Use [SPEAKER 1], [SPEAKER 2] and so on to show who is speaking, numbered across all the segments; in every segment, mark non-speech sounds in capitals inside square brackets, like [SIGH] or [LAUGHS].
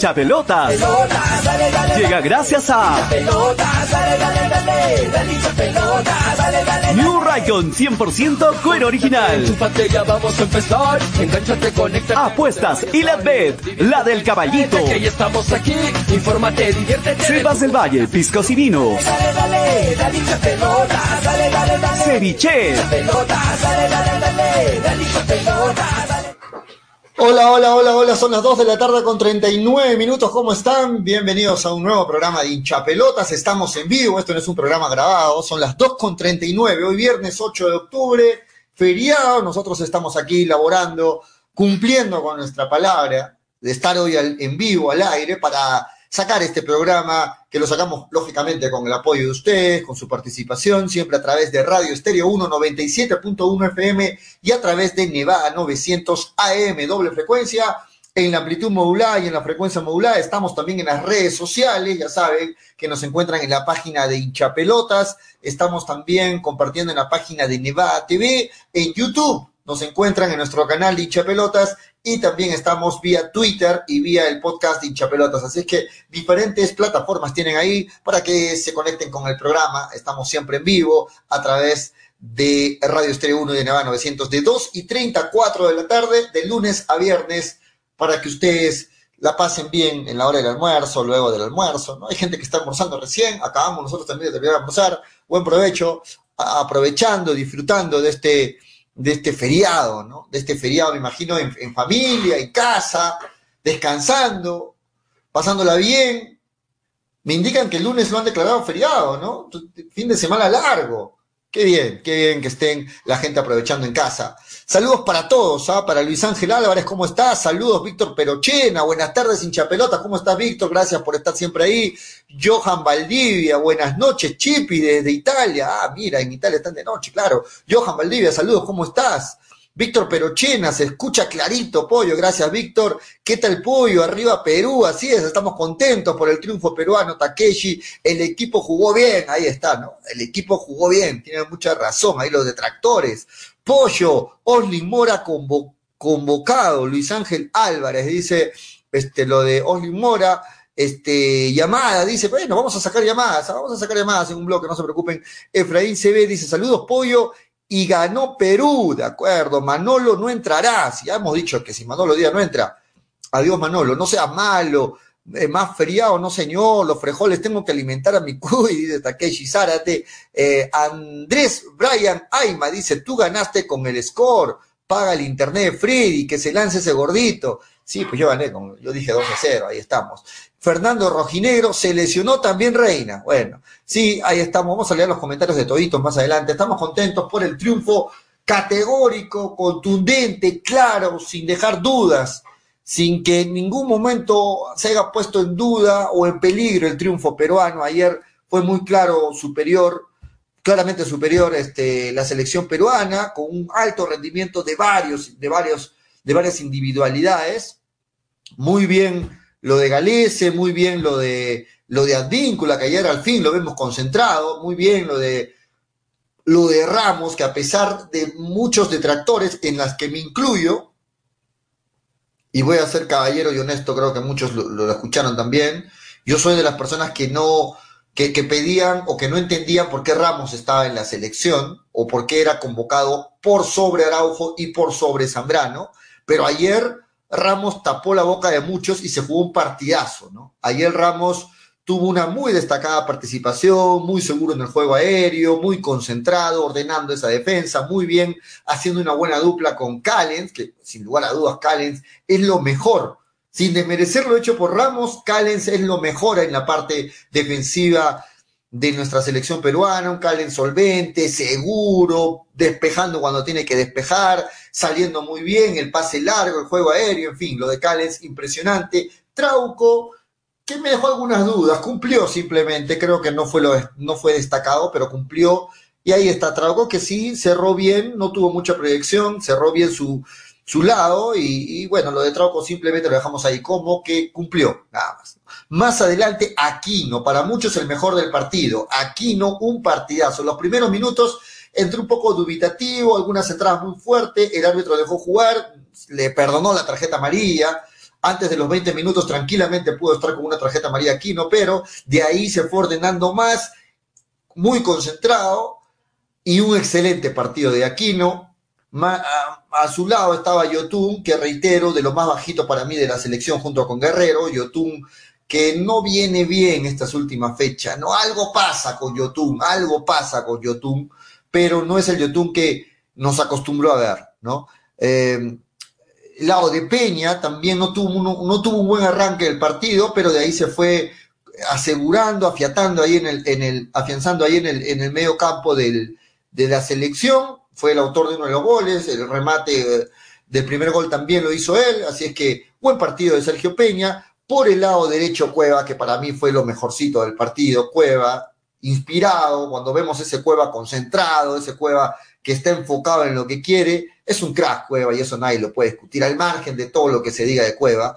[SPEAKER 1] hincha pelotas. Llega gracias a New Raycon 100% cuero original. Apuestas y la bet, la del caballito. Del Valle, piscos y vinos. Ceviche.
[SPEAKER 2] Dale, dale.
[SPEAKER 3] Hola, hola, hola, hola, son las 2 de la tarde con 39 minutos, ¿cómo están? Bienvenidos a un nuevo programa de hinchapelotas, estamos en vivo, esto no es un programa grabado, son las 2 con 39, hoy viernes 8 de octubre, feriado, nosotros estamos aquí laborando, cumpliendo con nuestra palabra de estar hoy en vivo, al aire, para sacar este programa, que lo sacamos lógicamente con el apoyo de ustedes, con su participación, siempre a través de Radio Estéreo 1 97.1 FM y a través de Nevada 900 AM, doble frecuencia, en la amplitud modulada y en la frecuencia modulada. Estamos también en las redes sociales, ya saben que nos encuentran en la página de Hinchapelotas, estamos también compartiendo en la página de Nevada TV, en YouTube nos encuentran en nuestro canal de Hinchapelotas y también estamos vía Twitter y vía el podcast de Hinchapelotas. Así que diferentes plataformas tienen ahí para que se conecten con el programa. Estamos siempre en vivo a través de Radio Estéreo 1 de Nevada 900 de 2 y 34 de la tarde, de lunes a viernes, para que ustedes la pasen bien en la hora del almuerzo, luego del almuerzo, ¿no? Hay gente que está almorzando recién, acabamos nosotros también de terminar de almorzar, buen provecho, aprovechando, disfrutando de este, de este feriado, ¿no? De este feriado, me imagino, en, familia, en casa, descansando, pasándola bien. Me indican que el lunes lo han declarado feriado, ¿no? Fin de semana largo. Qué bien, qué bien que estén la gente aprovechando en casa. Saludos para todos, ¿ah? para Luis Ángel Álvarez, ¿cómo estás? Saludos, Víctor Perochena, buenas tardes, hincha pelota, ¿cómo estás, Víctor? Gracias por estar siempre ahí. Johan Valdivia, buenas noches, Chipi, desde Italia. Ah, mira, en Italia están de noche, claro. Johan Valdivia, saludos, ¿cómo estás? Víctor Perochena, se escucha clarito, Pollo, gracias, Víctor. ¿Qué tal, Pollo? Arriba Perú, así es, estamos contentos por el triunfo peruano, Takeshi. El equipo jugó bien, ahí está, ¿no? El equipo jugó bien, tiene mucha razón, ahí los detractores. Pollo, Oslin Mora convo- convocado, Luis Ángel Álvarez, dice este, lo de Oslin Mora. Este, llamada, dice, bueno, vamos a sacar llamadas, vamos a sacar llamadas en un bloque, no se preocupen. Efraín CB dice, saludos, Pollo, y ganó Perú, de acuerdo, Manolo no entrará, si ya hemos dicho que si Manolo Díaz no entra, adiós Manolo, no sea malo, eh, más feriado, no señor, los frejoles tengo que alimentar a mi cuy, [LAUGHS] dice Takeshi Zárate, Eh, Andrés Brian Aima dice, tú ganaste con el score, paga el internet Freddy, que se lance ese gordito, sí, pues yo gané, con, yo dije 2 a 0, ahí estamos. Fernando Rojinegro, se lesionó también Reina. Bueno, sí, ahí estamos. Vamos a leer los comentarios de toditos más adelante. Estamos contentos por el triunfo categórico, contundente, claro, sin dejar dudas, sin que en ningún momento se haya puesto en duda o en peligro el triunfo peruano. Ayer fue muy claro, superior, claramente superior este, la selección peruana, con un alto rendimiento de varios, de varios, de varias individualidades. Muy bien lo de Galese, muy bien lo de lo de Advíncula, que ayer al fin lo vemos concentrado, muy bien lo de lo de Ramos, que a pesar de muchos detractores, en las que me incluyo, y voy a ser caballero y honesto, creo que muchos lo, escucharon también, yo soy de las personas que no, que, que pedían o que no entendían por qué Ramos estaba en la selección, o por qué era convocado por sobre Araujo y por sobre Zambrano, pero ayer Ramos tapó la boca de muchos y se jugó un partidazo, ¿no? Ayer Ramos tuvo una muy destacada participación, muy seguro en el juego aéreo, muy concentrado, ordenando esa defensa, muy bien, haciendo una buena dupla con Callens, que sin lugar a dudas Callens es lo mejor. Sin desmerecer lo hecho por Ramos, Callens es lo mejor en la parte defensiva de nuestra selección peruana, un Callens solvente, seguro, despejando cuando tiene que despejar, saliendo muy bien, el pase largo, el juego aéreo, en fin, lo de Callens impresionante. Trauco, que me dejó algunas dudas, cumplió simplemente, creo que no fue, lo, no fue destacado, pero cumplió. Y ahí está Trauco, que sí, cerró bien, no tuvo mucha proyección, cerró bien su, su lado y, bueno, lo de Trauco simplemente lo dejamos ahí como que cumplió, nada más. Más adelante, Aquino, para muchos el mejor del partido. Aquino, un partidazo. Los primeros minutos entró un poco dubitativo, algunas entradas muy fuertes, el árbitro dejó jugar, le perdonó la tarjeta amarilla Antes de los 20 minutos tranquilamente pudo estar con una tarjeta María Aquino, pero de ahí se fue ordenando más, muy concentrado y un excelente partido de Aquino. A, su lado estaba Yotun, que reitero, de lo más bajito para mí de la selección junto con Guerrero. Yotun que no viene bien estas últimas fechas, ¿no? Algo pasa con Yotun, algo pasa con Yotun, pero no es el Yotun que nos acostumbró a ver, ¿no? Eh, lado de Peña también no tuvo, un, no tuvo un buen arranque del partido, pero de ahí se fue asegurando, afiatando ahí en el, en el, afianzando ahí en el, medio campo de la selección, fue el autor de uno de los goles, el remate eh, del primer gol también lo hizo él, así es que buen partido de Sergio Peña, por el lado derecho, Cueva, que para mí fue lo mejorcito del partido. Cueva, inspirado, cuando vemos ese Cueva concentrado, ese Cueva que está enfocado en lo que quiere, es un crack Cueva y eso nadie lo puede discutir. Al margen de todo lo que se diga de Cueva,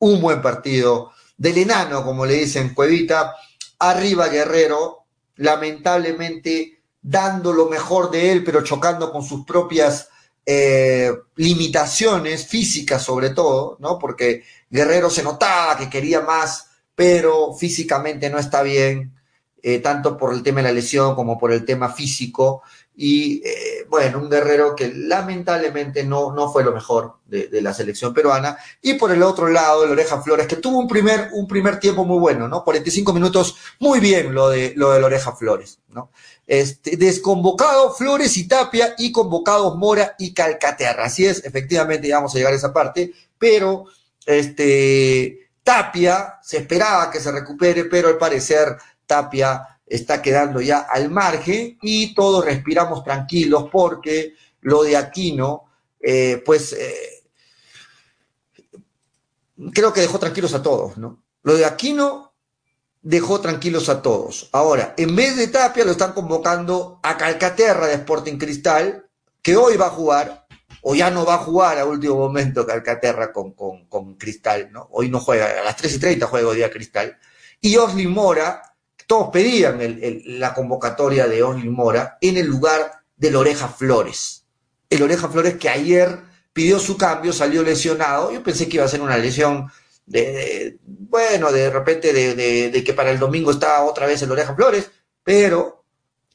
[SPEAKER 3] un buen partido del enano, como le dicen Cuevita, arriba Guerrero, lamentablemente dando lo mejor de él, pero chocando con sus propias eh, limitaciones físicas sobre todo, ¿no? Porque Guerrero se notaba que quería más, pero físicamente no está bien, eh, tanto por el tema de la lesión como por el tema físico. Y eh, bueno, un guerrero que lamentablemente no, no fue lo mejor de, la selección peruana. Y por el otro lado, el Oreja Flores, que tuvo un primer, un primer tiempo muy bueno, ¿no? 45 minutos, muy bien lo de, lo de Oreja Flores, ¿no? Este, desconvocado Flores y Tapia y convocados Mora y Calcaterra. Así es, efectivamente, vamos a llegar a esa parte, pero este, Tapia se esperaba que se recupere, pero al parecer Tapia está quedando ya al margen y todos respiramos tranquilos porque lo de Aquino, eh, pues eh, creo que dejó tranquilos a todos, ¿no? Lo de Aquino dejó tranquilos a todos. Ahora, en vez de Tapia, lo están convocando a Calcaterra de Sporting Cristal, que hoy va a jugar, o ya no va a jugar a último momento Calcaterra con, con, Cristal, ¿no? Hoy no juega, a las 3 y 30 juega hoy día Cristal. Y Osli Mora, todos pedían la convocatoria de Osli Mora en el lugar del Oreja Flores. El Oreja Flores que ayer pidió su cambio, salió lesionado. Yo pensé que iba a ser una lesión de, bueno, de repente de, que para el domingo está otra vez el Oreja Flores, pero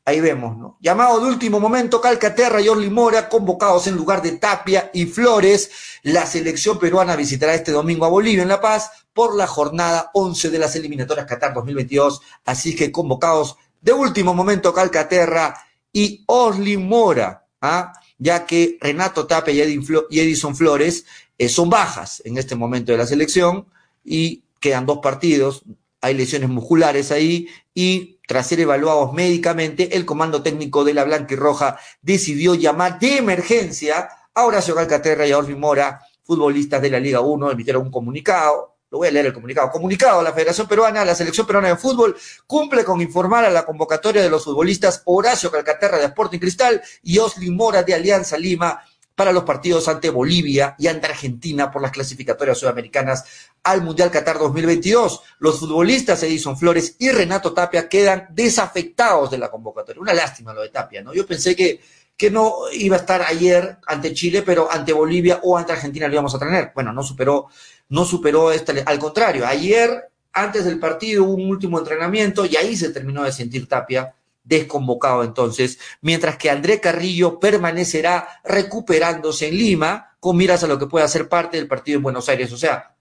[SPEAKER 3] ahí vemos, ¿no? Llamado de último momento, Calcaterra y Orly Mora, convocados en lugar de Tapia y Flores. La selección peruana visitará este domingo a Bolivia en La Paz por la jornada 11 de las eliminatorias Qatar 2022. Así que convocados de último momento Calcaterra y Orly Mora, ¿ah? ya que Renato Tapia y Edison Flores eh, son bajas en este momento de la selección y quedan dos partidos, hay lesiones musculares ahí y tras ser evaluados médicamente, el comando técnico de la Blanca y Roja decidió llamar de emergencia a Horacio Calcaterra y a Orfi Mora, futbolistas de la Liga 1, emitieron un comunicado, lo voy a leer el comunicado. Comunicado a la Federación Peruana, la Selección Peruana de Fútbol cumple con informar a la convocatoria de los futbolistas Horacio Calcaterra de Sporting Cristal y Osli Mora de Alianza Lima para los partidos ante Bolivia y ante Argentina por las clasificatorias sudamericanas al Mundial Qatar 2022. Los futbolistas Edison Flores y Renato Tapia quedan desafectados de la convocatoria. Una lástima lo de Tapia, ¿no? Yo pensé que, que no iba a estar ayer ante Chile, pero ante Bolivia o ante Argentina lo íbamos a tener. Bueno, no superó, no superó este, al contrario, ayer, antes del partido, hubo un último entrenamiento y ahí se terminó de sentir Tapia desconvocado entonces, mientras que André Carrillo permanecerá recuperándose en Lima con miras a lo que pueda ser parte del partido en Buenos Aires. O sea,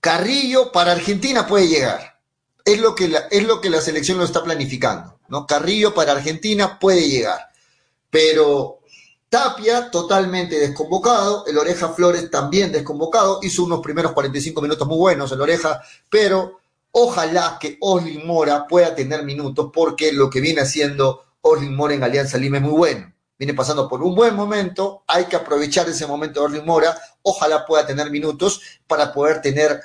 [SPEAKER 3] Carrillo para Argentina puede llegar. Es lo que la, es lo que la selección lo está planificando, ¿no? Carrillo para Argentina puede llegar. Pero Tapia totalmente desconvocado, el Oreja Flores también desconvocado, hizo unos primeros 45 minutos muy buenos el Oreja, pero Ojalá que Oslin Mora pueda tener minutos porque lo que viene haciendo Oslin Mora en Alianza Lima es muy bueno. Viene pasando por un buen momento, hay que aprovechar ese momento de Oslin Mora. Ojalá pueda tener minutos para poder tener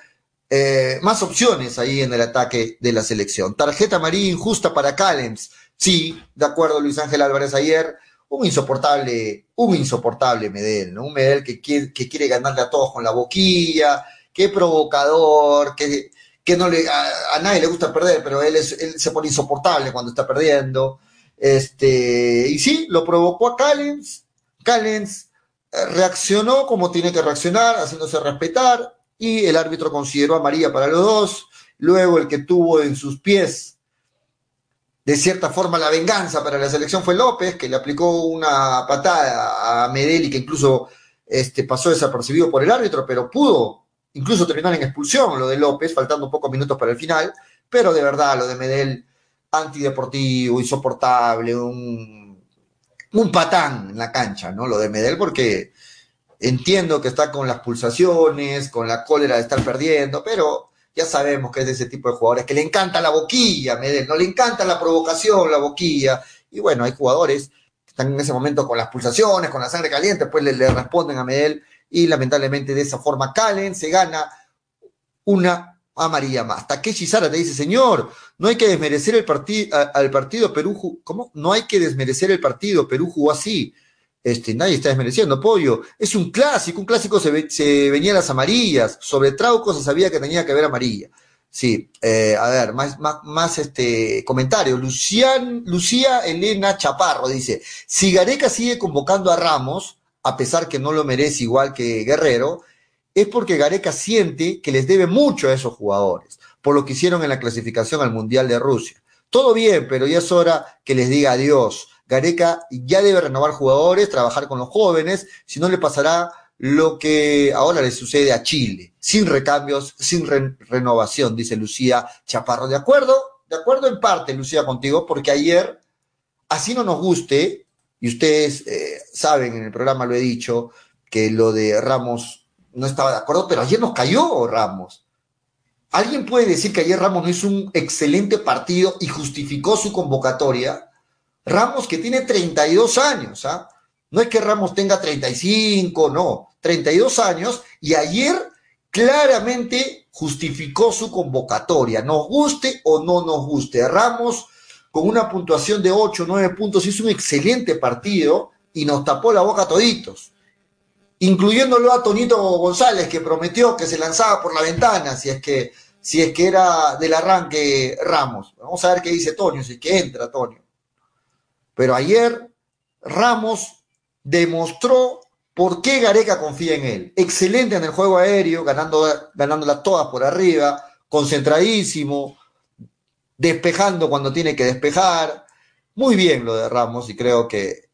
[SPEAKER 3] eh, más opciones ahí en el ataque de la selección. Tarjeta amarilla injusta para Callens. Sí, de acuerdo Luis Ángel Álvarez ayer. Un insoportable, un insoportable Medel, ¿no? Un Medel que quiere, que quiere ganarle a todos con la boquilla, qué provocador, que que no le, a, nadie le gusta perder, pero él, es, se pone insoportable cuando está perdiendo. Este, y sí, lo provocó a Callens. Callens reaccionó como tiene que reaccionar, haciéndose respetar, y el árbitro consideró a María para los dos. Luego el que tuvo en sus pies, de cierta forma, la venganza para la selección fue López, que le aplicó una patada a Medel y que incluso este, pasó desapercibido por el árbitro, pero pudo incluso terminar en expulsión lo de López, faltando pocos minutos para el final. Pero de verdad, lo de Medel, antideportivo, insoportable, un, patán en la cancha, ¿no? Lo de Medel, porque entiendo que está con las pulsaciones, con la cólera de estar perdiendo, pero ya sabemos que es de ese tipo de jugadores que le encanta la boquilla, Medel, no le encanta la provocación, la boquilla. Y bueno, hay jugadores que están en ese momento con las pulsaciones, con la sangre caliente, pues le, le responden a Medel y lamentablemente de esa forma Calen se gana una amarilla más. Takeshi Sara te dice, señor, no hay que desmerecer el partido al partido Perú, ¿cómo? No hay que desmerecer el partido, Perú jugó así. Este, nadie está desmereciendo, pollo. Es un clásico, un clásico se, se venía las amarillas, sobre Trauco se sabía que tenía que haber amarilla. Sí, eh, a ver, más, más, más este comentario. Lucian, Lucía Elena Chaparro dice, si Gareca sigue convocando a Ramos, a pesar que no lo merece igual que Guerrero, es porque Gareca siente que les debe mucho a esos jugadores, por lo que hicieron en la clasificación al Mundial de Rusia. Todo bien, pero ya es hora que les diga adiós. Gareca ya debe renovar jugadores, trabajar con los jóvenes, si no le pasará lo que ahora le sucede a Chile, sin recambios, sin renovación, dice Lucía Chaparro. ¿De acuerdo? De acuerdo en parte, Lucía, contigo, porque ayer, así no nos guste, y ustedes eh, saben, en el programa lo he dicho, que lo de Ramos no estaba de acuerdo, pero ayer nos cayó Ramos. ¿Alguien puede decir que ayer Ramos no hizo un excelente partido y justificó su convocatoria? Ramos que tiene 32 años, ¿ah? No es que Ramos tenga 35, no, 32 años y ayer claramente justificó su convocatoria, nos guste o no nos guste. Ramos con una puntuación de 8, 9 puntos hizo un excelente partido y nos tapó la boca a toditos incluyéndolo a Tonito González, que prometió que se lanzaba por la ventana si es que, si es que era del arranque Ramos. Vamos a ver qué dice Tonio, si es que entra Tonio. Pero ayer Ramos demostró por qué Gareca confía en él. Excelente en el juego aéreo, ganando, ganándolas todas por arriba, concentradísimo, despejando cuando tiene que despejar. Muy bien lo de Ramos y creo que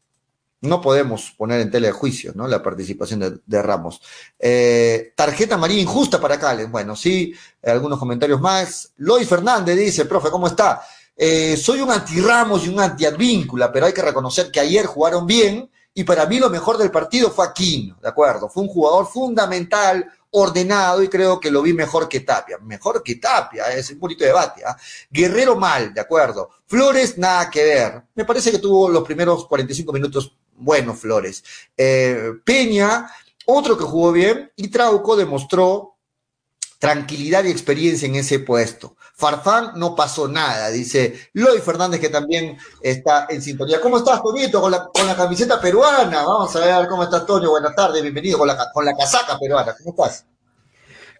[SPEAKER 3] no podemos poner en tela de juicio ¿no? la participación de, Ramos. Eh, tarjeta María injusta para Calen. Bueno, sí, algunos comentarios más. Lois Fernández dice, profe, ¿cómo está? Eh, soy un anti-Ramos y un anti-Advíncula, pero hay que reconocer que ayer jugaron bien y para mí lo mejor del partido fue Aquino, ¿de acuerdo? Fue un jugador fundamental, ordenado y creo que lo vi mejor que Tapia. Mejor que Tapia, es un bonito debate. ¿ah? Guerrero mal, de acuerdo. Flores, nada que ver. Me parece que tuvo los primeros 45 minutos bueno, Flores. Eh, Peña, otro que jugó bien, y Trauco demostró tranquilidad y experiencia en ese puesto. Farfán no pasó nada, dice Loy Fernández, que también está en sintonía. ¿Cómo estás, Toñito, con la, la camiseta peruana? Vamos a ver cómo estás, Toño. Buenas tardes, bienvenido con la, con la casaca peruana. ¿Cómo estás?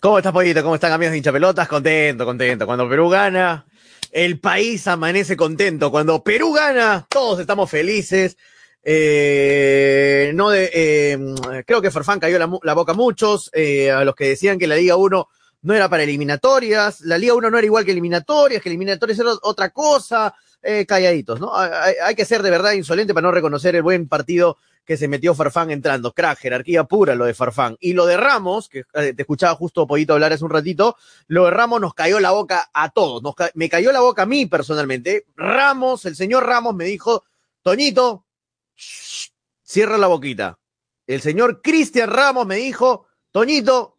[SPEAKER 1] ¿Cómo estás, Pollito? ¿Cómo están, amigos de hinchapelotas? Contento, contento. Cuando Perú gana, el país amanece contento. Cuando Perú gana, todos estamos felices. Eh, no eh, creo que Farfán cayó la, boca a muchos, eh, a los que decían que la Liga 1 no era para eliminatorias, la Liga 1 no era igual que eliminatorias, que eliminatorias era otra cosa, eh, calladitos, ¿no? Hay, que ser de verdad insolente para no reconocer el buen partido que se metió Farfán entrando. Crack, jerarquía pura lo de Farfán. Y lo de Ramos, que te escuchaba justo Pollito hablar hace un ratito, lo de Ramos nos cayó la boca a todos, me cayó la boca a mí personalmente. Ramos, el señor Ramos me dijo, Toñito, cierra la boquita. El señor Cristian Ramos me dijo, Toñito,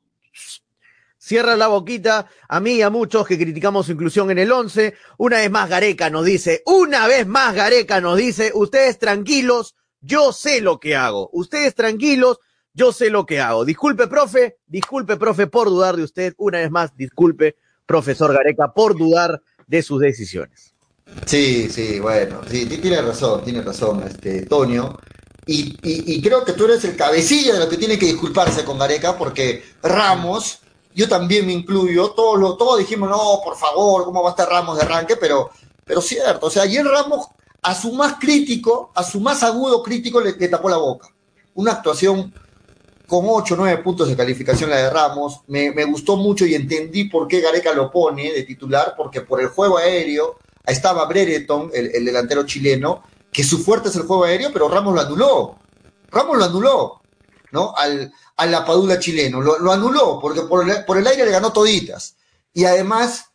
[SPEAKER 1] cierra la boquita. A mí y a muchos que criticamos su inclusión en el 11. Una vez más Gareca nos dice, una vez más Gareca nos dice, ustedes tranquilos, yo sé lo que hago. Ustedes tranquilos, yo sé lo que hago. Disculpe, profe, disculpe, profe, por dudar de usted. Una vez más, disculpe, profesor Gareca, por dudar de sus decisiones.
[SPEAKER 3] Sí, sí, bueno, sí, tiene razón, tiene razón, este, Tonio. Y, y, creo que tú eres el cabecilla de lo que tiene que disculparse con Gareca, porque Ramos, yo también me incluyo, todos, lo, todos dijimos, no, por favor, ¿cómo va a estar Ramos de arranque? Pero, pero cierto, o sea, ayer Ramos, a su más crítico, a su más agudo crítico, le, tapó la boca. Una actuación con 8 o 9 puntos de calificación la de Ramos. Me, me, gustó mucho y entendí por qué Gareca lo pone de titular, porque por el juego aéreo, estaba Brereton, el, el delantero chileno, que su fuerte es el juego aéreo, pero Ramos lo anuló. Ramos lo anuló, ¿no? Al, a la Padula chileno, lo, lo anuló, porque por el, por el aire le ganó toditas. Y además,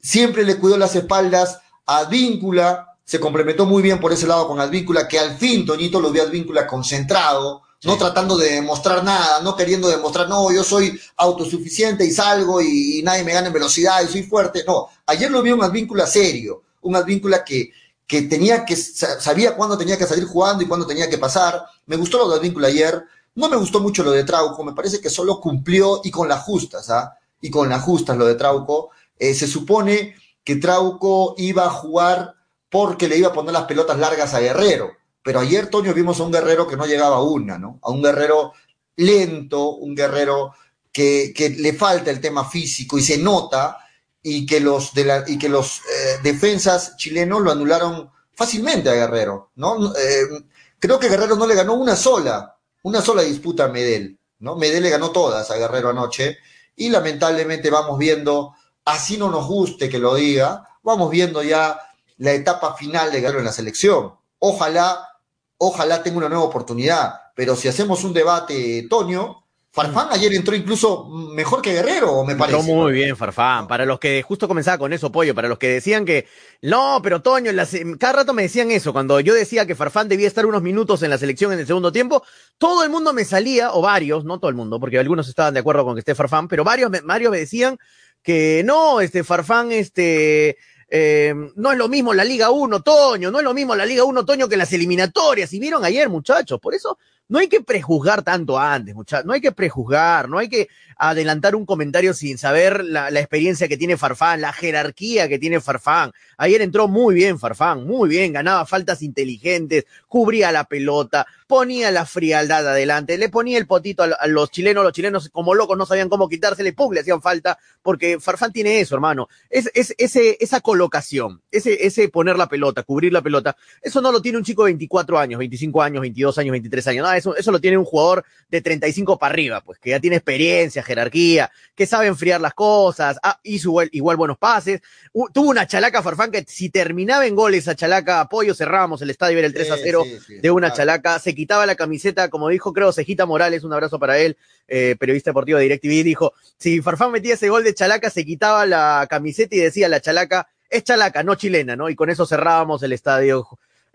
[SPEAKER 3] siempre le cuidó las espaldas a Advíncula, se complementó muy bien por ese lado con Advíncula, que al fin Toñito lo vio a Advíncula concentrado, sí. no tratando de demostrar nada, no queriendo demostrar, no, yo soy autosuficiente y salgo y, y nadie me gana en velocidad y soy fuerte. No, ayer lo vio un Advíncula serio, un Advíncula que, que tenía que, sabía cuándo tenía que salir jugando y cuándo tenía que pasar. Me gustó lo de Advíncula ayer, no me gustó mucho lo de Trauco, me parece que solo cumplió y con las justas, ¿ah? Y con las justas lo de Trauco. Eh, se supone que Trauco iba a jugar porque le iba a poner las pelotas largas a Guerrero. Pero ayer, Toño, vimos a un guerrero que no llegaba a una, ¿no? A un guerrero lento, un guerrero que, que le falta el tema físico y se nota, y que los, de la, y que los eh, defensas chilenos lo anularon fácilmente a Guerrero, ¿no? Eh, creo que Guerrero no le ganó una sola, una sola disputa a Medel, ¿no? Medel le ganó todas a Guerrero anoche, y lamentablemente vamos viendo, así no nos guste que lo diga, vamos viendo ya la etapa final de Guerrero en la selección. Ojalá, ojalá tenga una nueva oportunidad, pero si hacemos un debate, Toño, Farfán ayer entró incluso mejor que Guerrero, me parece.
[SPEAKER 1] Entró muy bien, Farfán. Para los que justo comenzaba con eso, Pollo, para los que decían que no, pero Toño, en la, cada rato me decían eso. Cuando yo decía que Farfán debía estar unos minutos en la selección en el segundo tiempo, todo el mundo me salía, o varios, no todo el mundo, porque algunos estaban de acuerdo con que esté Farfán, pero varios, varios me decían que no, este Farfán, este. Eh, no es lo mismo la Liga 1, Toño, no es lo mismo la Liga 1, Toño, que las eliminatorias. Y vieron ayer, muchachos, por eso no hay que prejuzgar tanto antes, muchachos, no hay que prejuzgar, no hay que adelantar un comentario sin saber la, experiencia que tiene Farfán, la jerarquía que tiene Farfán. Ayer entró muy bien Farfán, muy bien, ganaba faltas inteligentes, cubría la pelota, ponía la frialdad adelante, le ponía el potito a, los chilenos, los chilenos como locos no sabían cómo quitársele, pum, le hacían falta, porque Farfán tiene eso, hermano, es, es ese, esa colocación, ese, ese poner la pelota, cubrir la pelota, eso no lo tiene un chico de 24 años, 25 años, 22 años, 23 años, no, eso, eso lo tiene un jugador de 35 para arriba, pues que ya tiene experiencia, jerarquía, que sabe enfriar las cosas, ah, hizo igual, igual buenos pases, uh, tuvo una chalaca Farfán que si terminaba en goles a chalaca apoyo, cerrábamos el estadio, era el 3 a 0 sí, sí, sí, de una claro. chalaca, se quitaba la camiseta, como dijo, creo, Cejita Morales, un abrazo para él, eh, periodista deportivo de DirecTV, dijo, si Farfán metía ese gol de chalaca, se quitaba la camiseta y decía la chalaca, es chalaca, no chilena, ¿no? Y con eso cerrábamos el estadio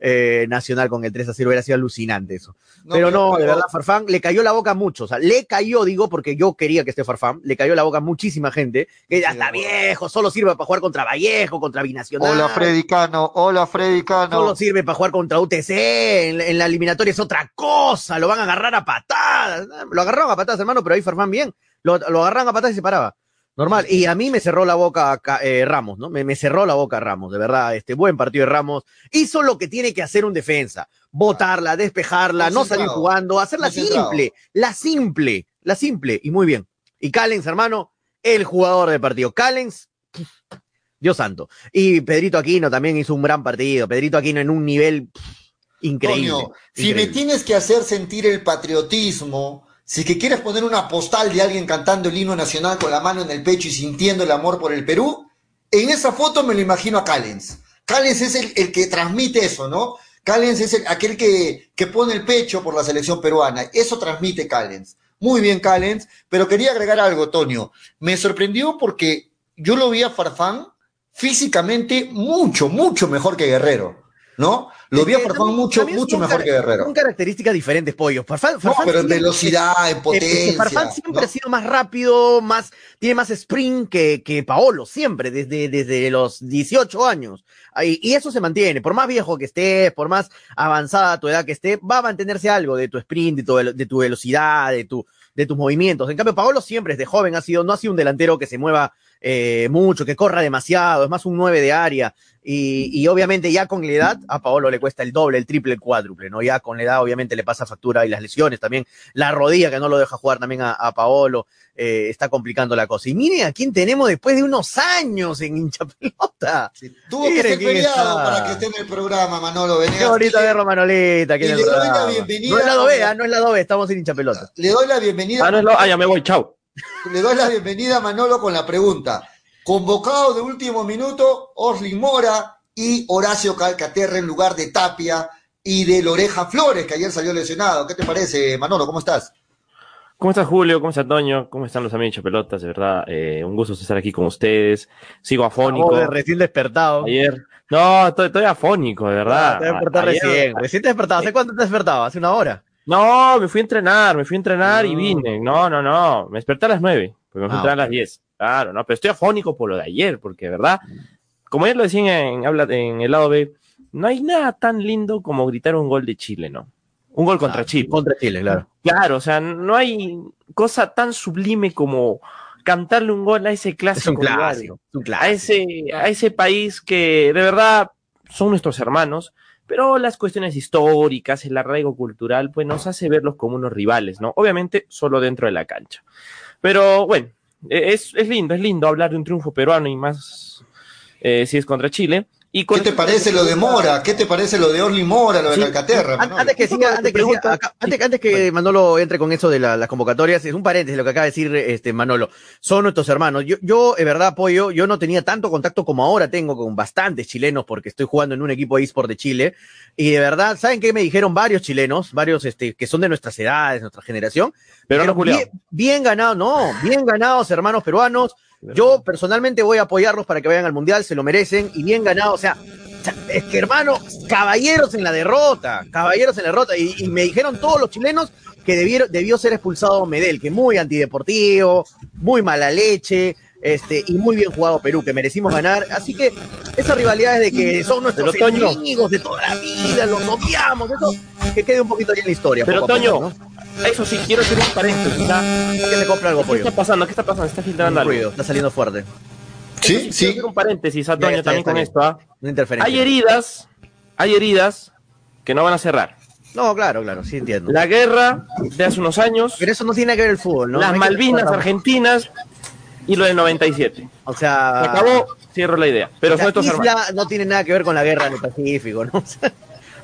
[SPEAKER 1] eh, Nacional con el 3 a 0, hubiera sido alucinante eso. No, pero no, de verdad, Farfán le cayó la boca a mucho, o sea, le cayó, digo, porque yo quería que esté Farfán, le cayó la boca a muchísima gente, que ya está viejo, solo sirve para jugar contra Vallejo, contra Binacional.
[SPEAKER 3] Hola Freddy Cano, hola Freddy Cano.
[SPEAKER 1] Solo sirve para jugar contra UTC, en, en la eliminatoria es otra cosa, lo van a agarrar a patadas, lo agarraron a patadas, hermano, pero ahí Farfán bien, lo, lo agarraron a patadas y se paraba. Normal. Y a mí me cerró la boca eh, Ramos, ¿no? Me, me, cerró la boca Ramos, de verdad. Este buen partido de Ramos. Hizo lo que tiene que hacer un defensa. Botarla, despejarla, no salir jugando, hacerla simple. La simple, la simple. Y muy bien. Y Callens, hermano, el jugador de partido. Callens, Dios santo. Y Pedrito Aquino también hizo un gran partido. Pedrito Aquino en un nivel pff, increíble,
[SPEAKER 3] si me tienes que hacer sentir el patriotismo, si que quieres poner una postal de alguien cantando el himno nacional con la mano en el pecho y sintiendo el amor por el Perú, en esa foto me lo imagino a Callens. Callens es el, que transmite eso, ¿no? Callens es el, aquel que, que pone el pecho por la selección peruana. Eso transmite Callens. Muy bien, Callens. Pero quería agregar algo, Tonio. Me sorprendió porque yo lo vi a Farfán físicamente mucho, mucho mejor que Guerrero. ¿No? Lo vi a Farfán mucho, mucho mejor que Guerrero.
[SPEAKER 1] Son características diferentes, Pollo. Farfán, Farfán
[SPEAKER 3] no, pero en velocidad, en potencia.
[SPEAKER 1] Farfán siempre ¿no? ha sido más rápido, más, tiene más sprint que, que Paolo, siempre, desde, desde los 18 años. Y, y, eso se mantiene. Por más viejo que estés, por más avanzada tu edad que esté, va a mantenerse algo de tu sprint, de tu, de tu velocidad, de, tu, de tus movimientos. En cambio, Paolo siempre desde joven ha sido, no ha sido un delantero que se mueva eh, mucho, que corra demasiado, es más un 9 de área. Y, y, obviamente ya con la edad a Paolo le cuesta el doble, el triple, el cuádruple, ¿no? Ya con la edad obviamente le pasa factura y las lesiones también, la rodilla que no lo deja jugar también a, a Paolo, eh, está complicando la cosa. Y miren a quién tenemos después de unos años en hincha pelota.
[SPEAKER 3] Sí, tuvo que ser feriado para que esté en el programa, Manolo Venegas.
[SPEAKER 1] Qué bonito verlo, Manolita.
[SPEAKER 3] Y le doy la bienvenida.
[SPEAKER 1] No es la doble, no es la doble, estamos en hincha pelota.
[SPEAKER 3] Le doy la bienvenida.
[SPEAKER 4] Ah, no es lo, ah, ya me voy, chao.
[SPEAKER 3] Le doy la bienvenida a Manolo con la pregunta. Convocado de último minuto, Orly Mora y Horacio Calcaterra en lugar de Tapia y de Loreja Flores, que ayer salió lesionado. ¿Qué te parece, Manolo? ¿Cómo estás?
[SPEAKER 4] ¿Cómo estás, Julio? ¿Cómo está Toño? ¿Cómo están los amigos de pelotas? De verdad, eh, un gusto estar aquí con ustedes. Sigo afónico.
[SPEAKER 1] Oh, recién despertado.
[SPEAKER 4] Ayer. No, estoy, estoy afónico, de verdad.
[SPEAKER 1] Ah, te despertar recién. Recién te despertado. ¿Hace cuánto te despertado? ¿Hace una hora?
[SPEAKER 4] No, me fui a entrenar, me fui a entrenar no. y vine. No, no, no. Me desperté a las nueve, porque me fui ah, a entrenar okay. a las diez. Claro, no, pero estoy afónico por lo de ayer, porque de verdad, como ayer lo decían en, en el lado B, no hay nada tan lindo como gritar un gol de Chile, ¿no? Un gol contra
[SPEAKER 1] ah,
[SPEAKER 4] Chile.
[SPEAKER 1] Contra Chile, claro.
[SPEAKER 4] Claro, o sea, no hay cosa tan sublime como cantarle un gol a ese clásico.
[SPEAKER 1] Es un clásico, es un clásico.
[SPEAKER 4] A, ese, a ese país que de verdad son nuestros hermanos, pero las cuestiones históricas, el arraigo cultural, pues nos hace verlos como unos rivales, ¿no? Obviamente solo dentro de la cancha. Pero bueno, es, es lindo, es lindo hablar de un triunfo peruano y más eh, si es contra Chile. Y
[SPEAKER 3] ¿Qué te parece lo de Mora? ¿Qué te parece lo de Orly Mora, lo de sí. Calcaterra?
[SPEAKER 1] Manolo? Antes que siga, antes que, siga, acá, antes, antes, que Manolo entre con eso de la, las convocatorias, es un paréntesis lo que acaba de decir este Manolo. Son nuestros hermanos. Yo, yo, de verdad, apoyo, yo no tenía tanto contacto como ahora tengo con bastantes chilenos porque estoy jugando en un equipo de eSport de Chile. Y de verdad, ¿saben qué me dijeron varios chilenos? Varios este, que son de nuestras edades, nuestra generación.
[SPEAKER 4] Pero no,
[SPEAKER 1] bien, bien ganados, no, bien ganados, hermanos peruanos. Yo personalmente voy a apoyarlos para que vayan al mundial, se lo merecen y bien ganado. O sea, es que hermano, caballeros en la derrota, caballeros en la derrota. Y, y me dijeron todos los chilenos que debió, debió ser expulsado Medel, que muy antideportivo, muy mala leche. Este, y muy bien jugado Perú, que merecimos ganar. Así que esas rivalidades de que son nuestros enemigos de toda la vida, los odiamos, eso, que quede un poquito ahí en la historia.
[SPEAKER 4] Pero Toño,
[SPEAKER 1] poco, ¿no?
[SPEAKER 4] Eso sí, quiero hacer un paréntesis.
[SPEAKER 1] Que se compre algo,
[SPEAKER 4] ¿Qué
[SPEAKER 1] pollo.
[SPEAKER 4] está pasando? ¿Qué está pasando? Está filtrando algo.
[SPEAKER 1] ruido, está saliendo fuerte.
[SPEAKER 3] Sí,
[SPEAKER 4] Quiero
[SPEAKER 3] sí.
[SPEAKER 4] hacer un paréntesis, Antonio,
[SPEAKER 1] Ya
[SPEAKER 4] también con
[SPEAKER 1] bien.
[SPEAKER 4] esto. ¿ah?
[SPEAKER 1] Una interferencia.
[SPEAKER 4] Hay heridas, hay heridas que no van a cerrar.
[SPEAKER 1] No, claro, claro, sí entiendo.
[SPEAKER 4] La guerra de hace unos años,
[SPEAKER 1] Pero eso no tiene que ver el fútbol, ¿no?
[SPEAKER 4] las
[SPEAKER 1] No hay que-
[SPEAKER 4] Malvinas argentinas y lo del 97.
[SPEAKER 1] O sea.
[SPEAKER 4] Se acabó, cierro la idea. Pero
[SPEAKER 1] la
[SPEAKER 4] son estos
[SPEAKER 1] isla
[SPEAKER 4] hermanos.
[SPEAKER 1] no tiene nada que ver con la guerra del Pacífico, ¿no? [LAUGHS] O sea,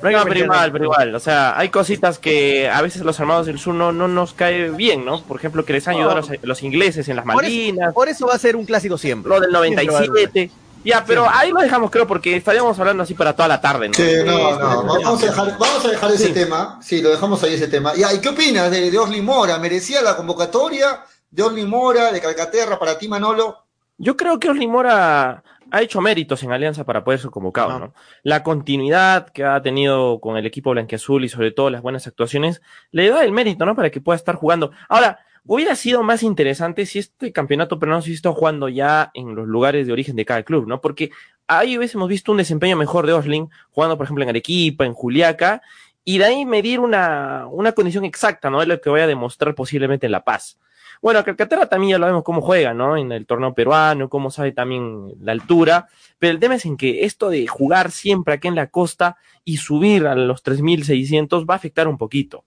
[SPEAKER 1] no
[SPEAKER 4] pero igual, pero igual. O sea, hay cositas que a veces los armados del sur no, no nos cae bien, ¿no? Por ejemplo, que les han ayudado los, los ingleses en las
[SPEAKER 1] Por eso,
[SPEAKER 4] Malvinas,
[SPEAKER 1] por eso va a ser un clásico siempre.
[SPEAKER 4] lo del
[SPEAKER 1] Siempre va a haber un
[SPEAKER 4] 97. Ya, pero ahí lo dejamos, creo, porque estaríamos hablando así para toda la tarde, ¿no?
[SPEAKER 3] Sí, no, no, vamos a dejar, vamos a dejar ese
[SPEAKER 4] Sí.
[SPEAKER 3] tema. Sí, lo dejamos ahí ese tema. Ya, ¿y qué opinas de, de Orly Mora? ¿Merecía la convocatoria de Orly Mora, de Calcaterra, para ti, Manolo?
[SPEAKER 4] Yo creo que Orly Mora ha hecho méritos en Alianza para poder ser convocado. ¿no? La continuidad que ha tenido con el equipo blanquiazul y sobre todo las buenas actuaciones le da el mérito, ¿no? Para que pueda estar jugando. Ahora, hubiera sido más interesante si este campeonato peruano se hubiese estado jugando ya en los lugares de origen de cada club, ¿no? Porque ahí hubiésemos visto un desempeño mejor de Osling, jugando, por ejemplo, en Arequipa, en Juliaca, y de ahí medir una, una condición exacta, ¿no? Es lo que voy a demostrar posiblemente en La Paz. Bueno, Calcaterra también ya lo vemos cómo juega, ¿no? En el torneo peruano, cómo sabe también la altura. Pero el tema es en que esto de jugar siempre aquí en la costa y subir a los 3.600 va a afectar un poquito.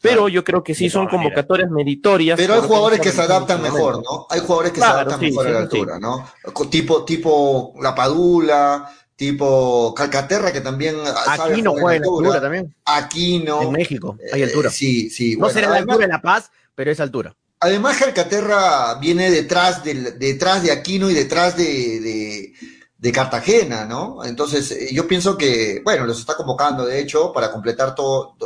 [SPEAKER 4] Pero yo creo que sí son convocatorias meritorias.
[SPEAKER 3] Pero hay jugadores que se adaptan mejor. ¿no? Hay jugadores que
[SPEAKER 4] Claro,
[SPEAKER 3] se adaptan
[SPEAKER 4] sí,
[SPEAKER 3] mejor a la
[SPEAKER 4] sí.
[SPEAKER 3] altura, ¿no? Tipo, tipo La Padula, tipo Calcaterra, que también sabe
[SPEAKER 1] Aquí no juega en la altura también.
[SPEAKER 3] Aquino.
[SPEAKER 1] En México hay altura.
[SPEAKER 3] Eh, sí, sí.
[SPEAKER 1] no
[SPEAKER 3] bueno,
[SPEAKER 1] será la altura de La Paz, pero es altura.
[SPEAKER 3] Además, Calcaterra viene detrás, del, detrás de Aquino y detrás de, de, Cartagena, ¿no? Entonces, eh, yo pienso que, bueno, los está convocando, de hecho, para completar todo,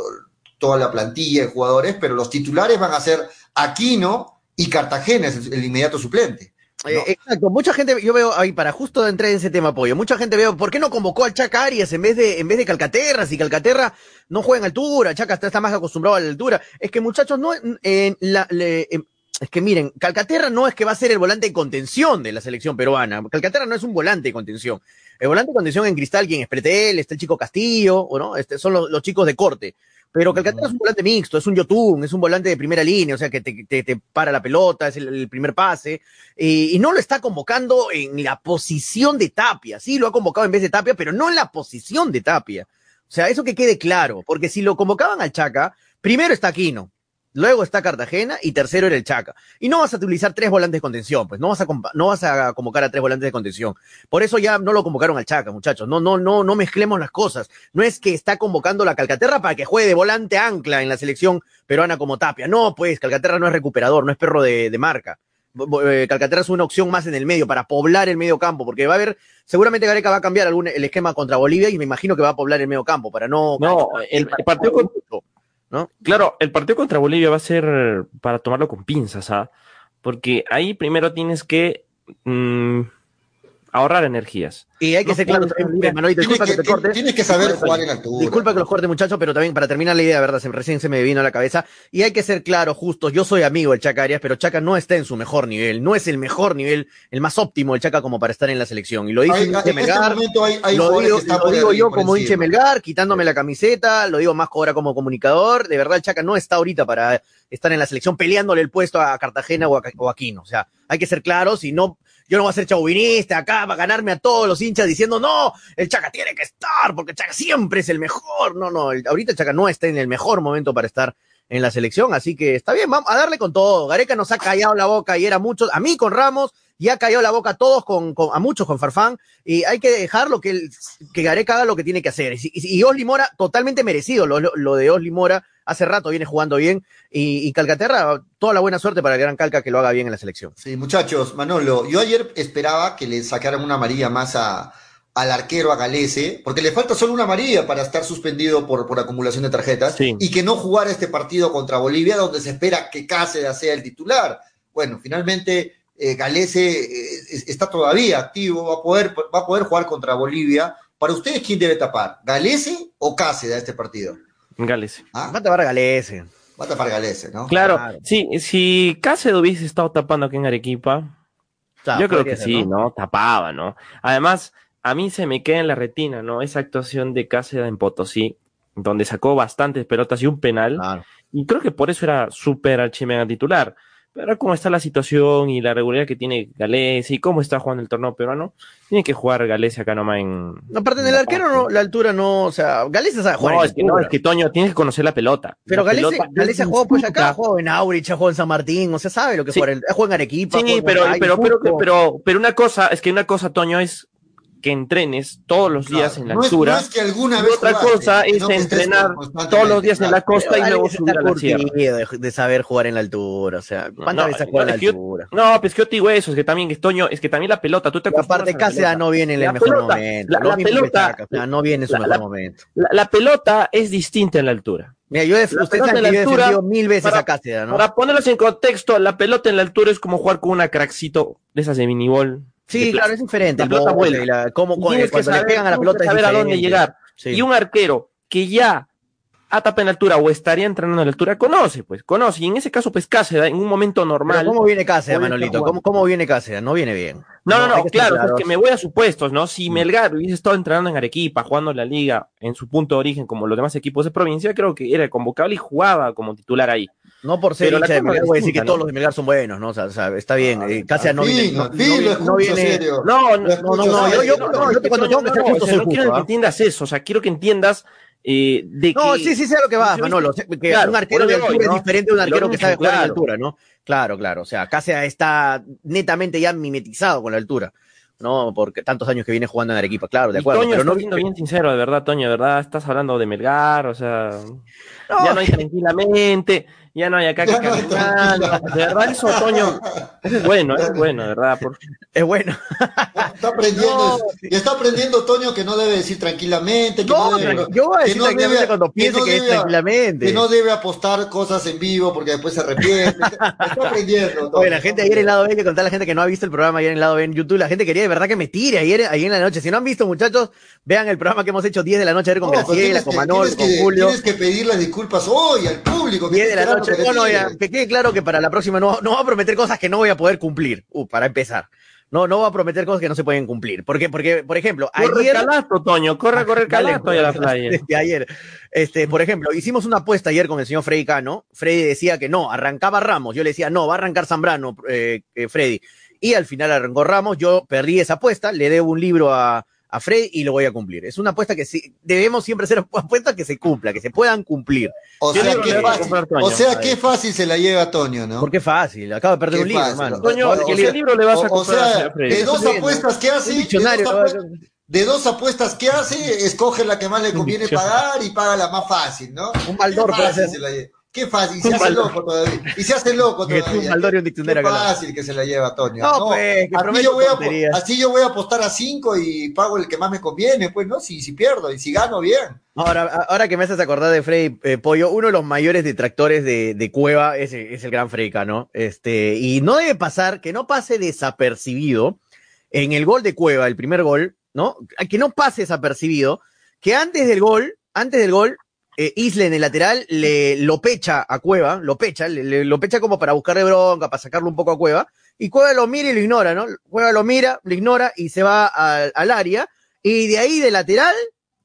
[SPEAKER 3] toda la plantilla de jugadores, pero los titulares van a ser Aquino y Cartagena, es el inmediato suplente. ¿No?
[SPEAKER 1] Eh, exacto, mucha gente, yo veo ahí, para justo entrar en ese tema apoyo, mucha gente veo, ¿por qué no convocó al Chaca Arias en vez de, en vez de Calcaterra? Si Calcaterra no juega en altura, Chaca está, está más acostumbrado a la altura. Es que muchachos, no, en la, le- em, es que miren, Calcaterra no es que va a ser el volante de contención de la selección peruana. Calcaterra no es un volante de contención. El volante de contención en cristal, quien es Pretel, está el chico Castillo, ¿o no? Este, son los, los chicos de corte. Pero Calcaterra es un volante mixto, es un Yotun, es un volante de primera línea, o sea, que te, te- te para la pelota, es el, el primer pase, y, y no lo está convocando en la posición de Tapia. Sí, lo ha convocado en vez de Tapia, pero no en la posición de Tapia. O sea, eso que quede claro, porque si lo convocaban al Chaca, primero está Aquino, luego está Cartagena y tercero era el Chaca. Y no vas a utilizar tres volantes de contención, pues no vas a, no vas a convocar a tres volantes de contención. Por eso ya no lo convocaron al Chaca, muchachos. No, no, no, no mezclemos las cosas. No es que está convocando la Calcaterra para que juegue de volante ancla en la selección peruana como Tapia. No, pues Calcaterra no es recuperador, no es perro de, de marca. Eh, Calcaterra es una opción más en el medio para poblar el medio campo, porque va a haber, seguramente Gareca va a cambiar algún, el esquema contra Bolivia y me imagino que va a poblar el medio campo para no.
[SPEAKER 4] No, el, el partido con- Claro, el partido contra Bolivia va a ser para tomarlo con pinzas, ¿ah? Porque ahí primero tienes que mm, ahorrar energías.
[SPEAKER 1] Y hay que
[SPEAKER 4] No
[SPEAKER 1] ser claro también,
[SPEAKER 3] Tienes
[SPEAKER 1] disculpa que,
[SPEAKER 3] que,
[SPEAKER 1] te corte.
[SPEAKER 3] tienes que saber
[SPEAKER 1] Disculpa,
[SPEAKER 3] jugar en altura.
[SPEAKER 1] Disculpa que los corte, muchachos, pero también para terminar la idea, ¿verdad? Se- recién se me vino a la cabeza. Y hay que ser claro, justos. Yo soy amigo del Chaca Arias, pero Chaca no está en su mejor nivel. No es el mejor nivel, el más óptimo del Chaca como para estar en la selección. Y lo dice
[SPEAKER 3] en este
[SPEAKER 1] Melgar,
[SPEAKER 3] momento hay, hay
[SPEAKER 1] lo digo, lo digo yo como
[SPEAKER 3] encima.
[SPEAKER 1] Melgar, quitándome la camiseta, lo digo más ahora como comunicador. De verdad, el Chaca no está ahorita para estar en la selección peleándole el puesto a Cartagena o a, o a Aquino. O sea, hay que ser claros y no, yo no voy a ser chauvinista acá para ganarme a todos los hinchas diciendo, no, el Chaca tiene que estar porque Chaca siempre es el mejor. No, no, el- ahorita el Chaca no está en el mejor momento para estar en la selección, así que está bien, vamos a darle con todo. Gareca nos ha callado la boca y era muchos, a mí con Ramos, y ha callado la boca a todos con, con- a muchos con Farfán, y hay que dejarlo que, que Gareca haga lo que tiene que hacer. Y, y, y Osli Mora, totalmente merecido, lo, lo- lo de Osli Mora, hace rato viene jugando bien, y, y Calcaterra, toda la buena suerte para el gran Calca que lo haga bien en la selección.
[SPEAKER 3] Sí, muchachos, Manolo, yo ayer esperaba que le sacaran una amarilla más a, al arquero, a Galese, porque le falta solo una amarilla para estar suspendido por, por acumulación de tarjetas
[SPEAKER 4] Sí.
[SPEAKER 3] y que no jugara este partido contra Bolivia, donde se espera que Cáceres sea el titular. Bueno, finalmente eh, Galese eh, es- está todavía activo, va a, poder, va a poder jugar contra Bolivia. Para ustedes, ¿quién debe tapar? ¿Galese o Cáceres a este partido?
[SPEAKER 4] Gales.
[SPEAKER 3] ¿Ah?
[SPEAKER 1] Va a tapar a Galese.
[SPEAKER 3] Va a tapar Galese, ¿no?
[SPEAKER 4] Claro,
[SPEAKER 1] Claro.
[SPEAKER 4] sí, si Cáceres hubiese estado tapando aquí en Arequipa,
[SPEAKER 1] O sea,
[SPEAKER 4] yo creo que
[SPEAKER 1] ser,
[SPEAKER 4] sí, ¿no? Tapaba, ¿no? Además, a mí se me queda en la retina, ¿no? Esa actuación de Cáceres en Potosí, donde sacó bastantes pelotas y un penal.
[SPEAKER 1] Claro.
[SPEAKER 4] Y creo que por eso era súper archimega titular. Pero cómo está la situación y la regularidad que tiene Galés y cómo está jugando el torneo peruano, tiene que jugar Galés acá nomás en...
[SPEAKER 1] No, aparte
[SPEAKER 4] en
[SPEAKER 1] del
[SPEAKER 4] La
[SPEAKER 1] arquero, no, la altura no, o sea, Galese sabe jugar
[SPEAKER 4] No,
[SPEAKER 1] en
[SPEAKER 4] es que no, es que Toño, tienes que conocer la pelota.
[SPEAKER 1] Pero
[SPEAKER 4] La pelota
[SPEAKER 1] Galese ha jugado pues acá, ha jugado en Aurich, ha jugado en San Martín, o sea, sabe lo que
[SPEAKER 4] Sí.
[SPEAKER 1] juega, en- ha jugado en Arequipa.
[SPEAKER 4] Sí, pero, pero, pero, pero una cosa, es que una cosa, Toño, es que entrenes todos los días
[SPEAKER 3] Claro.
[SPEAKER 4] en la
[SPEAKER 3] No es-
[SPEAKER 4] altura.
[SPEAKER 3] no es que alguna vez
[SPEAKER 4] otra
[SPEAKER 3] jugaste,
[SPEAKER 4] cosa es entrenar todos los días en la costa y luego subir a la sierra.
[SPEAKER 1] de, de saber jugar en la altura, o sea, ¿cuántas
[SPEAKER 4] No,
[SPEAKER 1] veces ha
[SPEAKER 4] no,
[SPEAKER 1] jugado en la
[SPEAKER 4] es que yo-
[SPEAKER 1] altura?
[SPEAKER 4] No, pues que yo te digo eso, es que también, es Toño, es que también la pelota, tú te
[SPEAKER 1] aparte, Cáceres no viene en el
[SPEAKER 4] La
[SPEAKER 1] mejor
[SPEAKER 4] pelota,
[SPEAKER 1] momento.
[SPEAKER 4] la- la pelota-
[SPEAKER 1] sea, no viene en su
[SPEAKER 4] la-
[SPEAKER 1] mejor
[SPEAKER 4] la-
[SPEAKER 1] momento.
[SPEAKER 4] La, la pelota es distinta en la altura.
[SPEAKER 1] Mira, yo saben
[SPEAKER 4] en
[SPEAKER 1] que
[SPEAKER 4] la
[SPEAKER 1] yo he defendido mil veces
[SPEAKER 4] para-
[SPEAKER 1] a Cáceres, ¿no?
[SPEAKER 4] Para ponerlos en contexto, la pelota en la altura es como jugar con una crackcito de esas de minibol.
[SPEAKER 1] Sí, claro, es diferente.
[SPEAKER 4] La
[SPEAKER 1] el
[SPEAKER 4] pelota vuela.
[SPEAKER 1] y la- cómo, cuando
[SPEAKER 4] saber,
[SPEAKER 1] le pegan a la pelota es
[SPEAKER 4] saber a dónde llegar.
[SPEAKER 1] Sí.
[SPEAKER 4] Y un arquero que ya ha tapado en la altura o estaría entrenando en la altura, conoce, pues, conoce. Y en ese caso, pues, Cáceres, en un momento normal.
[SPEAKER 1] ¿Cómo viene Cáceres, Manolito? ¿Cómo, ¿Cómo viene Cáceres? No viene bien.
[SPEAKER 4] No, no, no, claro, es que me voy a supuestos, ¿no? Si Melgar hubiese estado entrenando en Arequipa, jugando la liga en su punto de origen como los demás equipos de provincia, creo que era convocable y jugaba como titular ahí.
[SPEAKER 1] No por ser
[SPEAKER 4] Pero la
[SPEAKER 1] hincha de
[SPEAKER 4] cosa
[SPEAKER 1] Melgar
[SPEAKER 4] es
[SPEAKER 1] voy a decir que todos
[SPEAKER 4] ¿no?
[SPEAKER 1] los de Melgar son buenos, ¿no? O sea, o sea, está bien. eh, Cáceres no viene. No,
[SPEAKER 3] al
[SPEAKER 1] no viene- no.
[SPEAKER 4] No, no, no, yo, yo,
[SPEAKER 1] no,
[SPEAKER 4] no,
[SPEAKER 1] yo te- cuando tengo que ser
[SPEAKER 4] no,
[SPEAKER 1] justo,
[SPEAKER 4] quiero que
[SPEAKER 1] ¿ah?
[SPEAKER 4] entiendas eso, o sea, quiero que entiendas eh, de que...
[SPEAKER 1] No, sí, sí sé a lo que va,
[SPEAKER 4] Sí,
[SPEAKER 1] Manolo. Que
[SPEAKER 4] claro,
[SPEAKER 1] un arquero de
[SPEAKER 4] voy,
[SPEAKER 1] altura
[SPEAKER 4] ¿no?
[SPEAKER 1] es diferente de un arquero que sabe jugar en
[SPEAKER 4] claro.
[SPEAKER 1] altura, ¿no? Claro, claro. O sea, Cáceres está netamente ya mimetizado con la altura, ¿no? Porque tantos años que viene jugando en Arequipa, claro, de
[SPEAKER 4] Y
[SPEAKER 1] acuerdo.
[SPEAKER 4] Toño,
[SPEAKER 1] pero no,
[SPEAKER 4] siendo bien sincero, de verdad, Toño, de verdad, estás hablando de Melgar, o sea,
[SPEAKER 1] No,
[SPEAKER 4] ya no hay tranquilamente, ya no hay acá que
[SPEAKER 3] no
[SPEAKER 4] caminar, de verdad, eso, Toño, es bueno, es bueno, de verdad, por-
[SPEAKER 1] es bueno.
[SPEAKER 3] Está aprendiendo,
[SPEAKER 1] No,
[SPEAKER 3] y está aprendiendo Toño que no debe decir tranquilamente, que
[SPEAKER 1] No,
[SPEAKER 3] no, debe,
[SPEAKER 1] yo voy a
[SPEAKER 3] que
[SPEAKER 1] decir
[SPEAKER 3] no
[SPEAKER 1] tranquilamente
[SPEAKER 3] debe-
[SPEAKER 1] cuando
[SPEAKER 3] que
[SPEAKER 1] piense
[SPEAKER 3] no
[SPEAKER 1] que es
[SPEAKER 3] debe-
[SPEAKER 1] tranquilamente.
[SPEAKER 3] que no debe apostar cosas en vivo porque después se arrepiente. Está aprendiendo. Toño,
[SPEAKER 1] Oye, la gente ayer en
[SPEAKER 3] aprendiendo.
[SPEAKER 1] lado B, que contar a la gente que no ha visto el programa ayer en lado B en YouTube, la gente quería de verdad que me tire ayer, ayer en la noche. Si no han visto, muchachos, vean el programa que hemos hecho 10 de la noche ayer con
[SPEAKER 3] No, pero
[SPEAKER 1] Graciela, con
[SPEAKER 3] tienes
[SPEAKER 1] con
[SPEAKER 3] que-
[SPEAKER 1] Julio.
[SPEAKER 3] Tienes que pedir las disculpas hoy al público. que
[SPEAKER 1] 10 de la noche.
[SPEAKER 3] que
[SPEAKER 1] No, no,
[SPEAKER 3] le
[SPEAKER 1] ya, que quede claro que para la próxima no, no va a prometer cosas que no voy a poder cumplir. Uh, para empezar. No, no voy a prometer cosas que no se pueden cumplir. Porque, porque, por ejemplo,
[SPEAKER 4] Corre
[SPEAKER 1] ayer.
[SPEAKER 4] calato, Toño, corre
[SPEAKER 1] Dale,
[SPEAKER 4] calato y a la playa.
[SPEAKER 1] Desde ayer. Este, por ejemplo, hicimos una apuesta ayer con el señor Freddy Cano. Freddy decía que no, arrancaba Ramos. Yo le decía, no, va a arrancar Zambrano, eh, eh, Freddy. Y al final arrancó Ramos. Yo perdí esa apuesta, le debo un libro a, a Freddy y lo voy a cumplir. Es una apuesta que sí, debemos siempre hacer [LAUGHS] apuestas que se cumpla, que se puedan cumplir.
[SPEAKER 3] O
[SPEAKER 4] ¿Qué
[SPEAKER 3] sea, qué
[SPEAKER 4] a
[SPEAKER 3] fácil,
[SPEAKER 4] comprar, Toño?
[SPEAKER 3] o sea,
[SPEAKER 1] A
[SPEAKER 3] qué
[SPEAKER 1] ver.
[SPEAKER 3] fácil se la lleva Toño, ¿no?
[SPEAKER 1] Porque fácil, acabo de perder
[SPEAKER 3] Qué
[SPEAKER 1] un libro,
[SPEAKER 3] fácil.
[SPEAKER 1] hermano.
[SPEAKER 4] Toño,
[SPEAKER 3] O
[SPEAKER 4] ¿qué
[SPEAKER 3] sea,
[SPEAKER 4] libro le vas a
[SPEAKER 3] O, o
[SPEAKER 4] comprar a
[SPEAKER 3] sea,
[SPEAKER 4] Freddy?
[SPEAKER 3] de dos apuestas que hace, de dos, apuestas, de dos apuestas que hace, escoge la que más le conviene pagar y paga la más fácil, ¿no?
[SPEAKER 1] Un baldor
[SPEAKER 3] fácil se la lleva. Qué fácil, y se hace loco todavía. Y se hace loco todavía. Qué fácil que se la lleva Toño.
[SPEAKER 1] No, pues,
[SPEAKER 3] así, yo voy a,
[SPEAKER 1] tonterías.
[SPEAKER 3] así yo voy a apostar a cinco y pago el que más me conviene, pues, ¿no? Si, si pierdo y si gano, bien.
[SPEAKER 1] Ahora, ahora que me haces acordar de Freddy eh, Pollo, uno de los mayores detractores de, de Cueva es, es el gran Freddy ¿no? Este, y no debe pasar, que no pase desapercibido en el gol de Cueva, el primer gol, ¿no? Que no pase desapercibido, que antes del gol, antes del gol, eh, Isla en el lateral le lo pecha a Cueva, lo pecha, le- lo pecha como para buscarle bronca, para sacarlo un poco a Cueva, y Cueva lo mira y lo ignora, ¿no? Cueva lo mira, lo ignora y se va al, al área, y de ahí de lateral,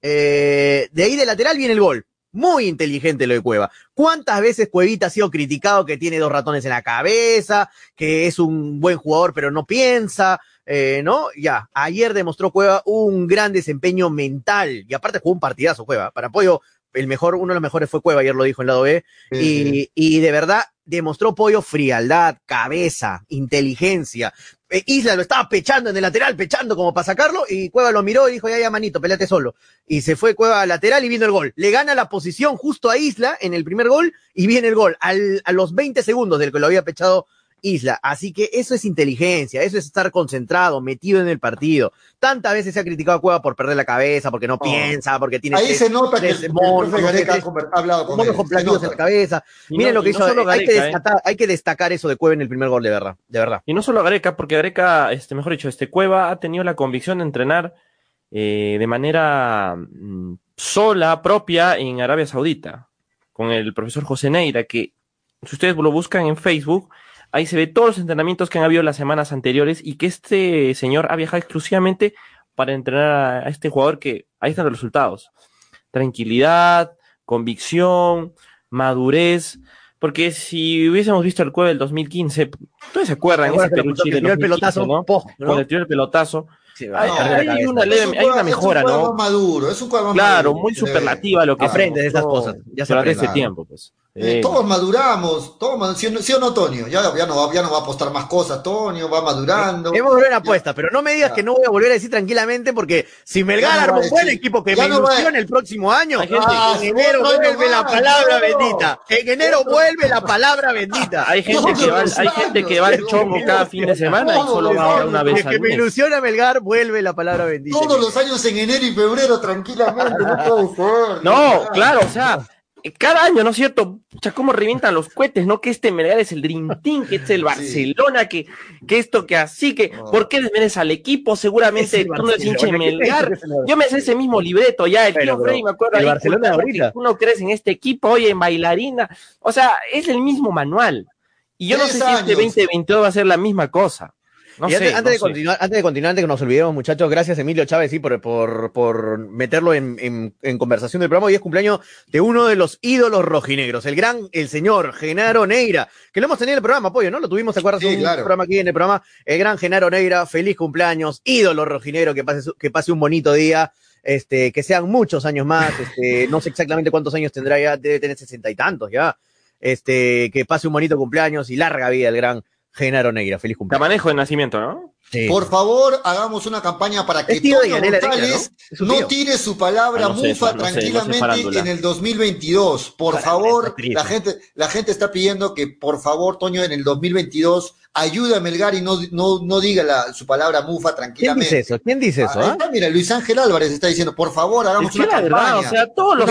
[SPEAKER 1] eh, de ahí de lateral viene el gol. Muy inteligente lo de Cueva. ¿Cuántas veces Cuevita ha sido criticado que tiene dos ratones en la cabeza, que es un buen jugador pero no piensa? Eh, ¿No? Ya, ayer demostró Cueva un gran desempeño mental y aparte jugó un partidazo Cueva. Para apoyo, el mejor, uno de los mejores fue Cueva, ayer lo dijo en lado B. Y, y de verdad demostró Pollo frialdad, cabeza, inteligencia. Eh, Isla lo estaba pechando en el lateral, pechando como para sacarlo, y Cueva lo miró y dijo, ya, ya, manito, peleate solo. Y se fue Cueva al lateral y vino el gol. Le gana la posición justo a Isla en el primer gol y viene el gol al- a los 20 segundos del que lo había pechado Isla. Así que eso es inteligencia, eso es estar concentrado, metido en el partido. Tantas veces se ha criticado a Cueva por perder la cabeza, porque no piensa, porque tiene
[SPEAKER 3] Ahí
[SPEAKER 1] tres-
[SPEAKER 3] se nota que
[SPEAKER 1] tres monos,
[SPEAKER 3] Gareca ha
[SPEAKER 1] tres-
[SPEAKER 3] conver- ha hablado con él.
[SPEAKER 1] con
[SPEAKER 3] Se
[SPEAKER 1] platillos en la cabeza.
[SPEAKER 4] Y
[SPEAKER 1] Miren
[SPEAKER 4] no-
[SPEAKER 1] lo que
[SPEAKER 4] no
[SPEAKER 1] hizo,
[SPEAKER 4] solo
[SPEAKER 1] hay, que
[SPEAKER 4] ¿eh?
[SPEAKER 1] destacar, hay que destacar eso de Cueva en el primer gol, de verdad, de verdad.
[SPEAKER 4] Y no solo a Gareca, porque Gareca, este, mejor dicho, este Cueva ha tenido la convicción de entrenar eh, de manera mm, sola, propia, en Arabia Saudita, con el profesor José Neira, que si ustedes lo buscan en Facebook, ahí se ve todos los entrenamientos que han habido las semanas anteriores y que este señor ha viajado exclusivamente para entrenar a, este jugador que ahí están los resultados. Tranquilidad, convicción, madurez. Porque si hubiésemos visto el Cueva del 2015, ¿ustedes se acuerdan? Ese Perú-Chile
[SPEAKER 1] que tiró el
[SPEAKER 4] 2015,
[SPEAKER 1] pelotazo,
[SPEAKER 4] ¿no?
[SPEAKER 1] po, ¿no?
[SPEAKER 4] Cuando tiró el pelotazo.
[SPEAKER 1] Sí,
[SPEAKER 4] Hay- una leve-
[SPEAKER 3] un
[SPEAKER 4] hay una
[SPEAKER 3] Cueva- es un
[SPEAKER 4] mejora, ¿no?
[SPEAKER 3] maduro, es un
[SPEAKER 4] Claro,
[SPEAKER 3] maduro.
[SPEAKER 4] muy superlativa lo que
[SPEAKER 1] Aprende de esas cosas, ya se
[SPEAKER 4] durante ese tiempo, pues.
[SPEAKER 3] Eh,
[SPEAKER 4] Eh,
[SPEAKER 3] todos maduramos, todos ¿sí, o no- o no, Tonio? Ya, ya, no, va- ya no va a apostar más cosas, Tonio, va madurando.
[SPEAKER 1] Hemos volver en apuesta, pero no me digas
[SPEAKER 3] Ya.
[SPEAKER 1] que no voy a volver a decir tranquilamente porque si Melgar
[SPEAKER 3] Ya no a
[SPEAKER 1] buen equipo que
[SPEAKER 3] Ya
[SPEAKER 1] me
[SPEAKER 3] no va a-
[SPEAKER 1] ilusiona el próximo año,
[SPEAKER 4] gente
[SPEAKER 3] Ah,
[SPEAKER 1] en enero
[SPEAKER 3] no, no,
[SPEAKER 1] vuelve
[SPEAKER 3] no,
[SPEAKER 1] la
[SPEAKER 3] no,
[SPEAKER 1] palabra
[SPEAKER 3] no.
[SPEAKER 1] bendita. En enero vuelve la palabra bendita.
[SPEAKER 4] hay gente, que va,
[SPEAKER 3] los
[SPEAKER 4] hay gente que va al chongo cada fin de semana y solo va
[SPEAKER 3] años,
[SPEAKER 4] una
[SPEAKER 1] El
[SPEAKER 4] vez al
[SPEAKER 1] que me ilusiona Melgar vuelve la palabra bendita.
[SPEAKER 3] Todos los años en enero y febrero, tranquilamente, no puede ser.
[SPEAKER 4] No, claro, o sea, eh, cada año, ¿no es cierto? Sea, cómo revientan los cohetes, ¿no? Que este Melgar es el Dream Team, que es el Barcelona, que, que esto, que así, que,
[SPEAKER 3] No.
[SPEAKER 4] ¿por qué desmereces al equipo? Seguramente [LAUGHS] tú no eres hincha de
[SPEAKER 1] Barcelona, ¿qué
[SPEAKER 4] Melgar. [LAUGHS] Yo me sé ese mismo libreto, ya, el tío Freddy me acuerdo.
[SPEAKER 1] el
[SPEAKER 4] ahí,
[SPEAKER 1] Barcelona
[SPEAKER 4] puta,
[SPEAKER 1] ahorita.
[SPEAKER 4] que Tú no crees en este equipo, oye, en bailarina. O sea, es el mismo manual. Y yo no sé si este
[SPEAKER 3] años.
[SPEAKER 4] 2022 va a ser la misma cosa. No
[SPEAKER 1] y
[SPEAKER 4] sé,
[SPEAKER 1] antes, antes
[SPEAKER 4] no
[SPEAKER 1] de
[SPEAKER 4] sé.
[SPEAKER 1] continuar, antes de continuar, antes que nos olvidemos, muchachos, gracias Emilio Chávez sí, por, por, por meterlo en, en, en conversación del programa. Hoy es cumpleaños de uno de los ídolos rojinegros, el gran, el señor Genaro Neira, que lo hemos tenido en el programa, apoyo, ¿no? Lo tuvimos, ¿te acuerdas?
[SPEAKER 3] Sí,
[SPEAKER 1] un
[SPEAKER 3] claro.
[SPEAKER 1] programa aquí en el programa. El gran Genaro Neira, feliz cumpleaños, ídolo rojinegro, que pase, que pase un bonito día. Este, que sean muchos años más, este, [LAUGHS] no sé exactamente cuántos años tendrá ya, debe tener sesenta y tantos ya. Este, que pase un bonito cumpleaños y larga vida el gran Genaro Neira. Feliz cumpleaños.
[SPEAKER 4] Camanejo de nacimiento, ¿no?
[SPEAKER 1] Sí.
[SPEAKER 3] Por favor, hagamos una campaña para que Toño González
[SPEAKER 1] ¿no?
[SPEAKER 3] No tire su palabra
[SPEAKER 4] Ah, no sé,
[SPEAKER 3] mufa
[SPEAKER 4] no sé, no sé
[SPEAKER 3] tranquilamente
[SPEAKER 4] farándula.
[SPEAKER 3] en el 2022. Por
[SPEAKER 1] Para
[SPEAKER 3] favor, la gente, la gente está pidiendo que por favor, Toño, en el 2022 ayude a Melgar y no, no, no diga la- su palabra mufa
[SPEAKER 1] ¿Quién
[SPEAKER 3] tranquilamente.
[SPEAKER 1] dice eso? ¿Quién dice eso? Ah?
[SPEAKER 3] está, mira, Luis Ángel Álvarez está diciendo, por favor, hagamos
[SPEAKER 4] Es
[SPEAKER 3] una
[SPEAKER 4] verdad,
[SPEAKER 3] campaña.
[SPEAKER 4] o sea, todos los.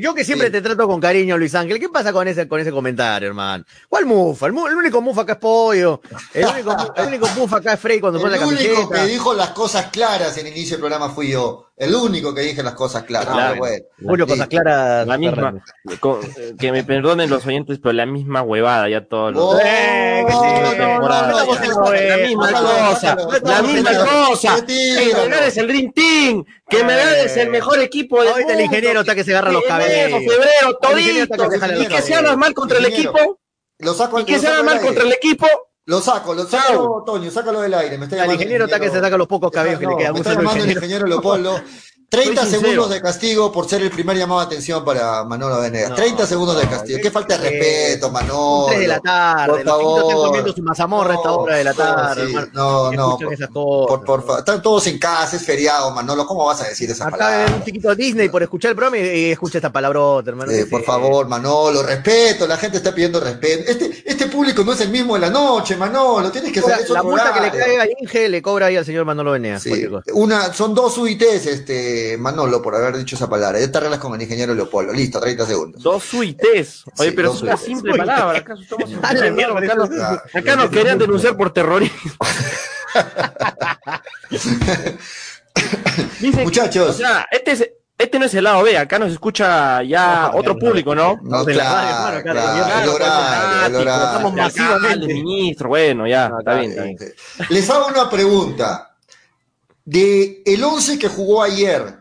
[SPEAKER 1] Yo que siempre
[SPEAKER 3] Sí.
[SPEAKER 1] te trato con cariño, Luis Ángel. ¿Qué pasa con ese, con ese comentario, hermano? ¿Cuál mufa? El, mu- el único mufa acá es Pollo. El único, mu- el único mufa acá es Frey cuando pone
[SPEAKER 3] El
[SPEAKER 1] la
[SPEAKER 3] único
[SPEAKER 1] camiseta.
[SPEAKER 3] que dijo las cosas claras en el inicio del programa fui yo. El único que dije las cosas claras.
[SPEAKER 4] Claro.
[SPEAKER 3] Ah, bueno.
[SPEAKER 1] Julio,
[SPEAKER 3] Sí.
[SPEAKER 1] cosas claras.
[SPEAKER 4] La misma, con- que me perdonen los oyentes, pero la misma huevada ya todos los...
[SPEAKER 3] Oh,
[SPEAKER 1] Eh, sí.
[SPEAKER 3] no, no, no,
[SPEAKER 4] la misma cosa, la misma cosa. Que me ganes el Dream Team, que me ganes el mejor equipo del
[SPEAKER 1] Ahorita el ingeniero está que se agarra los cabellos.
[SPEAKER 4] febrero,
[SPEAKER 1] El
[SPEAKER 4] todito, y que se haga mal contra el equipo,
[SPEAKER 3] Lo saco
[SPEAKER 4] y que se haga mal contra el equipo,
[SPEAKER 3] Lo saco, lo saco, Toño, sácalo del aire. Me está
[SPEAKER 1] El ingeniero está que se saca los pocos cabellos que le quedan.
[SPEAKER 3] Me está llamando el
[SPEAKER 1] ingeniero.
[SPEAKER 3] ingeniero Leopoldo. [LAUGHS] 30
[SPEAKER 4] Soy sincero.
[SPEAKER 3] segundos de castigo por ser el primer llamado de atención para Manolo Venegas.
[SPEAKER 1] No,
[SPEAKER 3] 30 segundos de castigo.
[SPEAKER 1] qué
[SPEAKER 3] falta de respeto, Manolo.
[SPEAKER 1] 3 de la tarde,
[SPEAKER 3] Por
[SPEAKER 1] chiquitos están
[SPEAKER 3] favor.
[SPEAKER 1] comiendo su mazamorra a esta hora de la tarde,
[SPEAKER 3] sí, no, no,
[SPEAKER 1] escuchan
[SPEAKER 3] por-
[SPEAKER 1] esas cosas.
[SPEAKER 3] Por, por favor. Están todos en casa, es feriado, Manolo. ¿Cómo vas a decir esa
[SPEAKER 1] Acá
[SPEAKER 3] palabra?
[SPEAKER 1] ven un chiquito Disney por escuchar el programa y, escucha esta palabrota, hermano.
[SPEAKER 3] Eh, por favor, Manolo, respeto, la gente está pidiendo respeto. Este, este público no es el mismo de la noche, Manolo, tienes que
[SPEAKER 1] La,
[SPEAKER 3] saber
[SPEAKER 1] la multa que le cae a Inge le cobra ahí al señor Manolo Venegas.
[SPEAKER 3] Sí, una, son dos UITs, este, Manolo, por haber dicho esa palabra. Ya te arreglas con el ingeniero Leopoldo. Listo, 30 segundos.
[SPEAKER 4] dos suites. Oye,
[SPEAKER 3] Sí,
[SPEAKER 4] pero es una simple
[SPEAKER 1] Suites.
[SPEAKER 4] palabra, ¿acaso estamos en
[SPEAKER 1] A la mierda,
[SPEAKER 4] acá, nos, acá nos querían denunciar por terrorismo. [LAUGHS] Dicen que-
[SPEAKER 3] Muchachos.
[SPEAKER 4] o sea, este es este no es el lado B, acá nos escucha ya
[SPEAKER 1] No,
[SPEAKER 4] otro
[SPEAKER 1] no,
[SPEAKER 4] público, ¿no?
[SPEAKER 3] No,
[SPEAKER 1] de
[SPEAKER 3] claro,
[SPEAKER 1] claro,
[SPEAKER 3] claro,
[SPEAKER 1] claro,
[SPEAKER 3] el horario, el
[SPEAKER 1] claro,
[SPEAKER 3] horario.
[SPEAKER 1] estamos masivamente.
[SPEAKER 4] ministro, bueno, ya,
[SPEAKER 1] No,
[SPEAKER 4] está bien, está bien.
[SPEAKER 3] Les hago una pregunta. De el 11 que jugó ayer,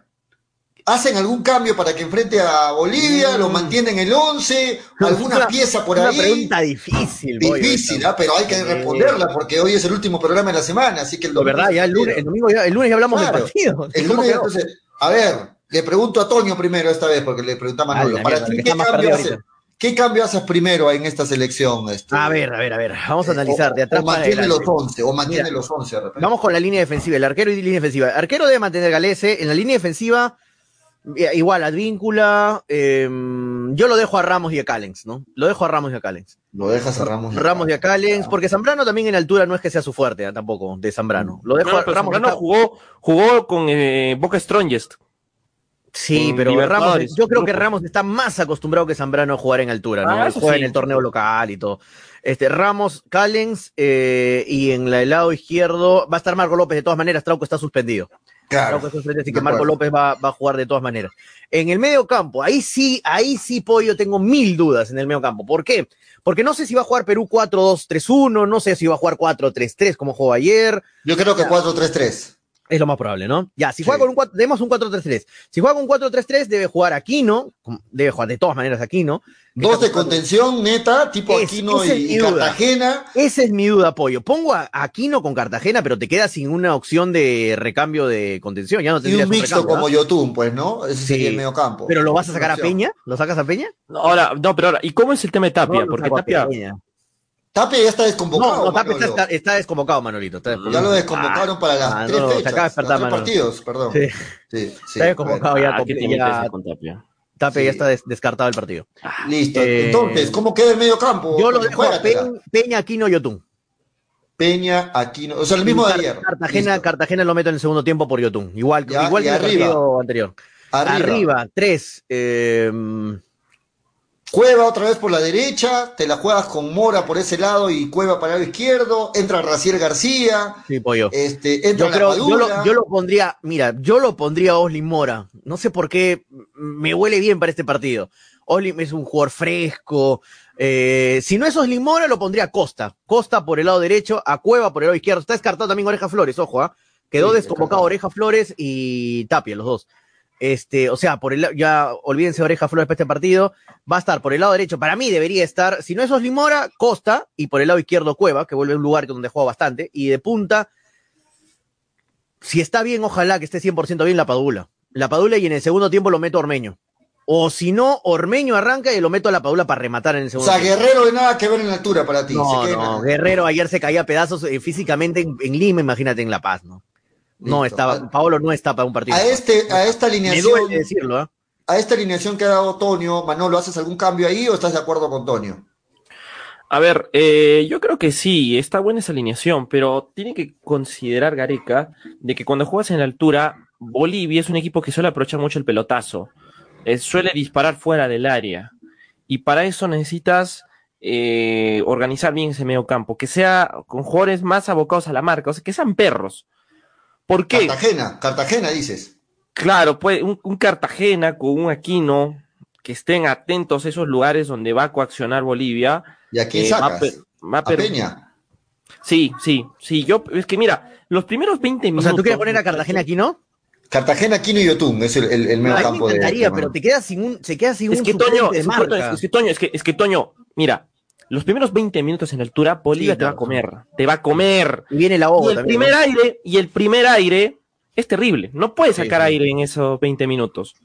[SPEAKER 3] ¿hacen algún cambio para que enfrente a Bolivia? ¿Lo mantienen el 11? ¿Alguna
[SPEAKER 1] Una-
[SPEAKER 3] pieza por
[SPEAKER 1] una
[SPEAKER 3] ahí?
[SPEAKER 1] pregunta difícil,
[SPEAKER 3] Difícil. ¿ah? pero hay que responderla porque hoy es el último programa de la semana, así que el
[SPEAKER 1] verdad, ya el lunes, el domingo ya, el lunes ya hablamos
[SPEAKER 3] Claro.
[SPEAKER 1] del partido.
[SPEAKER 3] El [LAUGHS]
[SPEAKER 1] ¿Cómo
[SPEAKER 3] lunes, entonces, a ver, le pregunto a Toño primero esta vez, porque le pregunté a Manolo.
[SPEAKER 1] Ah,
[SPEAKER 3] Para
[SPEAKER 1] mierda,
[SPEAKER 3] ti,
[SPEAKER 1] que
[SPEAKER 3] ¿qué cambio,
[SPEAKER 1] ahorita.
[SPEAKER 3] ¿Qué cambio haces primero en esta selección? este?
[SPEAKER 1] A ver, a ver, a ver. Vamos a analizar de
[SPEAKER 3] O-
[SPEAKER 1] atrás
[SPEAKER 3] o mantiene los 11, o mantiene
[SPEAKER 1] Mira,
[SPEAKER 3] los 11 de repente.
[SPEAKER 1] Vamos con la línea defensiva, el arquero y línea defensiva. El arquero debe mantener Galese. En la línea defensiva, eh, igual, Advíncula. eh, yo lo dejo a Ramos y a Callens, ¿no? Lo dejo a Ramos y a Callens.
[SPEAKER 3] Lo dejas a Ramos.
[SPEAKER 1] Ramos y a Callens, porque Zambrano también en altura no es que sea su fuerte, ¿eh? tampoco, de Zambrano. Lo dejo
[SPEAKER 4] No,
[SPEAKER 1] a Ramos.
[SPEAKER 4] Zambrano jugó, jugó con eh, Boca Strongest.
[SPEAKER 1] Sí, pero Ramos, yo creo que. Ramos está más acostumbrado que Zambrano a jugar en altura, ¿no?
[SPEAKER 4] Ah,
[SPEAKER 1] juega
[SPEAKER 4] sí.
[SPEAKER 1] en el torneo local y todo. Este, Ramos, Callens, eh, y en la- el lado izquierdo va a estar Marco López de todas maneras, Trauco está suspendido.
[SPEAKER 3] Claro.
[SPEAKER 1] Trauco está suspendido, así que Marco. López va, va a jugar de todas maneras. En el medio campo, ahí sí, ahí sí, Pollo, tengo mil dudas en el medio campo. ¿Por qué? Porque no sé si va a jugar Perú 4-2-3-1, no sé si va a jugar 4-3-3 como jugó ayer.
[SPEAKER 3] Yo creo que 4-3-3.
[SPEAKER 1] Es lo más probable, ¿no? Ya, si
[SPEAKER 3] Sí.
[SPEAKER 1] juega con un 4, demos un 4-3-3. Si juega con un 4-3-3, debe jugar Aquino, debe jugar de todas maneras Aquino.
[SPEAKER 3] Dos de contención, neta, tipo
[SPEAKER 1] Es-
[SPEAKER 3] Aquino
[SPEAKER 1] es
[SPEAKER 3] y. Cartagena.
[SPEAKER 1] Esa es mi duda, Pollo. Pongo a Aquino con Cartagena, pero te quedas sin una opción de recambio de contención. Ya no
[SPEAKER 3] Y
[SPEAKER 1] tendrías
[SPEAKER 3] un mixto
[SPEAKER 1] recambio,
[SPEAKER 3] como. Yotun, pues, ¿no? Ese
[SPEAKER 1] Sí.
[SPEAKER 3] sería el medio campo.
[SPEAKER 1] Pero lo vas a sacar a. Peña, ¿lo sacas a Peña?
[SPEAKER 4] Ahora, no, pero ahora, ¿y cómo es el tema de Tapia?
[SPEAKER 1] No,
[SPEAKER 4] Porque Tapia,
[SPEAKER 1] Peña.
[SPEAKER 3] Tapia ya está desconvocado.
[SPEAKER 1] No, no, está, está desconvocado, Manolito. Está
[SPEAKER 3] Ya lo desconvocaron para las
[SPEAKER 1] Ah,
[SPEAKER 3] tres
[SPEAKER 1] no, se
[SPEAKER 3] fechas.
[SPEAKER 1] acaba de
[SPEAKER 3] los partidos, perdón.
[SPEAKER 1] Sí,
[SPEAKER 3] Sí, sí,
[SPEAKER 1] está desconvocado ya.
[SPEAKER 4] ah, ¿qué te
[SPEAKER 1] comple- ya
[SPEAKER 4] con Tapia?
[SPEAKER 1] Tapia
[SPEAKER 3] Sí.
[SPEAKER 1] ya está des- descartado del partido.
[SPEAKER 3] Listo.
[SPEAKER 1] Eh,
[SPEAKER 3] Entonces, ¿cómo queda el medio campo?
[SPEAKER 1] Yo lo dejo a
[SPEAKER 3] Juégatela.
[SPEAKER 1] Peña, Aquino, Yotun.
[SPEAKER 3] Peña, Aquino. O sea, el mismo de ayer.
[SPEAKER 1] Cartagena,
[SPEAKER 3] Listo.
[SPEAKER 1] Cartagena lo meto en el segundo tiempo por Yotun. Igual,
[SPEAKER 3] Ya,
[SPEAKER 1] igual
[SPEAKER 3] y
[SPEAKER 1] que el partido anterior.
[SPEAKER 3] Arriba.
[SPEAKER 1] Arriba, tres. eh,
[SPEAKER 3] Cueva otra vez por la derecha, te la juegas con Mora por ese lado y Cueva para el lado izquierdo, entra Raciel García,
[SPEAKER 1] sí, pollo.
[SPEAKER 3] este, entra
[SPEAKER 1] Yo creo,
[SPEAKER 3] la
[SPEAKER 1] yo lo, yo lo pondría, mira, yo lo pondría a Oslin Mora. No sé por qué me huele bien para este partido. Oslin es un jugador fresco. eh, si no es Oslin Mora, lo pondría a Costa. Costa por el lado derecho, a Cueva por el lado izquierdo. Está descartado también Oreja Flores, ojo, ¿ah? Quedó
[SPEAKER 3] Sí,
[SPEAKER 1] desconvocado. Oreja Flores y Tapia, los dos. Este, o sea, por el ya olvídense Oreja Flores para este partido. Va a estar por el lado derecho, para mí debería estar, si no es Oslin Mora, Costa, y por el lado izquierdo Cueva, que vuelve a un lugar donde juega bastante, y de punta, si está bien, ojalá que esté 100% bien la Padula. La Padula y en el segundo tiempo lo meto a Ormeño. O si no, Ormeño arranca y lo meto a la Padula para rematar en el
[SPEAKER 3] O
[SPEAKER 1] segundo
[SPEAKER 3] sea,
[SPEAKER 1] tiempo.
[SPEAKER 3] Guerrero de nada que ver en la altura para ti.
[SPEAKER 1] No,
[SPEAKER 3] se
[SPEAKER 1] no, Guerrero ayer se caía a pedazos eh, físicamente en, en Lima, imagínate en La Paz, ¿no? No
[SPEAKER 3] Listo.
[SPEAKER 1] estaba, Paolo no está para un partido.
[SPEAKER 3] A, este, a esta
[SPEAKER 1] Me
[SPEAKER 3] alineación,
[SPEAKER 1] duele decirlo, ¿ah?
[SPEAKER 3] a esta alineación que ha dado Tonio, Manolo, ¿haces algún cambio ahí o estás de acuerdo con Tonio?
[SPEAKER 4] A ver, eh, yo creo que sí, está buena esa alineación, pero tiene que considerar Gareca de que cuando juegas en la altura, Bolivia es un equipo que suele aprovechar mucho el pelotazo, eh, suele disparar fuera del área, y para eso necesitas eh, organizar bien ese medio campo, que sea con jugadores más abocados a la marca, o sea, que sean perros. ¿Por qué?
[SPEAKER 3] Cartagena, Cartagena dices.
[SPEAKER 4] Claro, pues un, un Cartagena con un Aquino, que estén atentos a esos lugares donde va a coaccionar Bolivia.
[SPEAKER 3] ¿Y a quién
[SPEAKER 4] eh,
[SPEAKER 3] sacas?
[SPEAKER 4] va a
[SPEAKER 3] ¿A
[SPEAKER 4] per-
[SPEAKER 3] Peña?
[SPEAKER 4] Sí, sí, sí. Yo, es que mira, los primeros 20
[SPEAKER 1] O
[SPEAKER 4] minutos.
[SPEAKER 1] sea, ¿tú quieres poner a Cartagena aquí, no?
[SPEAKER 3] Cartagena, Quino y Yotun, es el, el, el medio
[SPEAKER 1] a mí me
[SPEAKER 3] campo de.
[SPEAKER 1] encantaría,
[SPEAKER 3] de-
[SPEAKER 1] pero te quedas sin un, se queda sin
[SPEAKER 4] Es
[SPEAKER 1] un
[SPEAKER 4] que Toño,
[SPEAKER 1] suplente de
[SPEAKER 4] es que, Toño,
[SPEAKER 1] marca.
[SPEAKER 4] es que Toño, es que, es que Toño, mira, los primeros 20 minutos en altura, Bolivia
[SPEAKER 1] Sí,
[SPEAKER 4] te va a comer, te va a comer.
[SPEAKER 1] Y viene la
[SPEAKER 4] Y
[SPEAKER 1] O
[SPEAKER 4] el
[SPEAKER 1] también.
[SPEAKER 4] primer
[SPEAKER 1] ¿no?
[SPEAKER 4] aire, y el primer aire es terrible. No puedes sacar
[SPEAKER 1] sí.
[SPEAKER 4] aire en esos 20 minutos.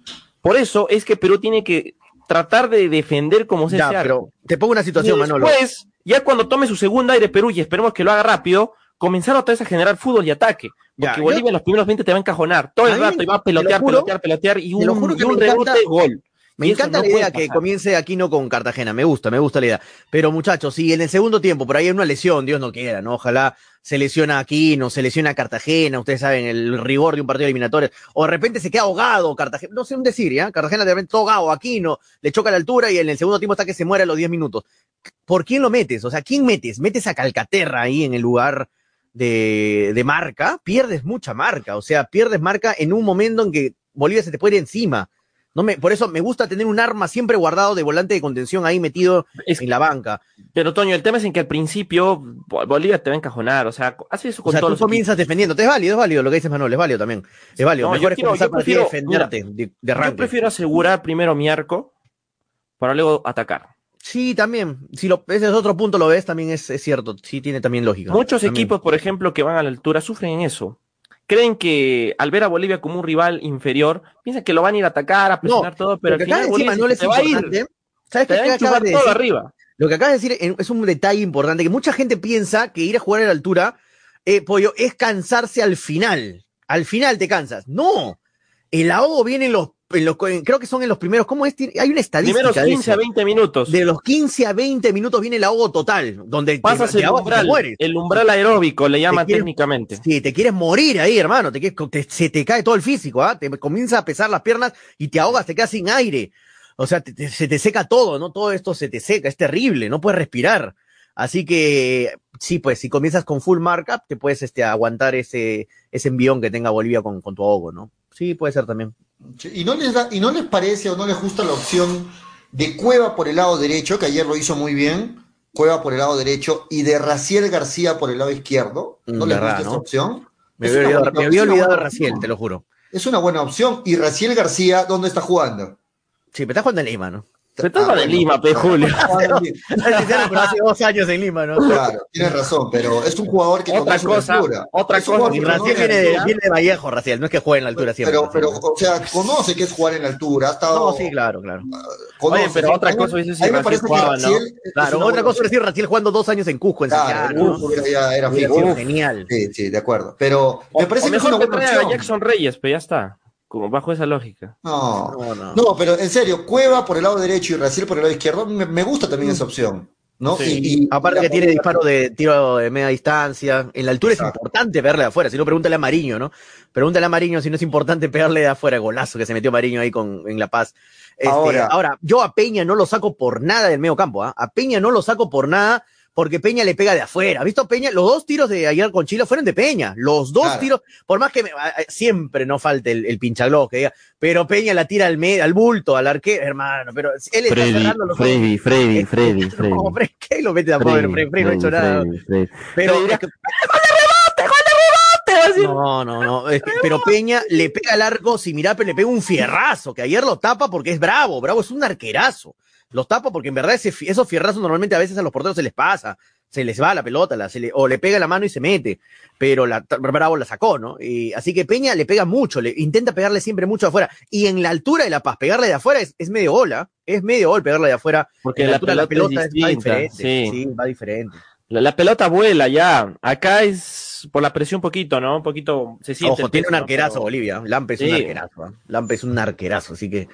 [SPEAKER 4] Por eso es que Perú tiene que tratar de defender como se
[SPEAKER 1] Ya, pero te pongo una situación,
[SPEAKER 4] y
[SPEAKER 1] Manolo.
[SPEAKER 4] después, ya cuando tome su segundo aire Perú, y esperemos que lo haga rápido, comenzar otra vez a generar fútbol y ataque.
[SPEAKER 1] Ya,
[SPEAKER 4] Porque
[SPEAKER 1] yo-
[SPEAKER 4] Bolivia en los primeros 20 te va a encajonar todo el
[SPEAKER 1] me-
[SPEAKER 4] rato y va a
[SPEAKER 1] te
[SPEAKER 4] pelotear,
[SPEAKER 1] juro-
[SPEAKER 4] pelotear, pelotear y un, y un rebote, gol.
[SPEAKER 1] Me
[SPEAKER 4] Y
[SPEAKER 1] encanta
[SPEAKER 4] no
[SPEAKER 1] la idea que comience Aquino con Cartagena, me gusta, me gusta la idea. Pero muchachos, si en el segundo tiempo por ahí hay una lesión, Dios no quiera, ¿no? Ojalá se lesiona Aquino, se lesiona Cartagena, ustedes saben, el rigor de un partido eliminatorio, o de repente se queda ahogado Cartagena, no sé un decir, ¿ya? Cartagena de repente ahogado, Aquino, le choca la altura y en el segundo tiempo está que se muere a los 10 minutos. ¿Por quién lo metes? O sea, ¿quién metes? ¿Metes a Calcaterra ahí en el lugar de, de marca? Pierdes mucha marca, o sea, pierdes marca en un momento en que Bolivia se te puede ir encima. No me, por eso me gusta tener un arma siempre guardado de volante de contención ahí metido
[SPEAKER 4] Es-
[SPEAKER 1] en la banca.
[SPEAKER 4] Pero Toño, el tema es en que al principio Bo- Bolivia te va a encajonar, o sea, hace eso
[SPEAKER 1] O
[SPEAKER 4] con
[SPEAKER 1] sea,
[SPEAKER 4] todos
[SPEAKER 1] tú
[SPEAKER 4] los
[SPEAKER 1] comienzas defendiendo. Es válido, es válido lo que dices Manuel, es válido también. Es válido.
[SPEAKER 4] No,
[SPEAKER 1] Mejor
[SPEAKER 4] yo
[SPEAKER 1] es
[SPEAKER 4] quiero- yo prefiero-
[SPEAKER 1] defenderte de, de
[SPEAKER 4] Yo prefiero asegurar primero mi arco para luego atacar.
[SPEAKER 1] Sí, también. Si lo, ese es otro punto, lo ves, también es, es cierto. Sí, tiene también lógica.
[SPEAKER 4] Muchos
[SPEAKER 1] También.
[SPEAKER 4] equipos, por ejemplo, que van a la altura sufren en eso. Creen que al ver a Bolivia como un rival inferior, piensan que lo van a ir a atacar, a presionar todo, pero al final Bolivia
[SPEAKER 1] Manuel,
[SPEAKER 4] se
[SPEAKER 1] es
[SPEAKER 4] va a ir,
[SPEAKER 1] importante. ¿Sabes
[SPEAKER 4] te
[SPEAKER 1] qué acabas de
[SPEAKER 4] todo
[SPEAKER 1] decir?
[SPEAKER 4] arriba.
[SPEAKER 1] Lo que acabas de decir es un detalle importante, que mucha gente piensa que ir a jugar a la altura, eh, pollo, es cansarse al final. Al final te cansas. No. El ahogo viene en los, en los en- creo que son en los primeros, ¿cómo es? Hay una estadística
[SPEAKER 4] Primeros
[SPEAKER 1] de
[SPEAKER 4] 15 a
[SPEAKER 1] eso.
[SPEAKER 4] 20 minutos.
[SPEAKER 1] De los 15 a 20 minutos viene el ahogo total, donde
[SPEAKER 4] Pasas
[SPEAKER 1] te
[SPEAKER 4] el
[SPEAKER 1] te
[SPEAKER 4] umbral,
[SPEAKER 1] mueres.
[SPEAKER 4] el umbral aeróbico le llaman
[SPEAKER 1] quieres-
[SPEAKER 4] técnicamente.
[SPEAKER 1] Sí, te quieres morir ahí, hermano. Te, te- se te cae todo el físico, ¿ah? Te comienza a pesar las piernas y te ahogas, te quedas sin aire. O sea, se te seca todo, ¿no? Todo esto se te seca, es terrible, no puedes respirar. Así que, sí, pues, si comienzas con full markup, te puedes este, aguantar ese, ese envión que tenga Bolivia con, con tu ahogo, ¿no? Sí, puede ser también.
[SPEAKER 3] ¿Y no, les da, ¿Y no les parece o no les gusta la opción de Cueva por el lado derecho, que ayer lo hizo muy bien? Cueva por el lado derecho y de Raciel García por el lado izquierdo. ¿No
[SPEAKER 1] Mm,
[SPEAKER 3] les gusta esa opción?
[SPEAKER 1] Me
[SPEAKER 3] Es
[SPEAKER 1] había olvidado, me había de Raciel, te lo juro.
[SPEAKER 3] Es una buena opción. ¿Y Raciel García dónde está jugando?
[SPEAKER 1] Sí, pero estás jugando en Lima, ¿no?
[SPEAKER 4] Se trata
[SPEAKER 3] Ah,
[SPEAKER 4] de
[SPEAKER 3] bueno.
[SPEAKER 4] Lima, pe, Julio. [LAUGHS]
[SPEAKER 1] pero hace dos años en Lima, ¿no?
[SPEAKER 3] Claro, tienes razón, pero es un jugador que
[SPEAKER 4] Otra
[SPEAKER 3] conoce la
[SPEAKER 4] cosa,
[SPEAKER 3] altura.
[SPEAKER 4] otra
[SPEAKER 3] Es
[SPEAKER 4] cosa,
[SPEAKER 1] Y Raciel
[SPEAKER 3] la
[SPEAKER 1] viene de,
[SPEAKER 3] altura.
[SPEAKER 1] viene de Vallejo, Raciel, no es que juegue en la altura siempre.
[SPEAKER 3] Pero, pero, o sea, conoce que es jugar en la altura. Ha estado,
[SPEAKER 1] No, sí, claro, claro.
[SPEAKER 3] conoce.
[SPEAKER 4] Oye, pero otra cosa dice si
[SPEAKER 3] a mí me
[SPEAKER 4] Raciel
[SPEAKER 1] Claro, otra cosa es decir Raciel jugando dos años en Cusco, en
[SPEAKER 3] Claro,
[SPEAKER 1] Santiago, ¿no?
[SPEAKER 3] Uf, ya era
[SPEAKER 1] Hubiera
[SPEAKER 3] fijo.
[SPEAKER 1] sido genial.
[SPEAKER 3] Sí, sí, de acuerdo. Pero me parece que es
[SPEAKER 4] mejor
[SPEAKER 3] una
[SPEAKER 4] que
[SPEAKER 3] buena opción.
[SPEAKER 4] Jackson Reyes, pero ya está. Como bajo esa lógica.
[SPEAKER 3] No,
[SPEAKER 1] No, no.
[SPEAKER 3] no, pero en serio, Cueva por el lado derecho y Raciel por el lado izquierdo, me, me gusta también esa opción. ¿no?
[SPEAKER 4] Sí.
[SPEAKER 3] Y- y-
[SPEAKER 1] Aparte
[SPEAKER 3] y
[SPEAKER 1] que tiene disparo de tiro de media distancia. En la altura
[SPEAKER 3] Exacto.
[SPEAKER 1] es importante verle de afuera. Si no, pregúntale a Mariño, ¿no? Pregúntale a Mariño si no es importante pegarle de afuera. Golazo que se metió Mariño ahí con, en La Paz. Este,
[SPEAKER 3] Ahora-
[SPEAKER 1] ahora, yo a Peña no lo saco por nada del medio campo. ¿ah? A Peña no lo saco por nada porque Peña le pega de afuera. ¿Has visto Peña? Los dos tiros de ayer con Chile fueron de Peña. Los dos
[SPEAKER 3] Claro.
[SPEAKER 1] tiros, por más que me- a- a- siempre no falte el, el que diga, pero Peña la tira al medio, al bulto, al arquero, hermano. Pero él está
[SPEAKER 5] Freddy,
[SPEAKER 1] cerrando los ojos.
[SPEAKER 5] Freddy, Freddy, Freddy, Freddy.
[SPEAKER 1] No, Freddy, ¿qué lo mete de afuera? Freddy, Freddy no ha hecho nada.
[SPEAKER 5] Freddy, Freddy.
[SPEAKER 1] Pero
[SPEAKER 4] Freddy
[SPEAKER 1] es que-
[SPEAKER 4] ¡Te va a
[SPEAKER 1] no, no, no. es que- pero Peña le pega al arco, si Mirape le pega un fierrazo, que ayer lo tapa porque es bravo. Bravo es un arquerazo. Los tapa porque en verdad ese, esos fierrazos normalmente a veces a los porteros se les pasa. Se les va la pelota, la, se le- o le pega la mano y se mete. Pero la, Bravo la sacó, ¿no? Y, así que Peña le pega mucho, le intenta pegarle siempre mucho de afuera. Y en la altura de La Paz, pegarle de afuera es, es medio gol, ¿ah? Es medio gol pegarle de afuera.
[SPEAKER 4] Porque
[SPEAKER 1] En
[SPEAKER 4] la
[SPEAKER 1] altura
[SPEAKER 4] pelota, es
[SPEAKER 1] va diferente.
[SPEAKER 4] sí.
[SPEAKER 1] sí, va diferente.
[SPEAKER 4] La, la pelota vuela ya. Acá es por la presión un poquito, ¿no? Un poquito se siente.
[SPEAKER 1] Ojo, tiene un arquerazo Bolivia. Lampe es
[SPEAKER 4] Sí.
[SPEAKER 1] un arquerazo. ¿ah? Lampe es un arquerazo, así que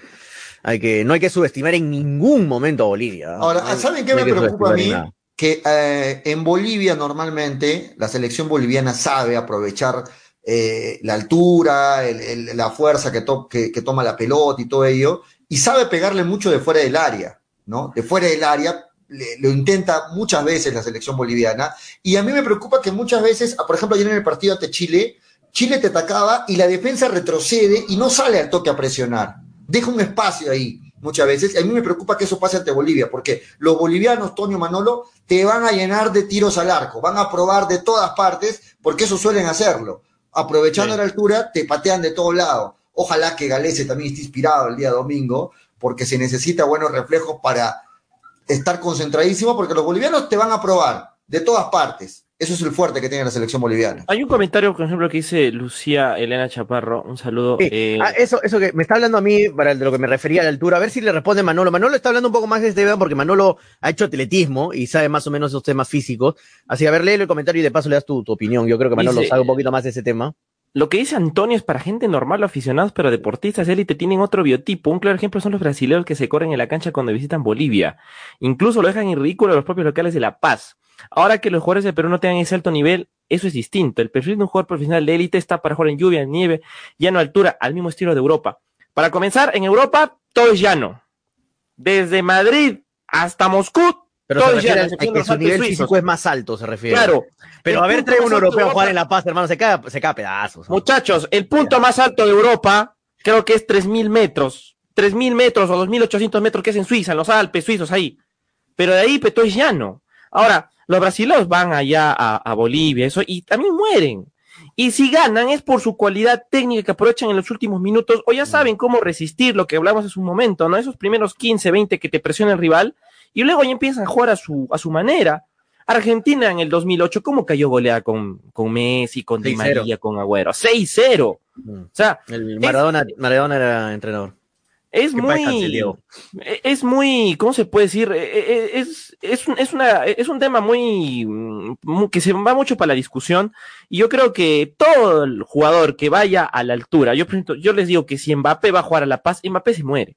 [SPEAKER 1] hay que no hay que subestimar en ningún momento a Bolivia. ¿ah?
[SPEAKER 3] Ahora, ¿saben qué
[SPEAKER 1] no
[SPEAKER 3] me preocupa a mí?
[SPEAKER 1] nada.
[SPEAKER 3] Que eh, en Bolivia normalmente la selección boliviana sabe aprovechar eh, la altura, el- el- la fuerza que, to- que- que toma la pelota y todo ello, y sabe pegarle mucho de fuera del área, ¿no? De fuera del área le- lo intenta muchas veces la selección boliviana, y a mí me preocupa que muchas veces, ah, por ejemplo, ayer en el partido ante Chile, Chile te atacaba y la defensa retrocede y no sale al toque a presionar, deja un espacio ahí. muchas veces. Y a mí me preocupa que eso pase ante Bolivia, porque los bolivianos, Toño Manolo, te van a llenar de tiros al arco, van a probar de todas partes, porque eso suelen hacerlo. Aprovechando
[SPEAKER 4] Sí.
[SPEAKER 3] la altura, te patean de todos lados. Ojalá que Galese también esté inspirado el día domingo, porque se necesita buenos reflejos para estar concentradísimo, porque los bolivianos te van a probar de todas partes. Eso es el fuerte que tiene la selección boliviana.
[SPEAKER 4] Hay un comentario, por ejemplo, que dice Lucía Elena Chaparro. Un saludo.
[SPEAKER 1] Sí.
[SPEAKER 4] eh,
[SPEAKER 1] Ah, eso, eso que me está hablando a mí, para de lo que me refería a la altura, a ver si le responde Manolo. Manolo está hablando un poco más de este tema porque Manolo ha hecho atletismo y sabe más o menos esos temas físicos. Así que a ver, léelo el comentario y de paso le das tu, tu opinión. Yo creo que Manolo
[SPEAKER 4] Dice-
[SPEAKER 1] sabe un poquito más de ese tema.
[SPEAKER 4] Lo que dice Antonio es para gente normal o aficionados, pero deportistas élite tienen otro biotipo. Un claro ejemplo son los brasileños que se corren en la cancha cuando visitan Bolivia. Incluso lo dejan en ridículo a los propios locales de La Paz. Ahora que los jugadores de Perú no tengan ese alto nivel, eso es distinto. El perfil de un jugador profesional de élite está para jugar en lluvia, en nieve, llano a altura, al mismo estilo de Europa. Para comenzar, en Europa todo es llano. Desde Madrid hasta Moscú,
[SPEAKER 1] Pero
[SPEAKER 4] todo
[SPEAKER 1] se
[SPEAKER 4] es llano,
[SPEAKER 1] a que su nivel
[SPEAKER 4] suizos.
[SPEAKER 1] físico es más alto, se refiere.
[SPEAKER 4] Claro.
[SPEAKER 1] Pero
[SPEAKER 4] El
[SPEAKER 1] a ver, trae un europeo a jugar en La Paz, hermano, se cae, se cae a pedazos.
[SPEAKER 4] Muchachos, el punto más alto de Europa creo que es 3.000 metros. 3.000 metros o 2.800 metros que es en Suiza, en los Alpes suizos ahí. Pero de ahí, Peto es llano. Ahora, los brasileños van allá a, a Bolivia, eso, y también mueren. Y si ganan es por su cualidad técnica que aprovechan en los últimos minutos, o ya saben cómo resistir lo que hablamos hace un momento, ¿no? Esos primeros 15, 20 que te presiona el rival, y luego ya empiezan a jugar a su, a su manera. Argentina en el 2008, ¿cómo cayó goleada con, con Messi, con Di
[SPEAKER 1] 6-0.
[SPEAKER 4] María, con Agüero? 6-0.
[SPEAKER 1] Mm.
[SPEAKER 4] O sea,
[SPEAKER 1] El Maradona, Maradona era entrenador.
[SPEAKER 4] Es muy, es muy, ¿cómo se puede decir? E- e- Es, es, un- es, una, es un tema muy, mm, que se va mucho para la discusión. Y yo creo que todo el jugador que vaya a la altura, yo, yo les digo que si Mbappé va a jugar a La Paz, Mbappé se muere.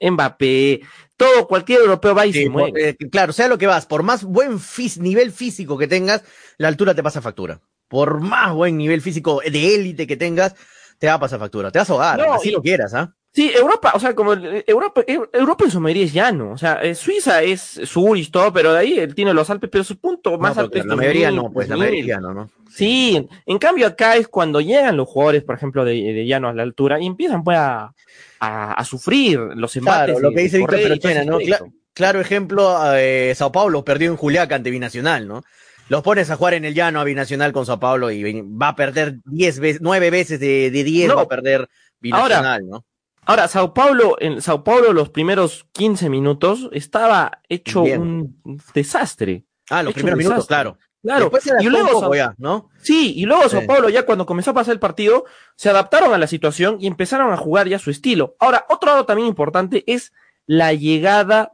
[SPEAKER 4] Mbappé, todo, cualquier europeo va y
[SPEAKER 1] Sí,
[SPEAKER 4] se muere.
[SPEAKER 1] eh, claro, sea lo que vas, por más buen fis- nivel físico que tengas, la altura te pasa factura. Por más buen nivel físico de élite que tengas, te va a pasar factura. Te vas a ahogar,
[SPEAKER 4] No,
[SPEAKER 1] así
[SPEAKER 4] y-
[SPEAKER 1] lo quieras, ¿ah?
[SPEAKER 4] Sí, Europa, o sea, como el- Europa, Eu- Europa en su mayoría es llano, o sea, eh, Suiza es Zurich, todo, pero de ahí él tiene los Alpes, pero su punto más alto es
[SPEAKER 1] la mayoría
[SPEAKER 4] 2000,
[SPEAKER 1] no, pues la
[SPEAKER 4] 2000.
[SPEAKER 1] mayoría no, ¿no?
[SPEAKER 4] Sí, en, en cambio acá es cuando llegan los jugadores, por ejemplo, de, de llano a la altura y empiezan pues a, a, a sufrir los embates.
[SPEAKER 1] Claro, lo
[SPEAKER 4] de-
[SPEAKER 1] que
[SPEAKER 4] de
[SPEAKER 1] dice Víctor
[SPEAKER 4] y
[SPEAKER 1] Perochena, ¿no? Cla- claro ejemplo, eh, Sao Paulo perdió en Juliaca ante Binacional, ¿no? Los pones a jugar en el llano a Binacional con Sao Paulo y va a perder 10 veces, 9 veces de, de 10
[SPEAKER 4] No.
[SPEAKER 1] va a perder Binacional, ¿no?
[SPEAKER 4] Ahora, Sao Paulo, en Sao Paulo los primeros 15 minutos estaba hecho
[SPEAKER 1] Bien.
[SPEAKER 4] un desastre.
[SPEAKER 1] Ah, los primeros minutos, claro.
[SPEAKER 4] Claro, y luego
[SPEAKER 1] poco ya, ¿no?
[SPEAKER 4] Sí, y luego Sao
[SPEAKER 1] Sí.
[SPEAKER 4] Paulo ya cuando comenzó a pasar el partido, se adaptaron a la situación y empezaron a jugar ya su estilo. Ahora, otro lado también importante es la llegada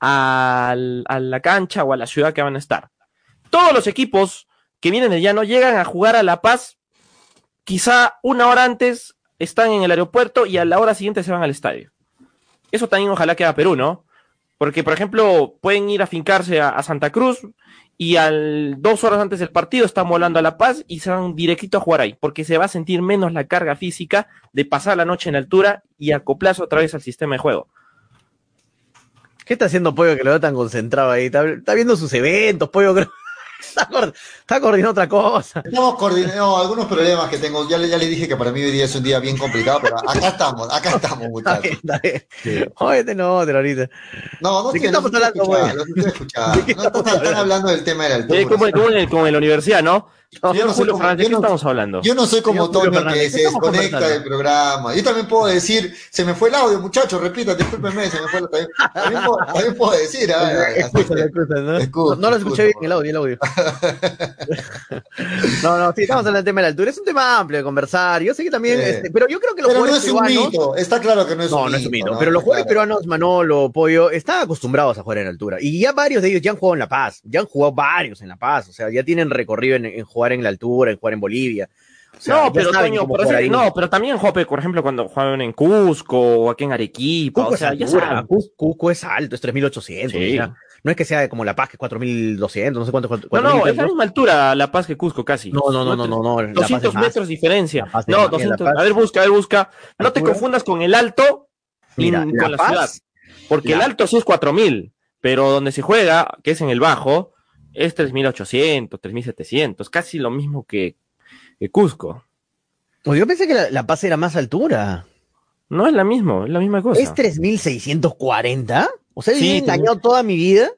[SPEAKER 4] al- a la cancha o a la ciudad que van a estar. Todos los equipos que vienen de llano llegan a jugar a La Paz, quizá una hora antes están en el aeropuerto y a la hora siguiente se van al estadio. Eso también ojalá que haga Perú, ¿no? Porque, por ejemplo, pueden ir a fincarse a, Santa Cruz y al dos horas antes del partido están volando a La Paz y se van directito a jugar ahí, porque se va a sentir menos la carga física de pasar la noche en altura y acoplarse otra vez al sistema de juego.
[SPEAKER 1] ¿Qué está haciendo Pollo que lo veo tan concentrado ahí? Está, está viendo sus eventos, Pollo, creo. Está, está coordinando otra cosa.
[SPEAKER 3] Estamos coordinando algunos problemas que tengo. Ya, le- ya les dije que para mí hoy día es un día bien complicado, pero acá estamos, acá estamos,
[SPEAKER 1] Está
[SPEAKER 3] muchachos.
[SPEAKER 1] bien, está bien. Óyete, no, te lo ahorita.
[SPEAKER 3] No, no
[SPEAKER 1] ¿De qué
[SPEAKER 3] estoy-
[SPEAKER 1] estamos hablando, güey? ¿De
[SPEAKER 3] No,
[SPEAKER 1] estamos
[SPEAKER 3] están,
[SPEAKER 1] hablando?
[SPEAKER 3] del tema de la altura.
[SPEAKER 4] Eh, como, como en el- como en la universidad, ¿no?
[SPEAKER 3] Yo no soy
[SPEAKER 4] Julio
[SPEAKER 3] como-
[SPEAKER 4] Fernández, ¿de
[SPEAKER 3] yo
[SPEAKER 4] qué
[SPEAKER 3] no-
[SPEAKER 4] estamos hablando?
[SPEAKER 3] Yo no soy como
[SPEAKER 1] Señor
[SPEAKER 3] Toño que
[SPEAKER 1] Fernández,
[SPEAKER 3] se
[SPEAKER 1] ¿qué estamos
[SPEAKER 3] desconecta del programa. Yo también puedo decir, se me fue el audio, muchachos, repita, discúlpenme, se me fue el audio. También, puedo, también puedo decir, ah, que-
[SPEAKER 1] escúchalo, ¿no?
[SPEAKER 3] Escucho,
[SPEAKER 1] no, no lo escuché
[SPEAKER 3] escucho.
[SPEAKER 1] bien el audio, el audio. [LAUGHS] no, no, sí, estamos hablando del tema de la altura. Es un tema amplio de conversar. Yo sé que también,
[SPEAKER 3] Sí.
[SPEAKER 1] este, pero yo creo que los
[SPEAKER 3] Pero no
[SPEAKER 1] jugadores
[SPEAKER 3] es un
[SPEAKER 1] peruanos.
[SPEAKER 3] mito, está claro que no es
[SPEAKER 1] No,
[SPEAKER 3] un
[SPEAKER 1] no es un mito.
[SPEAKER 3] ¿no?
[SPEAKER 1] Pero los jugadores
[SPEAKER 3] Claro.
[SPEAKER 1] peruanos, Manolo, Pollo, están acostumbrados a jugar en altura. Y ya varios de ellos ya han jugado en La Paz. Ya han jugado varios en La Paz. O sea, ya tienen recorrido en, en jugar en la altura, en jugar en Bolivia. O sea,
[SPEAKER 4] no, pero
[SPEAKER 1] saben
[SPEAKER 4] Toño,
[SPEAKER 1] cómo
[SPEAKER 4] pero
[SPEAKER 1] jugar
[SPEAKER 4] sí,
[SPEAKER 1] ahí.
[SPEAKER 4] no, pero también Jope, por ejemplo, cuando juegan en Cusco o aquí en Arequipa,
[SPEAKER 1] Cusco
[SPEAKER 4] o sea,
[SPEAKER 1] es altura, Cusco es alto, es 3800.
[SPEAKER 4] Sí.
[SPEAKER 1] o sea, no es que sea como La Paz, que es 4200, no sé cuánto.
[SPEAKER 4] No, no,
[SPEAKER 1] 4000
[SPEAKER 4] es la misma altura La Paz que Cusco casi.
[SPEAKER 1] No, no, no, no, no, no. La Paz
[SPEAKER 4] 200
[SPEAKER 1] es más.
[SPEAKER 4] metros diferencia. No,
[SPEAKER 1] más, La
[SPEAKER 4] 200.
[SPEAKER 1] Paz-
[SPEAKER 4] A ver, busca, a ver, busca. No te confundas con el alto y
[SPEAKER 1] Mira,
[SPEAKER 4] con
[SPEAKER 1] La
[SPEAKER 4] ciudad. Porque
[SPEAKER 1] La-
[SPEAKER 4] el alto sí es 4000, pero donde se juega, que es en el bajo, es 3800, 3700, casi lo mismo que, que Cusco.
[SPEAKER 1] Pues yo pensé que la, La Paz era más altura.
[SPEAKER 4] No es la misma, es la misma cosa.
[SPEAKER 1] ¿Es 3640? O sea,
[SPEAKER 4] Sí,
[SPEAKER 1] me he engañado toda mi vida.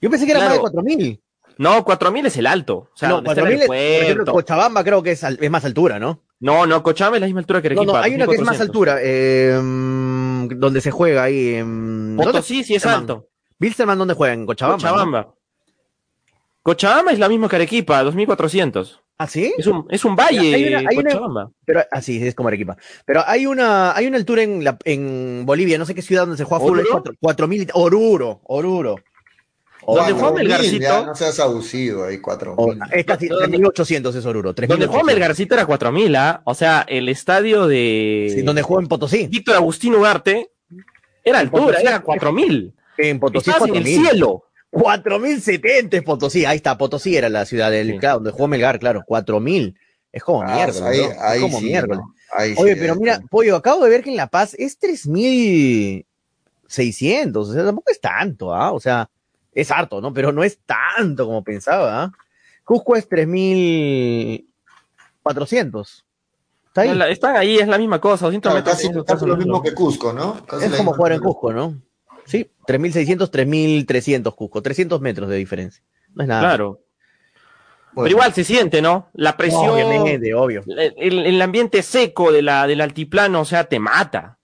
[SPEAKER 1] Yo pensé que era más de
[SPEAKER 4] Claro.
[SPEAKER 1] 4000.
[SPEAKER 4] No, 4000 es el alto. O sea,
[SPEAKER 1] no,
[SPEAKER 4] donde está el
[SPEAKER 1] 4000 es, por ejemplo. Cochabamba creo que es, al- es más altura, ¿no?
[SPEAKER 4] No, no, Cochabamba es la misma altura que
[SPEAKER 1] No,
[SPEAKER 4] Arequipa.
[SPEAKER 1] no, hay una que es más
[SPEAKER 4] 2400.
[SPEAKER 1] altura, eh, donde se juega ahí. en- ¿dónde-
[SPEAKER 4] Potosí sí es alto.
[SPEAKER 1] Wilstermann, ¿dónde juega? En Cochabamba. ¿no?
[SPEAKER 4] Cochabamba. Es la misma que Arequipa, 2400.
[SPEAKER 1] ¿Ah, sí?
[SPEAKER 4] Es un, es un valle,
[SPEAKER 1] Hay una- hay una-
[SPEAKER 4] Cochabamba.
[SPEAKER 1] Pero, ah, sí, es como Arequipa. Pero hay una, hay una altura en, la, en Bolivia, no sé qué ciudad donde se juega fútbol, es
[SPEAKER 4] ¿Oruro?
[SPEAKER 1] cuatro- 4000, Oruro, Oruro.
[SPEAKER 4] ¿Dónde
[SPEAKER 3] Cuatro
[SPEAKER 4] juega
[SPEAKER 3] mil,
[SPEAKER 4] Melgarcito?
[SPEAKER 3] No seas abusivo ahí, cuatro.
[SPEAKER 1] O-
[SPEAKER 3] mil.
[SPEAKER 1] es casi
[SPEAKER 4] ¿Dónde-
[SPEAKER 1] 3800 es Oruro.
[SPEAKER 4] Donde
[SPEAKER 1] 3800.
[SPEAKER 4] jugó Melgarcito era 4000, ¿ah? O sea, el estadio de
[SPEAKER 1] Sí, donde juega en Potosí.
[SPEAKER 4] Víctor Agustín Ugarte era altura,
[SPEAKER 1] Potosí.
[SPEAKER 4] era 4000.
[SPEAKER 1] En Potosí
[SPEAKER 4] Estabas en el
[SPEAKER 1] 4000.
[SPEAKER 4] cielo.
[SPEAKER 1] 4070 es Potosí. Ahí está, Potosí era la ciudad del,
[SPEAKER 4] Sí.
[SPEAKER 1] claro, donde jugó Melgar, claro. 4000. Es como
[SPEAKER 3] Ah,
[SPEAKER 1] miércoles.
[SPEAKER 3] ahí,
[SPEAKER 1] ¿no?
[SPEAKER 3] ahí
[SPEAKER 1] es como
[SPEAKER 3] sí. Ahí
[SPEAKER 1] Oye,
[SPEAKER 3] sí,
[SPEAKER 1] pero mira,
[SPEAKER 3] está.
[SPEAKER 1] Pollo, acabo de ver que en La Paz es 3600. O sea, tampoco es tanto, ¿ah? O sea, es harto, ¿no? Pero no es tanto como pensaba, ¿ah? Cusco es 3400. Está ahí.
[SPEAKER 4] No, la- Están ahí, es la misma cosa, 200
[SPEAKER 3] Claro,
[SPEAKER 4] metros.
[SPEAKER 3] casi,
[SPEAKER 4] 200
[SPEAKER 3] casi lo mismo que Cusco, ¿no? Casi
[SPEAKER 1] es como
[SPEAKER 3] misma
[SPEAKER 1] jugar en. Cusco, ¿no? Sí, 3600, 3300 Cusco. 300 metros de diferencia. No es nada.
[SPEAKER 4] Claro.
[SPEAKER 3] Bueno,
[SPEAKER 4] Pero igual se siente, ¿no? La presión,
[SPEAKER 1] Obviamente, obvio.
[SPEAKER 4] el, ambiente seco de la, del altiplano, o sea, te mata.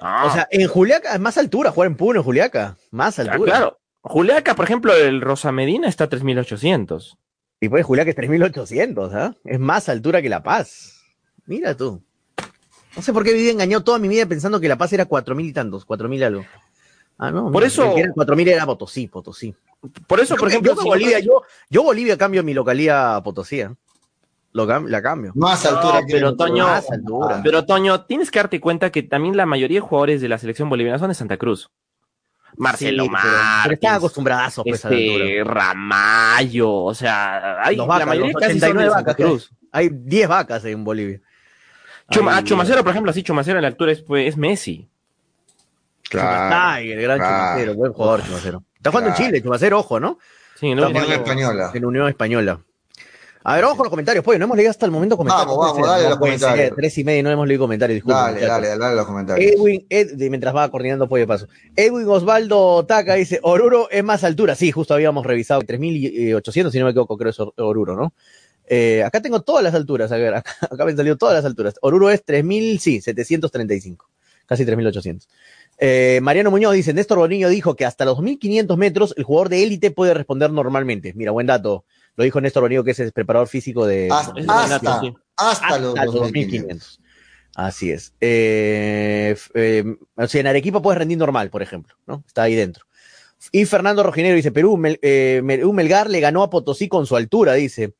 [SPEAKER 4] Ah,
[SPEAKER 1] O sea, en Juliaca es más altura, jugar en Puno, en Juliaca. Más
[SPEAKER 4] claro,
[SPEAKER 1] altura.
[SPEAKER 4] claro. Juliaca, por ejemplo, el Rosa Medina está a 3800.
[SPEAKER 1] Y pues Juliaca es 3800, ¿ah? Es más altura que La Paz. Mira tú. No sé por qué viví engañado toda mi vida pensando que La Paz era 4000 y tantos, 4000 algo. Ah, no.
[SPEAKER 4] Por
[SPEAKER 1] mira,
[SPEAKER 4] eso-
[SPEAKER 1] que era 4000 era Potosí, Potosí.
[SPEAKER 4] Por eso, por
[SPEAKER 1] Yo-
[SPEAKER 4] ejemplo,
[SPEAKER 1] yo,
[SPEAKER 4] si
[SPEAKER 1] Bolivia,
[SPEAKER 4] no-
[SPEAKER 1] yo, yo Bolivia cambio mi localidad a Potosí, ¿eh? Lo cam- la cambio.
[SPEAKER 3] Más
[SPEAKER 4] No,
[SPEAKER 3] altura que
[SPEAKER 4] pero Toño-
[SPEAKER 1] Más altura.
[SPEAKER 4] Pero Toño, tienes que darte cuenta que también la mayoría de jugadores de la selección boliviana son de Santa Cruz. Marcelo
[SPEAKER 1] Sí, pero- están acostumbrados pues, a
[SPEAKER 4] este, Ramallo, o sea, hay,
[SPEAKER 1] vacas,
[SPEAKER 4] la mayoría casi son de
[SPEAKER 1] 89
[SPEAKER 4] Santa
[SPEAKER 1] vacas que
[SPEAKER 4] Cruz.
[SPEAKER 1] Hay 10 vacas en Bolivia.
[SPEAKER 4] Chuma-
[SPEAKER 1] Hay-
[SPEAKER 4] a Chumacero, por ejemplo, así Chumacero en la altura es, pues, es Messi.
[SPEAKER 3] Claro.
[SPEAKER 1] Ay, el gran
[SPEAKER 3] claro.
[SPEAKER 1] Chumacero, buen jugador Chumacero. Está jugando
[SPEAKER 3] Claro.
[SPEAKER 1] en Chile, Chumacero, ojo, ¿no?
[SPEAKER 4] Sí, ¿no?
[SPEAKER 1] Está
[SPEAKER 3] Unión
[SPEAKER 1] jugando
[SPEAKER 3] Española.
[SPEAKER 1] En Unión Española. A ver, ojo con los comentarios, pues, no hemos leído hasta el momento comentarios.
[SPEAKER 3] Vamos, vamos, dale los
[SPEAKER 1] no ser,
[SPEAKER 3] comentarios.
[SPEAKER 1] Tres y media y no hemos leído comentarios, disculpen.
[SPEAKER 3] Dale,
[SPEAKER 1] muchachos.
[SPEAKER 3] dale, dale los comentarios.
[SPEAKER 1] Edwin, Ed- mientras va coordinando pollo de paso. Edwin Osvaldo Taca dice, Oruro es más altura. Sí, justo habíamos revisado 3800, si no me equivoco, creo que es Or- Oruro, ¿no? Eh, acá tengo todas las alturas, a ver, acá, [LAUGHS] acá me han salido todas las alturas. Oruro es 3000, sí, 735, casi 3800. Eh, Mariano Muñoz dice, Néstor Bonillo dijo que hasta los 2500 metros el jugador de élite puede responder normalmente. Mira, buen dato. Lo dijo Néstor Bonillo, que es el preparador físico de...
[SPEAKER 3] Hasta, hasta, los
[SPEAKER 1] los
[SPEAKER 3] 2500.
[SPEAKER 1] 2500. Así es. Eh, eh, o sea, en Arequipa puedes rendir normal, por ejemplo, ¿no? Está ahí dentro. Y Fernando Rojinero dice, Perú, Mel- Melgar le ganó a Potosí con su altura, dice.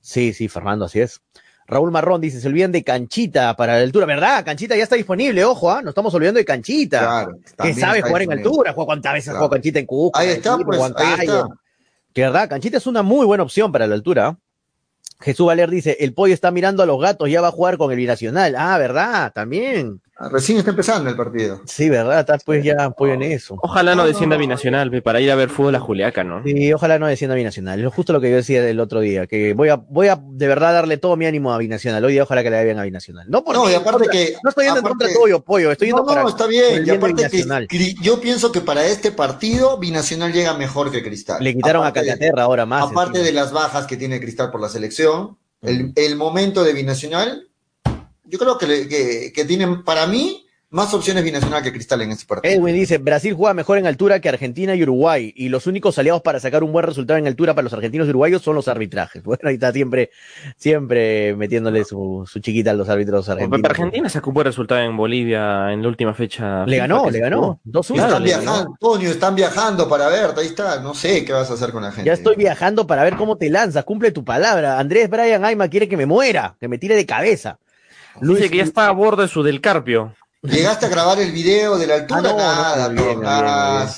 [SPEAKER 1] Sí, sí, Fernando, así es. Raúl Marrón dice, se olvidan de Canchita para la altura, ¿verdad? Canchita ya está disponible, ojo, ¿ah? No estamos olvidando de Canchita.
[SPEAKER 3] Claro.
[SPEAKER 1] que sabe jugar en altura, juega cuántas veces
[SPEAKER 3] Claro.
[SPEAKER 1] juega Canchita en Cusco.
[SPEAKER 3] Ahí está,
[SPEAKER 1] Arequipa,
[SPEAKER 3] pues, ahí
[SPEAKER 1] Huancayo.
[SPEAKER 3] está.
[SPEAKER 1] Que verdad, Canchita es una muy buena opción para la altura. Jesús Valer dice, el pollo está mirando a los gatos, ya va a jugar con el binacional. Ah, ¿verdad? También.
[SPEAKER 3] Ah, Recién está empezando el partido.
[SPEAKER 1] Sí, ¿verdad? Está pues ya apoyo en eso.
[SPEAKER 4] Ojalá no descienda binacional, ve, para ir a ver fútbol a Juliaca, ¿no?
[SPEAKER 1] Sí, ojalá no descienda binacional. Es justo lo que yo decía el otro día, que voy a, voy a de verdad darle todo mi ánimo a binacional. Hoy día ojalá que le vaya bien a binacional. No, porque
[SPEAKER 3] No, y aparte que-
[SPEAKER 1] no estoy yendo en
[SPEAKER 3] aparte-
[SPEAKER 1] contra tuyo, pollo, estoy yendo
[SPEAKER 3] No, no,
[SPEAKER 1] para
[SPEAKER 3] está
[SPEAKER 1] por
[SPEAKER 3] bien. Y aparte que yo pienso que para este partido Binacional llega mejor que Cristal.
[SPEAKER 1] Le quitaron
[SPEAKER 3] Aparte
[SPEAKER 1] a Calcaterra ahora más.
[SPEAKER 3] Aparte
[SPEAKER 1] encima.
[SPEAKER 3] de las bajas que tiene Cristal por la selección, el, el momento de Binacional, yo creo que, que, que tienen para mí más opciones Binacional que Cristal en este partido.
[SPEAKER 1] Edwin dice, Brasil juega mejor en altura que Argentina y Uruguay, y los únicos aliados para sacar un buen resultado en altura para los argentinos y uruguayos son los arbitrajes. [LAUGHS] Bueno, ahí está siempre, siempre metiéndole su, su chiquita a los árbitros argentinos.
[SPEAKER 4] Argentina sacó un buen resultado en Bolivia en la última fecha.
[SPEAKER 1] Le ganó, le ganó.
[SPEAKER 4] jugó.
[SPEAKER 1] 2-1.
[SPEAKER 4] Claro,
[SPEAKER 3] están viajando, Antonio, están viajando para verte, ahí está. No sé qué vas a hacer con la gente.
[SPEAKER 1] Ya estoy viajando para ver cómo te lanzas, cumple tu palabra. Andrés Brian Aima quiere que me muera, que me tire de cabeza.
[SPEAKER 4] Dice que ya está a bordo de su del Carpio.
[SPEAKER 3] Llegaste a grabar el video de la altura,
[SPEAKER 1] Ah, no, no,
[SPEAKER 3] nada,
[SPEAKER 1] bien, bien.
[SPEAKER 3] Ah,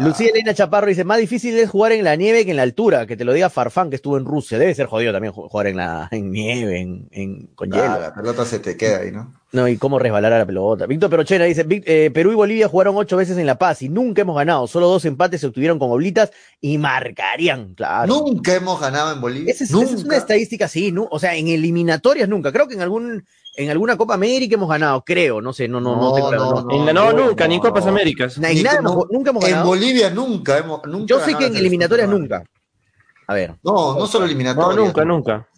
[SPEAKER 1] Lucía Elena Chaparro dice, más difícil es jugar en la nieve que en la altura, que te lo diga Farfán que estuvo en Rusia. Debe ser jodido también ju- jugar en la en nieve, en, en- con hielo.
[SPEAKER 3] la pelota se te queda ahí, ¿no?
[SPEAKER 1] No, y cómo resbalar a la pelota. Víctor Perochena dice, "Vic- eh, Perú y Bolivia jugaron ocho veces en La Paz y nunca hemos ganado. Solo dos empates se obtuvieron con oblitas y marcarían, claro.
[SPEAKER 3] Nunca hemos ganado en Bolivia.
[SPEAKER 1] Esa es,
[SPEAKER 3] nunca.
[SPEAKER 1] esa es una estadística, sí, ¿no? o sea, en eliminatorias nunca. Creo que en algún en alguna Copa América hemos ganado, creo, no sé, no, no, no,
[SPEAKER 3] No, no,
[SPEAKER 1] no.
[SPEAKER 4] En la- no, nunca, ni en Copas Américas.
[SPEAKER 3] Ni
[SPEAKER 1] nada
[SPEAKER 3] como-
[SPEAKER 1] nunca hemos
[SPEAKER 3] En
[SPEAKER 1] ganado.
[SPEAKER 3] Bolivia nunca hemos. Nunca
[SPEAKER 1] Yo sé que en eliminatorias nunca. A ver.
[SPEAKER 3] No, no solo
[SPEAKER 4] No,
[SPEAKER 3] eliminatorias.
[SPEAKER 4] nunca, nunca.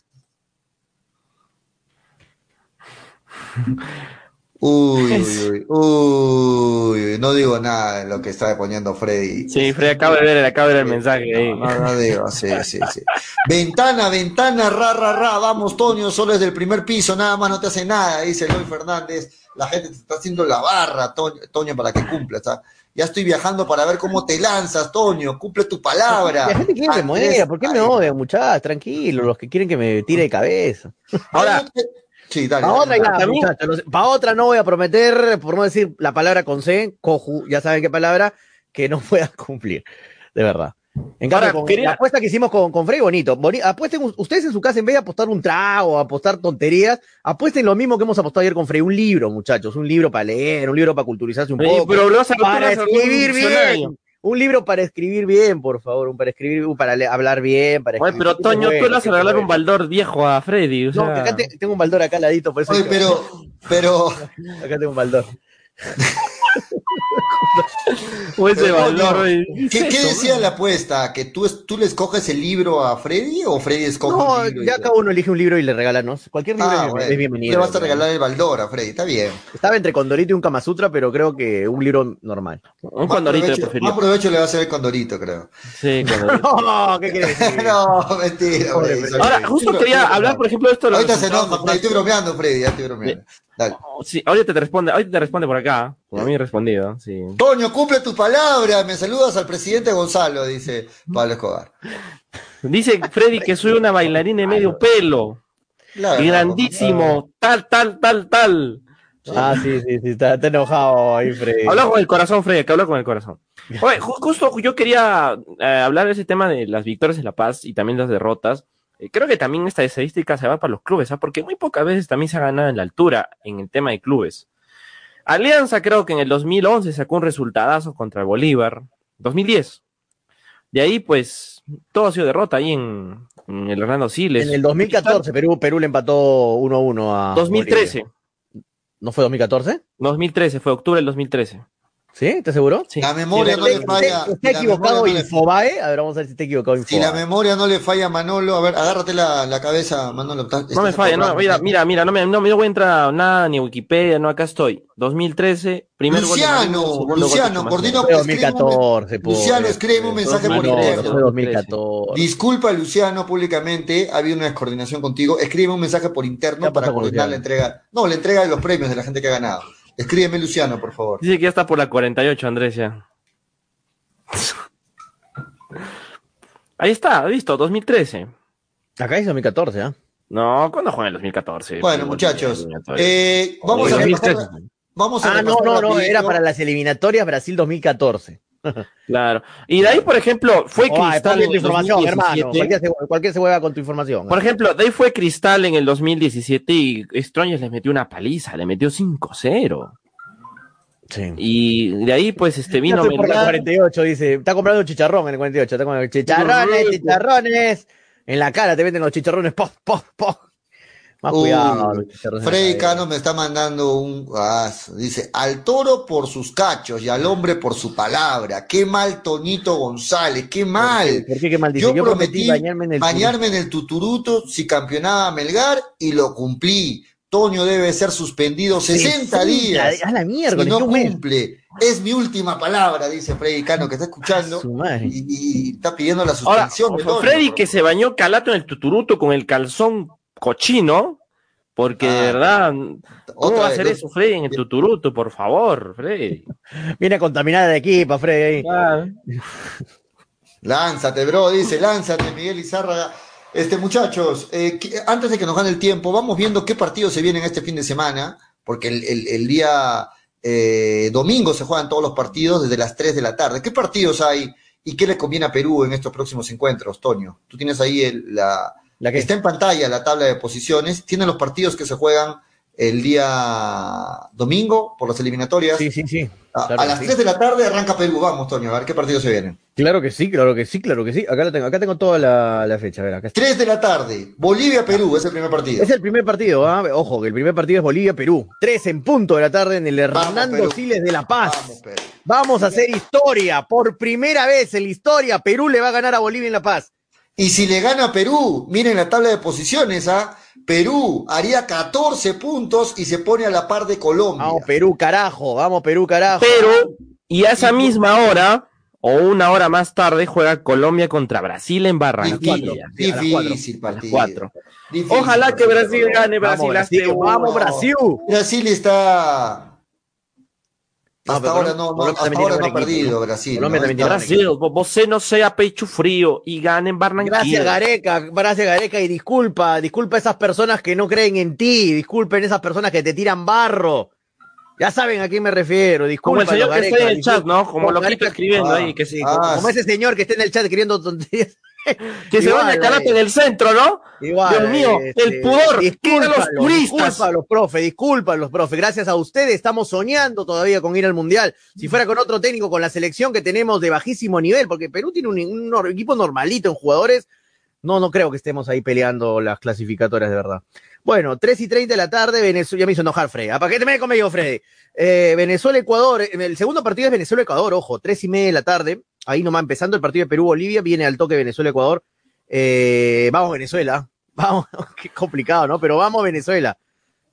[SPEAKER 4] [LAUGHS]
[SPEAKER 3] Uy, [LAUGHS] uy, uy, uy, no digo nada de lo que está poniendo Freddy.
[SPEAKER 4] Sí, Freddy acaba de ver, acaba de ver el mensaje ahí.
[SPEAKER 3] No, no digo, [LAUGHS] sí, sí, sí. Ventana, ventana, ra, ra, ra, vamos, Toño, solo es del primer piso, nada más no te hace nada, dice Eloy Fernández. La gente te está haciendo la barra, Toño, Toño, para que cumpla. está. Ya estoy viajando para ver cómo te lanzas, Toño, cumple tu palabra.
[SPEAKER 1] La gente quiere que me ¿por qué me odian, muchachos? Tranquilo, los que quieren que me tire de cabeza.
[SPEAKER 4] Ahora,
[SPEAKER 3] Sí, dale.
[SPEAKER 1] Para otra,
[SPEAKER 3] dale.
[SPEAKER 1] ya, muchachos, para otra no voy a prometer, por no decir la palabra con C, coju, ya saben qué palabra, que no [LAUGHS] pueda cumplir, de verdad. En cambio,
[SPEAKER 4] Ahora,
[SPEAKER 1] con
[SPEAKER 4] quería-
[SPEAKER 1] la apuesta que hicimos con, con Frey, bonito. Boni- apuesten ustedes en su casa, en vez de apostar un trago, apostar tonterías, apuesten lo mismo que hemos apostado ayer con Frey, un libro, muchachos, un libro para leer, un libro para culturizarse un poco,
[SPEAKER 4] pero lo vas a
[SPEAKER 1] para escribir bien. Un libro para escribir bien, por favor, un para escribir, un para hablar bien, para
[SPEAKER 4] Oye,
[SPEAKER 1] escribir.
[SPEAKER 4] pero Toño,
[SPEAKER 1] bueno,
[SPEAKER 4] tú le vas a regalar un baldor viejo a Freddy. O
[SPEAKER 1] No,
[SPEAKER 4] sea,
[SPEAKER 1] acá te- tengo un baldor acá al ladito, por eso
[SPEAKER 3] Oye,
[SPEAKER 1] que-
[SPEAKER 3] pero, pero, [LAUGHS]
[SPEAKER 1] acá tengo un baldor. [LAUGHS]
[SPEAKER 4] o ese
[SPEAKER 3] pero, ¿qué, decía la apuesta? ¿Que tú, es- tú le escoges el libro a Freddy o Freddy escoge
[SPEAKER 1] No,
[SPEAKER 3] el libro? y
[SPEAKER 1] ya cada uno elige un libro y le regala, ¿no? Cualquier libro
[SPEAKER 3] Ah,
[SPEAKER 1] es,
[SPEAKER 3] bueno,
[SPEAKER 1] es bienvenido.
[SPEAKER 3] Le vas a regalar el baldor a Freddy, está bien.
[SPEAKER 1] Estaba entre Condorito y un Kama Sutra, pero creo que un libro normal.
[SPEAKER 4] Un
[SPEAKER 3] Más
[SPEAKER 4] condorito
[SPEAKER 3] provecho-
[SPEAKER 4] preferir.
[SPEAKER 3] Más provecho le va a hacer el condorito, creo.
[SPEAKER 4] Sí, [LAUGHS] condorito.
[SPEAKER 1] No, ¿qué quieres decir? [LAUGHS]
[SPEAKER 3] no, mentira,
[SPEAKER 1] Pobre.
[SPEAKER 4] Ahora, justo quería hablar, por ejemplo, de esto de los
[SPEAKER 3] Ahorita se enoja. Estoy bromeando, Freddy, ya estoy bromeando. Dale.
[SPEAKER 4] Oh, Sí, ahorita te responde, ahorita te responde por acá. Como a mí he respondido, sí.
[SPEAKER 3] Toño, cumple tu palabra. Me saludas al presidente Gonzalo, dice Pablo Escobar. [LAUGHS]
[SPEAKER 4] Dice Freddy que soy una bailarina de medio pelo.
[SPEAKER 3] Claro,
[SPEAKER 4] grandísimo, tal, tal, tal, tal.
[SPEAKER 1] Ah, sí, sí, sí, está, está enojado ahí, Freddy.
[SPEAKER 4] Habla con el corazón, Freddy, que habla con el corazón. [LAUGHS] Oye, ju- justo yo quería eh, hablar de ese tema de las victorias en La Paz y también las derrotas. Eh, creo que también esta estadística se va para los clubes, ¿ah? porque muy pocas veces también se ha ganado en la altura en el tema de clubes. Alianza creo que en el 2011 sacó un resultadazo contra el Bolívar. 2010. De ahí, pues, todo ha sido derrota ahí en, en el Hernando Siles.
[SPEAKER 1] En el 2014, Perú, Perú le empató 1-1 a.
[SPEAKER 4] 2013.
[SPEAKER 1] Bolivia. ¿No fue 2014?
[SPEAKER 4] 2013, fue octubre del 2013.
[SPEAKER 1] ¿Sí? ¿Estás seguro?
[SPEAKER 4] Sí.
[SPEAKER 3] La memoria
[SPEAKER 1] Si
[SPEAKER 3] no le falla.
[SPEAKER 1] ¿Está equivocado
[SPEAKER 3] le-
[SPEAKER 1] Infobae? A ver, vamos a ver si está equivocado
[SPEAKER 3] Si la
[SPEAKER 1] Infobae.
[SPEAKER 3] memoria no le falla a Manolo, a ver, agárrate la, la cabeza, Manolo. estás-
[SPEAKER 4] No me falla, no, mira, mira, mira, no me, no me voy a entrar a nada, ni a Wikipedia, no, acá estoy. 2013, primer gol de
[SPEAKER 3] Luciano,
[SPEAKER 4] gol de
[SPEAKER 3] Luciano, un-
[SPEAKER 1] 2014, pobre.
[SPEAKER 3] Luciano, escribe un mensaje por
[SPEAKER 4] 2013,
[SPEAKER 3] interno.
[SPEAKER 1] fue 2014.
[SPEAKER 3] Disculpa, Luciano, públicamente, ha habido una descoordinación contigo. Escribe un mensaje por
[SPEAKER 1] ¿Qué
[SPEAKER 3] interno para coordinar
[SPEAKER 1] Luciano?
[SPEAKER 3] la entrega. No, la entrega de los premios de la gente que ha ganado. Escríbeme, Luciano, por favor.
[SPEAKER 4] Dice que ya está por la 48, Andrés, ya. Ahí está, listo, 2013.
[SPEAKER 1] Acá dice 2014, ¿ah?
[SPEAKER 4] No, ¿cuándo juega en el 2014?
[SPEAKER 3] Bueno, muchachos, eh, vamos a repasar.
[SPEAKER 4] 2013.
[SPEAKER 3] Vamos a
[SPEAKER 1] Ah, no, no, no, era para las eliminatorias Brasil 2014.
[SPEAKER 4] Claro. Y de ahí, por ejemplo, fue
[SPEAKER 1] Oh,
[SPEAKER 4] Cristal
[SPEAKER 1] tu información,
[SPEAKER 4] 2017.
[SPEAKER 1] hermano. Cualquier se, cualquier se juega con tu información.
[SPEAKER 4] Por ejemplo, de ahí fue Cristal en el 2017 y Strongest les metió una paliza, le metió 5-0.
[SPEAKER 1] sí.
[SPEAKER 4] Y de ahí, pues, este vino
[SPEAKER 1] por la
[SPEAKER 4] Melgar.
[SPEAKER 1] 48, dice. Está comprando un chicharrón en el 48. Está comprando chicharrones, chicharrones. En la cara te venden los chicharrones. Po, po, po. Más cuidado. la
[SPEAKER 3] Freddy. Cano me está mandando un. ah, dice: al toro por sus cachos y al hombre por su palabra. Qué mal, Toñito González, qué mal.
[SPEAKER 1] ¿Por qué qué mal dice?
[SPEAKER 3] Yo,
[SPEAKER 1] Yo,
[SPEAKER 3] prometí
[SPEAKER 1] bañarme en el
[SPEAKER 3] bañarme en el tuturuto si campeonaba Melgar y lo cumplí. Toño debe ser suspendido 60 días.
[SPEAKER 1] A la mierda,
[SPEAKER 3] Si no cumple, es mi última palabra, dice Freddy Cano, que está escuchando
[SPEAKER 1] Su madre.
[SPEAKER 3] y, y está pidiendo la
[SPEAKER 4] Ahora,
[SPEAKER 3] suspensión de Toño.
[SPEAKER 4] Freddy que se bañó calato en el tuturuto con el calzón cochino, porque de
[SPEAKER 3] Ah,
[SPEAKER 4] verdad, ¿cómo va a hacer eso Freddy en el tuturuto? Por favor, Freddy. [LAUGHS]
[SPEAKER 1] Viene a contaminar de equipo, Freddy.
[SPEAKER 4] Ah, [LAUGHS]
[SPEAKER 3] Lánzate, bro, dice, lánzate, Miguel Izárraga. Este, muchachos, eh, que- antes de que nos gane el tiempo, vamos viendo qué partidos se vienen este fin de semana, porque el, el- el día eh, domingo se juegan todos los partidos desde las 3 de la tarde. ¿Qué partidos hay y qué le conviene a Perú en estos próximos encuentros, Toño? Tú tienes ahí el- la...
[SPEAKER 1] ¿La qué?
[SPEAKER 3] Está en pantalla la tabla de posiciones, tiene los partidos que se juegan el día domingo por las eliminatorias.
[SPEAKER 1] Sí, sí, sí.
[SPEAKER 3] A,
[SPEAKER 1] claro
[SPEAKER 3] a
[SPEAKER 1] que
[SPEAKER 3] las
[SPEAKER 1] sí.
[SPEAKER 3] 3 de la tarde arranca Perú. Vamos, Toño, a ver qué partidos se vienen.
[SPEAKER 1] Claro que sí, claro que sí, claro que sí. Acá la tengo, acá tengo toda la, la fecha. A ver, acá está.
[SPEAKER 3] 3 de la tarde, Bolivia-Perú, es el primer partido.
[SPEAKER 1] Es el primer partido, ¿ah? ojo, que el primer partido es Bolivia-Perú. Tres en punto de la tarde en el Hernando. Siles de La Paz.
[SPEAKER 3] Vamos, Perú.
[SPEAKER 1] Vamos a hacer historia. Por primera vez en la historia, Perú le va a ganar a Bolivia en La Paz.
[SPEAKER 3] Y si le gana a Perú, miren la tabla de posiciones, ¿ah? Perú haría 14 puntos y se pone a la par de Colombia.
[SPEAKER 1] Vamos, Perú, carajo. Vamos, Perú, carajo.
[SPEAKER 4] Pero, y a esa misma hora, o una hora más tarde, juega Colombia contra Brasil en Barranquilla.
[SPEAKER 3] Difícil
[SPEAKER 4] A las
[SPEAKER 3] partido.
[SPEAKER 4] cuatro.
[SPEAKER 3] Difícil
[SPEAKER 4] Ojalá que. Brasil gane,
[SPEAKER 1] Vamos,
[SPEAKER 4] Brasil,
[SPEAKER 1] Brasil, vamos. Brasil.
[SPEAKER 3] Brasil está.
[SPEAKER 1] No,
[SPEAKER 3] Hasta
[SPEAKER 1] pero
[SPEAKER 3] ahora no, no, hasta ahora no ha perdido
[SPEAKER 1] ¿no?
[SPEAKER 3] Brasil.
[SPEAKER 1] Colombia
[SPEAKER 3] ¿no?
[SPEAKER 1] también tiene
[SPEAKER 3] Está-
[SPEAKER 4] Brasil, vo- você no sea pecho frío y gane en Barranquilla.
[SPEAKER 1] Gracias, Gareca. Gracias, Gareca. Y disculpa, disculpa a esas personas que no creen en ti. Disculpen esas personas que te tiran barro. Ya saben a quién me refiero.
[SPEAKER 4] Como
[SPEAKER 1] Disculpa,
[SPEAKER 4] el señor que está en el chat, ¿no? Como lo
[SPEAKER 1] Gareca-
[SPEAKER 4] quito escribiendo
[SPEAKER 3] Ah,
[SPEAKER 4] ahí, que sí.
[SPEAKER 3] ah,
[SPEAKER 1] Como ese señor que está en el chat escribiendo tonterías. [LAUGHS]
[SPEAKER 4] Que se vaya karate
[SPEAKER 1] eh.
[SPEAKER 4] en el centro, ¿no?
[SPEAKER 1] Igual,
[SPEAKER 4] Dios mío,
[SPEAKER 1] este,
[SPEAKER 4] el pudor, tienen los turistas.
[SPEAKER 1] Disculpa a los profes, disculpa a los profes. Gracias a ustedes estamos soñando todavía con ir al Mundial. Si fuera con otro técnico, con la selección que tenemos de bajísimo nivel, porque Perú tiene un, equipo normalito en jugadores, no, no creo que estemos ahí peleando las clasificatorias de verdad. Bueno, 3 y 30 de la tarde, Venezuela, ya me hizo enojar Freddy. ¿A qué te me conmigo, Freddy? Eh, Venezuela-Ecuador, eh, el segundo partido es Venezuela-Ecuador, ojo, 3 y media de la tarde, ahí nomás empezando el partido de Perú-Bolivia, viene al toque Venezuela-Ecuador. Eh, vamos Venezuela, [LAUGHS] vamos, [LAUGHS] qué complicado, ¿no? Pero vamos Venezuela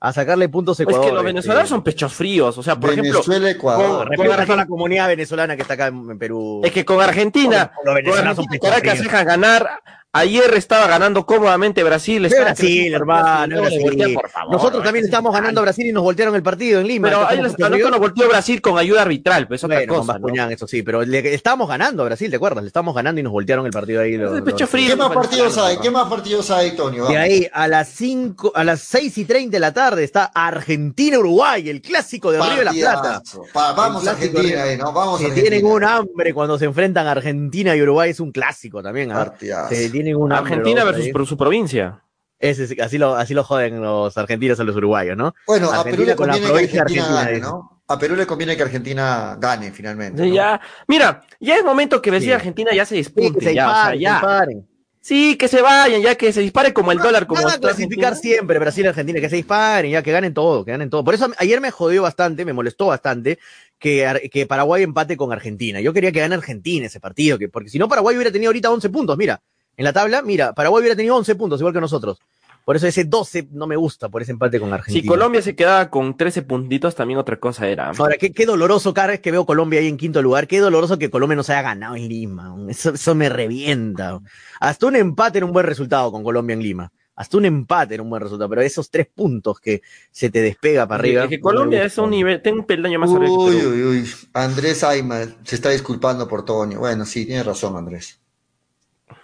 [SPEAKER 1] a sacarle puntos a
[SPEAKER 4] Pues
[SPEAKER 1] Ecuador.
[SPEAKER 4] que los venezolanos
[SPEAKER 1] este.
[SPEAKER 4] son pechos fríos. O sea, por ejemplo,
[SPEAKER 3] Venezuela, Ecuador.
[SPEAKER 4] con-
[SPEAKER 1] Respeto a
[SPEAKER 4] Argen-
[SPEAKER 1] toda la comunidad venezolana que está acá en, en Perú.
[SPEAKER 4] es que con Argentina,
[SPEAKER 1] Los
[SPEAKER 4] con
[SPEAKER 1] venezolanos son
[SPEAKER 4] Argentina
[SPEAKER 1] pechos
[SPEAKER 4] Caracas ganar. Ayer estaba ganando cómodamente Brasil. Estaba
[SPEAKER 1] Brasil, hermano, Brasil.
[SPEAKER 4] por favor,
[SPEAKER 1] Nosotros
[SPEAKER 4] ¿no?
[SPEAKER 1] también estamos
[SPEAKER 4] el
[SPEAKER 1] ganando a. Brasil y nos voltearon el partido en Lima.
[SPEAKER 4] Pero ahí nos volteó Brasil con ayuda arbitral, pues es otra
[SPEAKER 1] Bueno, con
[SPEAKER 4] cosa. ¿no?
[SPEAKER 1] Eso sí, pero le, estábamos ganando a Brasil, ¿te acuerdas? Le estábamos ganando y nos voltearon el partido ahí. los-
[SPEAKER 4] de pecho frío.
[SPEAKER 3] ¿Qué más partidos hay? ¿Qué más partidos hay?
[SPEAKER 1] De
[SPEAKER 3] Vamos.
[SPEAKER 1] ahí a las 5, a las 6 y 30 de la tarde está Argentina-Uruguay, el clásico de Río de la Plata.
[SPEAKER 3] Pa- vamos
[SPEAKER 1] El
[SPEAKER 3] a Argentina,
[SPEAKER 1] de-
[SPEAKER 3] ahí, ¿no? Vamos a
[SPEAKER 1] Se
[SPEAKER 3] Argentina.
[SPEAKER 1] tienen un hambre cuando se enfrentan Argentina y Uruguay, es un clásico también. ¿ah? Se
[SPEAKER 4] Argentina versus por su provincia.
[SPEAKER 1] Ese es- así, lo, así lo joden los argentinos a los uruguayos, ¿no?
[SPEAKER 3] Bueno, a Perú
[SPEAKER 1] Argentina
[SPEAKER 3] le
[SPEAKER 1] con la
[SPEAKER 3] conviene que
[SPEAKER 1] provincia de
[SPEAKER 3] Argentina
[SPEAKER 1] Argentina,
[SPEAKER 3] gane. A Perú le conviene que Argentina gane finalmente.
[SPEAKER 4] Sí,
[SPEAKER 3] ¿no?
[SPEAKER 4] ya, mira, ya es momento que Brasil y
[SPEAKER 1] Sí.
[SPEAKER 4] Argentina ya se
[SPEAKER 1] Sí,
[SPEAKER 4] disputen,
[SPEAKER 1] que se
[SPEAKER 4] ya, o sea,
[SPEAKER 1] disparen,
[SPEAKER 4] ya.
[SPEAKER 1] se disparen.
[SPEAKER 4] Sí, que se vayan, ya que se dispare como el dólar, como
[SPEAKER 1] a clasificar
[SPEAKER 4] Argentina.
[SPEAKER 1] siempre Brasil y Argentina, que se disparen, ya que ganen todo, que ganen todo. Por eso ayer me jodió bastante, me molestó bastante que, que Paraguay empate con Argentina. Yo quería que gane Argentina ese partido, que, porque si no Paraguay hubiera tenido ahorita 11 puntos, mira, en la tabla, mira, Paraguay hubiera tenido 11 puntos, igual que nosotros. Por eso ese 12 no me gusta, por ese empate con Argentina.
[SPEAKER 4] Si Colombia se quedaba con 13 puntitos, también otra cosa era.
[SPEAKER 1] Ahora, qué, qué doloroso cada vez que veo Colombia ahí en quinto lugar, qué doloroso que Colombia no se haya ganado en Lima. Eso, eso me revienta. Hasta un empate era un buen resultado con Colombia en Lima. Hasta un empate era un buen resultado, pero esos tres puntos que se te despega para arriba.
[SPEAKER 4] Es que Colombia
[SPEAKER 1] no
[SPEAKER 4] es un nivel, tiene un peldaño más arriba que
[SPEAKER 3] Uy, uy, uy. Andrés Aima se está disculpando por Toño. Bueno, sí, tiene razón, Andrés.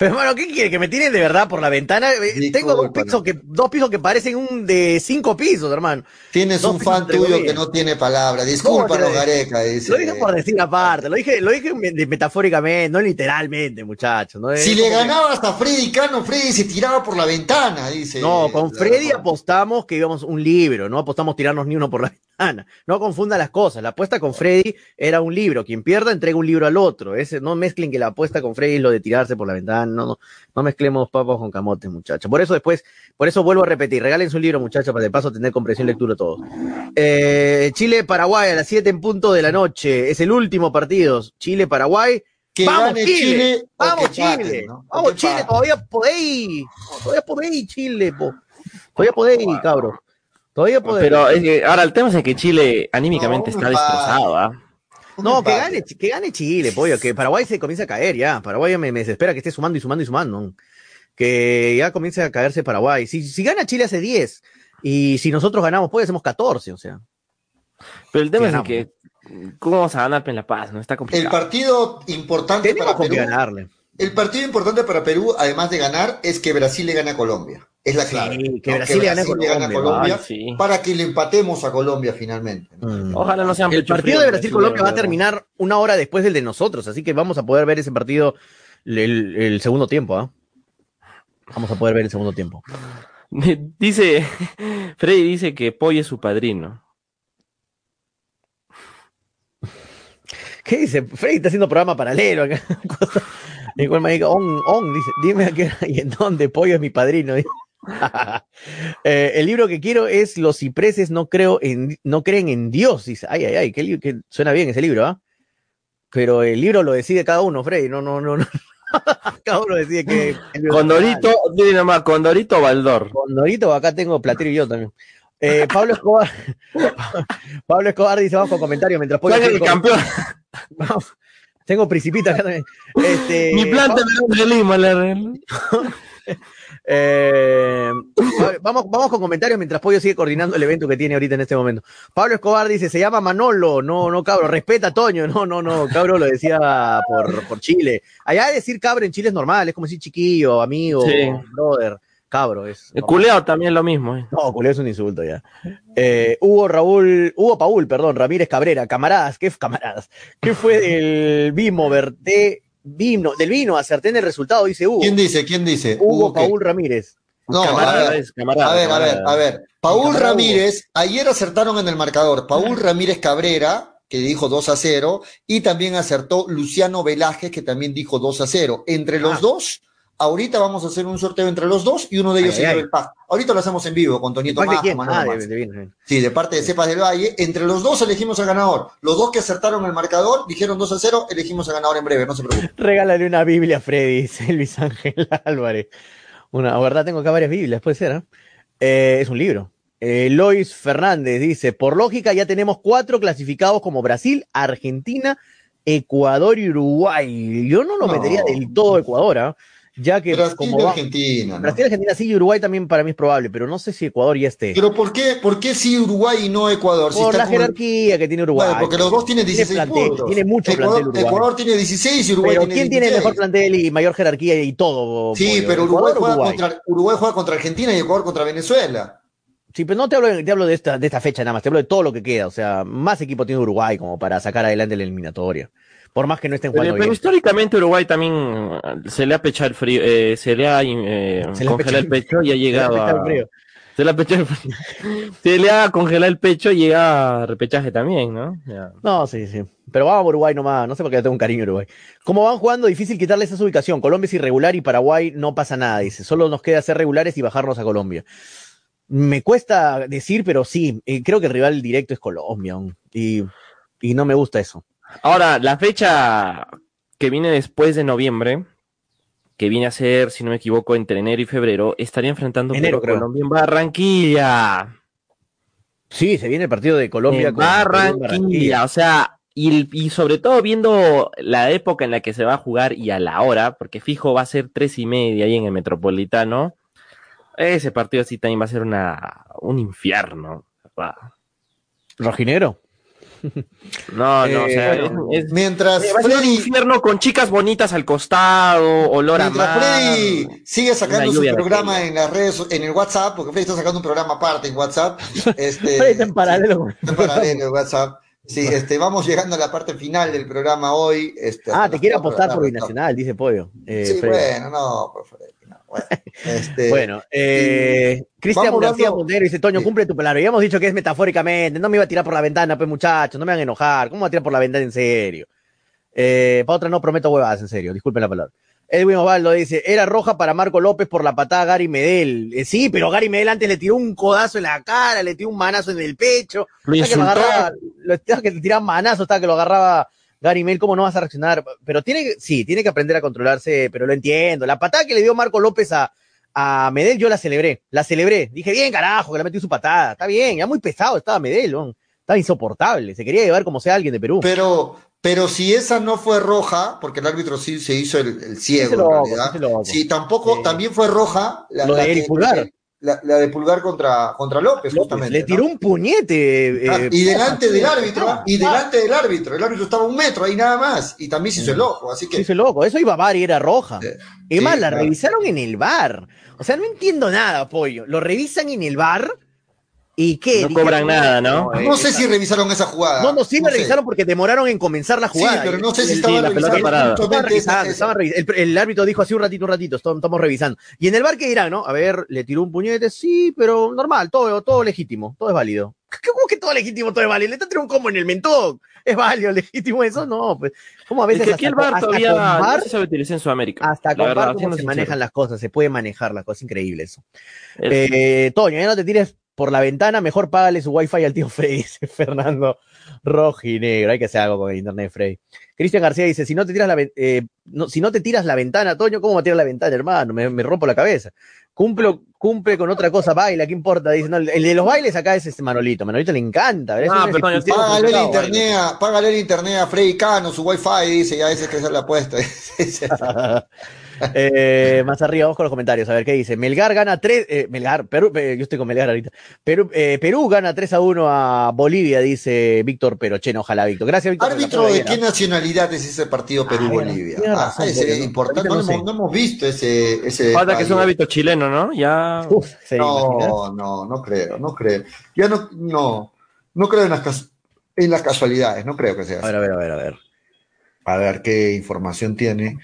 [SPEAKER 1] Pero hermano, ¿qué quiere? ¿Que me tiren de verdad por la ventana? Eh,
[SPEAKER 3] Disculpa,
[SPEAKER 1] Tengo dos pisos, que, dos pisos que parecen un de cinco pisos, hermano.
[SPEAKER 3] Tienes
[SPEAKER 1] Dos
[SPEAKER 3] un fan tuyo que no tiene palabra. Discúlpanos,
[SPEAKER 1] te-
[SPEAKER 3] Gareca. Dice.
[SPEAKER 1] Lo dije por decir aparte, lo dije, lo dije me- metafóricamente, no literalmente, muchachos. ¿no?
[SPEAKER 3] Si le ganabas a Freddy Cano, Freddy se tiraba por la ventana, dice.
[SPEAKER 1] No, con Freddy apostamos que íbamos un libro, no apostamos tirarnos ni uno por la [LAUGHS] ventana. No confundan las cosas. La apuesta con Freddy era un libro. Quien pierda entrega un libro al otro. Ese, no mezclen que la apuesta con Freddy es lo de tirarse por la ventana. No, no, no mezclemos papas con camotes, muchachos. Por eso después, por eso vuelvo a repetir, regalen su libro, muchachos, para de paso tener comprensión y lectura todos. Eh, Chile-Paraguay a las 7 en punto de la noche. Es el último partido. Chile-Paraguay.
[SPEAKER 3] Que
[SPEAKER 1] ¡Vamos,
[SPEAKER 3] gane
[SPEAKER 1] Chile! Vamos, Chile. Vamos, Chile. Todavía podéis. Todavía podéis, Chile, po. Todavía podéis, cabros. Todavía podéis.
[SPEAKER 4] Pero es que ahora el tema es que Chile anímicamente
[SPEAKER 3] No,
[SPEAKER 4] está destrozado, ¿ah?
[SPEAKER 1] No, que gane, que gane Chile, pollo, que Paraguay se comience a caer ya. Paraguay ya me, me desespera que esté sumando y sumando y sumando. Que ya comience a caerse Paraguay. Si, si gana Chile hace 10 y si nosotros ganamos, pues hacemos 14, o sea.
[SPEAKER 4] Pero el tema es que, ¿cómo vamos a ganar en La Paz? No está
[SPEAKER 3] El
[SPEAKER 4] complicado.
[SPEAKER 3] partido importante
[SPEAKER 1] Tenemos
[SPEAKER 3] para Perú.
[SPEAKER 1] ganarle.
[SPEAKER 3] El partido importante para Perú, además de ganar, es que Brasil le gane a Colombia. Es la clave.
[SPEAKER 1] Sí, que
[SPEAKER 3] ¿no?
[SPEAKER 1] Brasil le gane a
[SPEAKER 3] gane
[SPEAKER 1] Colombia.
[SPEAKER 4] Ay, sí.
[SPEAKER 3] para que le empatemos a Colombia finalmente. ¿no?
[SPEAKER 1] Mm.
[SPEAKER 4] Ojalá no sean
[SPEAKER 1] El partido
[SPEAKER 4] frío,
[SPEAKER 1] de Brasil-Colombia va a terminar una hora después del de nosotros, así que vamos a poder ver ese partido el, el segundo tiempo, ¿ah? Vamos a poder ver el segundo tiempo. [LAUGHS]
[SPEAKER 4] Dice, Freddy dice que Pollo es su padrino.
[SPEAKER 1] ¿Qué dice? Freddy está haciendo programa paralelo acá. [LAUGHS] Y cual me diga, on, on, dice, dime a qué y en dónde pollo es mi padrino. [LAUGHS] Eh, el libro que quiero es Los cipreses no creo en, no creen en Dios. Dice, ay, ay, ay, qué- suena bien ese libro, ¿ah? Pero el libro lo decide cada uno, Freddy. No, no, no, no. [LAUGHS] cada uno decide que.
[SPEAKER 4] Condorito, dile nomás, Condorito Baldor.
[SPEAKER 1] Condorito, acá tengo Platero y yo también. Eh, Pablo Escobar. [LAUGHS] Pablo Escobar dice, vamos con comentarios mientras pollo.
[SPEAKER 4] ¿Cuál es el campeón?
[SPEAKER 1] Vamos. Tengo principita acá también. Este,
[SPEAKER 4] Mi planta de Lima, le arreglo.
[SPEAKER 1] Eh, vamos, vamos con comentarios mientras Pollo sigue coordinando el evento que tiene ahorita en este momento. Pablo Escobar dice, se llama Manolo, no, no cabro, respeta a Toño, no, no, no, cabro lo decía por, por Chile. Allá decir cabro en Chile es normal, es como decir chiquillo, amigo,
[SPEAKER 4] Sí.
[SPEAKER 1] brother, cabro es.
[SPEAKER 4] El culeado también es lo mismo. eh.
[SPEAKER 1] No, culeo es un insulto ya. Eh, Hugo Raúl, Hugo Paul, perdón, Ramírez Cabrera, camaradas, ¿qué camaradas? ¿Qué fue del Vimo, Verte, vino, del vino, acerté en el resultado, dice Hugo.
[SPEAKER 3] ¿Quién dice? ¿Quién dice?
[SPEAKER 1] Hugo
[SPEAKER 3] ¿qué?
[SPEAKER 1] Paul Ramírez.
[SPEAKER 3] No, a
[SPEAKER 4] Camarada
[SPEAKER 3] ver,
[SPEAKER 4] es, camarada,
[SPEAKER 3] a ver, a ver, a ver. Paul
[SPEAKER 1] Camarada
[SPEAKER 3] Ramírez, ayer acertaron en el marcador. Paul Ramírez Cabrera, que dijo 2 a 0, y también acertó Luciano Velázquez, que también dijo 2 a 0. Entre los
[SPEAKER 1] Ah.
[SPEAKER 3] dos, ahorita vamos a hacer un sorteo entre los dos y uno de ellos
[SPEAKER 1] Ay,
[SPEAKER 3] se lleva el pack. Ahorita lo hacemos en vivo con Toñito
[SPEAKER 1] ¿De
[SPEAKER 3] Majo,
[SPEAKER 1] Ah, de, de.
[SPEAKER 3] Sí, de parte de Cepas del Valle. Entre los dos elegimos al ganador. Los dos que acertaron el marcador dijeron 2 a 0, elegimos al ganador en breve, no se preocupen. [LAUGHS]
[SPEAKER 1] Regálale una Biblia a Freddy, dice Luis Ángel [LAUGHS] Álvarez. Una, verdad tengo acá varias Biblias, puede ser, ¿ah? Eh, es un libro. Eh, Lois Fernández dice, por lógica ya tenemos cuatro clasificados como Brasil, Argentina, Ecuador y Uruguay. Yo no lo
[SPEAKER 3] No.
[SPEAKER 1] metería del todo Ecuador, ¿ah? Ya que
[SPEAKER 3] Brasil
[SPEAKER 1] como va-
[SPEAKER 3] Argentina. ¿no?
[SPEAKER 1] Brasil, Argentina sí y Uruguay también para mí es probable, pero no sé si Ecuador ya esté.
[SPEAKER 3] Pero ¿por qué, ¿por qué sí Uruguay y no Ecuador? Si
[SPEAKER 1] por
[SPEAKER 3] está
[SPEAKER 1] la jerarquía que tiene Uruguay.
[SPEAKER 3] Bueno, porque los dos tienen
[SPEAKER 1] Tiene
[SPEAKER 3] 16
[SPEAKER 1] plantel,
[SPEAKER 3] puntos.
[SPEAKER 1] tiene mucho
[SPEAKER 3] Ecuador,
[SPEAKER 1] plantel Uruguay.
[SPEAKER 3] Ecuador tiene 16 y Uruguay
[SPEAKER 1] pero
[SPEAKER 3] tiene
[SPEAKER 1] ¿quién tiene
[SPEAKER 3] 16.
[SPEAKER 1] mejor plantel y mayor jerarquía y todo?
[SPEAKER 3] Sí, pero Uruguay
[SPEAKER 1] ¿Ecuador o
[SPEAKER 3] juega,
[SPEAKER 1] Uruguay?
[SPEAKER 3] contra, Uruguay juega contra Argentina y Ecuador contra Venezuela.
[SPEAKER 1] Sí, pero no te hablo, te hablo de, esta, de esta fecha nada más, te hablo de todo lo que queda. O sea, más equipo tiene Uruguay como para sacar adelante la eliminatoria. Por más que no estén jugando
[SPEAKER 4] pero
[SPEAKER 1] bien.
[SPEAKER 4] históricamente Uruguay también eh, se le ha pechado el frío, eh, se le ha eh,
[SPEAKER 1] Se le ha
[SPEAKER 4] congelado el pecho y ha llegado a...
[SPEAKER 1] frío.
[SPEAKER 4] Se le ha pechado el frío. [LAUGHS] Se le ha congelado el pecho y llega a repechaje también, ¿no? Ya.
[SPEAKER 1] No, sí, sí. Pero vamos a Uruguay nomás. No sé por qué le tengo un cariño a Uruguay. Como van jugando, difícil quitarles esa ubicación. Colombia es irregular y Paraguay no pasa nada, dice. Solo nos queda ser regulares y bajarnos a Colombia. Me cuesta decir, pero sí. eh, creo que el rival directo es Colombia. Y, y no me gusta eso.
[SPEAKER 4] Ahora, la fecha que viene después de noviembre, que viene a ser, si no me equivoco, entre enero y febrero, estaría enfrentando
[SPEAKER 1] Enero, creo.
[SPEAKER 4] Colombia en Barranquilla.
[SPEAKER 1] Sí, se viene el partido de Colombia
[SPEAKER 4] en
[SPEAKER 1] con
[SPEAKER 4] Barranquilla. O sea, y, y sobre todo viendo la época en la que se va a jugar y a la hora, porque fijo va a ser tres y media ahí en el Metropolitano. Ese partido sí también va a ser una, un infierno. ¿verdad?
[SPEAKER 1] Rojinegro. [LAUGHS]
[SPEAKER 4] No, no, o sea,
[SPEAKER 1] Eh,
[SPEAKER 4] es, es-
[SPEAKER 3] Mientras
[SPEAKER 4] va a ser un
[SPEAKER 3] Freddy,
[SPEAKER 4] infierno con chicas bonitas al costado, olor a
[SPEAKER 3] mientras
[SPEAKER 4] mar.
[SPEAKER 3] Freddy sigue sacando su programa en las redes, en el WhatsApp, porque Freddy está sacando un programa aparte en WhatsApp. [LAUGHS] Este,
[SPEAKER 1] Freddy está en paralelo con-
[SPEAKER 3] en paralelo en WhatsApp. Sí, este, vamos llegando a la parte final del programa hoy. Este,
[SPEAKER 1] Ah, te quiere apostar por. Binacional, dice Pollo. Eh,
[SPEAKER 3] Sí,
[SPEAKER 1] Freddy.
[SPEAKER 3] bueno, no, por Freddy, bueno. [LAUGHS] Este,
[SPEAKER 1] Bueno, eh, Cristian García Montero dice, Toño,
[SPEAKER 3] Sí.
[SPEAKER 1] cumple tu palabra. Ya hemos dicho que es metafóricamente, no me iba a tirar por la ventana, pues muchachos, no me van a enojar. ¿Cómo va a tirar por la ventana en serio? Eh, para otra no prometo huevadas, en serio, disculpen la palabra. Edwin Osvaldo dice, era roja para Marco López por la patada a Gary Medel. Eh, sí, pero Gary Medel antes le tiró un codazo en la cara, le tiró un manazo en el pecho.
[SPEAKER 4] Lo
[SPEAKER 1] que lo agarraba, lo estaba que le tiraba manazo, estaba que lo agarraba Gary Medel, ¿cómo no vas a reaccionar? Pero tiene sí, tiene que aprender a controlarse, pero lo entiendo. La patada que le dio Marco López a, a Medel, yo la celebré, la celebré. Dije, bien, carajo, que le metió su patada. Está bien, ya muy pesado estaba Medel, ¿no? estaba insoportable. Se quería llevar como sea alguien de Perú.
[SPEAKER 3] Pero, pero si esa no fue roja, porque el árbitro sí se hizo el, el ciego,
[SPEAKER 1] Ese
[SPEAKER 3] en
[SPEAKER 1] loco,
[SPEAKER 3] realidad. tampoco,
[SPEAKER 1] Sí.
[SPEAKER 3] también fue roja la,
[SPEAKER 1] Lo de
[SPEAKER 3] la
[SPEAKER 1] Eric
[SPEAKER 3] que-
[SPEAKER 1] Pulgar.
[SPEAKER 3] La, la de Pulgar contra, contra López, justamente.
[SPEAKER 1] le
[SPEAKER 3] ¿no?
[SPEAKER 1] tiró un puñete.
[SPEAKER 3] Ah,
[SPEAKER 1] eh,
[SPEAKER 3] y delante [LAUGHS] del árbitro,
[SPEAKER 1] ah,
[SPEAKER 3] y delante del árbitro. El árbitro estaba a un metro ahí nada más. Y también se hizo el loco. Así
[SPEAKER 1] Sí,
[SPEAKER 3] que.
[SPEAKER 1] ese loco, eso iba a bar y era roja.
[SPEAKER 3] Sí.
[SPEAKER 1] Es más, la revisaron en el bar. O sea, no entiendo nada, pollo. Lo revisan en el bar ¿Y qué?
[SPEAKER 4] No cobran nada, ¿no?
[SPEAKER 3] No sé si revisaron esa jugada.
[SPEAKER 1] No, no, sí
[SPEAKER 3] sé.
[SPEAKER 1] revisaron porque demoraron en comenzar la
[SPEAKER 3] Sí,
[SPEAKER 1] jugada.
[SPEAKER 3] pero no sé si
[SPEAKER 1] El-
[SPEAKER 3] estaba
[SPEAKER 4] sí, la pelota
[SPEAKER 3] revisando
[SPEAKER 4] parada.
[SPEAKER 3] Esa-
[SPEAKER 1] revisando,
[SPEAKER 3] esa-
[SPEAKER 1] el, el árbitro dijo así un ratito, un ratito, estamos, revisando. Y en el bar, ¿qué dirán, no? A ver, le tiró un puñete, sí, pero normal, todo, todo legítimo, todo es válido. [LAUGHS] ¿Cómo que todo legítimo, todo es válido? Le está tirando un combo en el mentón. ¿Es válido, [LAUGHS] legítimo eso? No, pues. ¿Cómo a
[SPEAKER 4] Es
[SPEAKER 1] veces
[SPEAKER 4] que aquí el
[SPEAKER 1] hasta con- hasta
[SPEAKER 4] todavía no se sabe utilizar en Sudamérica.
[SPEAKER 1] hasta
[SPEAKER 4] la
[SPEAKER 1] con
[SPEAKER 4] verdad,
[SPEAKER 1] VAR, cómo se
[SPEAKER 4] sincero.
[SPEAKER 1] manejan las cosas, se puede manejar las cosas, increíble eso.
[SPEAKER 4] El-
[SPEAKER 1] Eh, Toño, ya no te tires por la ventana, mejor págale su wifi al tío Frey, [LAUGHS] dice Fernando Rojinegro. Hay que hacer algo con el internet, Frey. Cristian García dice, si no te tiras la, eh, no, si no te tiras la ventana, Toño, ¿cómo va a tirar la ventana, hermano? Me, me rompo la cabeza. Cumplo, cumple con otra cosa, baila, ¿qué importa? Dice, no, el de los bailes acá es este Manolito. Manolito le encanta, ¿verdad?
[SPEAKER 4] Ah,
[SPEAKER 1] Es
[SPEAKER 4] pero
[SPEAKER 3] Págale el internet, a- págale el internet a Freddy Cano, su wifi, dice, ya ese que es la apuesta. [LAUGHS] [LAUGHS]
[SPEAKER 1] Eh, más arriba, vamos con los comentarios, a ver qué dice. Melgar gana 3, eh, Melgar, Perú, eh, yo estoy con Melgar ahorita. Perú, eh, Perú gana 3 a 1 a Bolivia, dice Víctor Perochen, ojalá Víctor. Gracias, Víctor.
[SPEAKER 3] Árbitro de qué nacionalidad es ese partido Perú-Bolivia. Ah, ese
[SPEAKER 1] porque
[SPEAKER 3] es
[SPEAKER 1] no-
[SPEAKER 3] importante, no, hemos, no hemos visto ese. ese
[SPEAKER 4] Falta que es un hábito chileno, ¿no? Ya.
[SPEAKER 1] Uf.
[SPEAKER 3] No, no, no creo, no creo. Ya no, no, no creo en las, cas- en las casualidades, no creo que sea
[SPEAKER 1] A
[SPEAKER 3] así.
[SPEAKER 1] ver, a ver, a ver, a ver.
[SPEAKER 3] A ver qué información tiene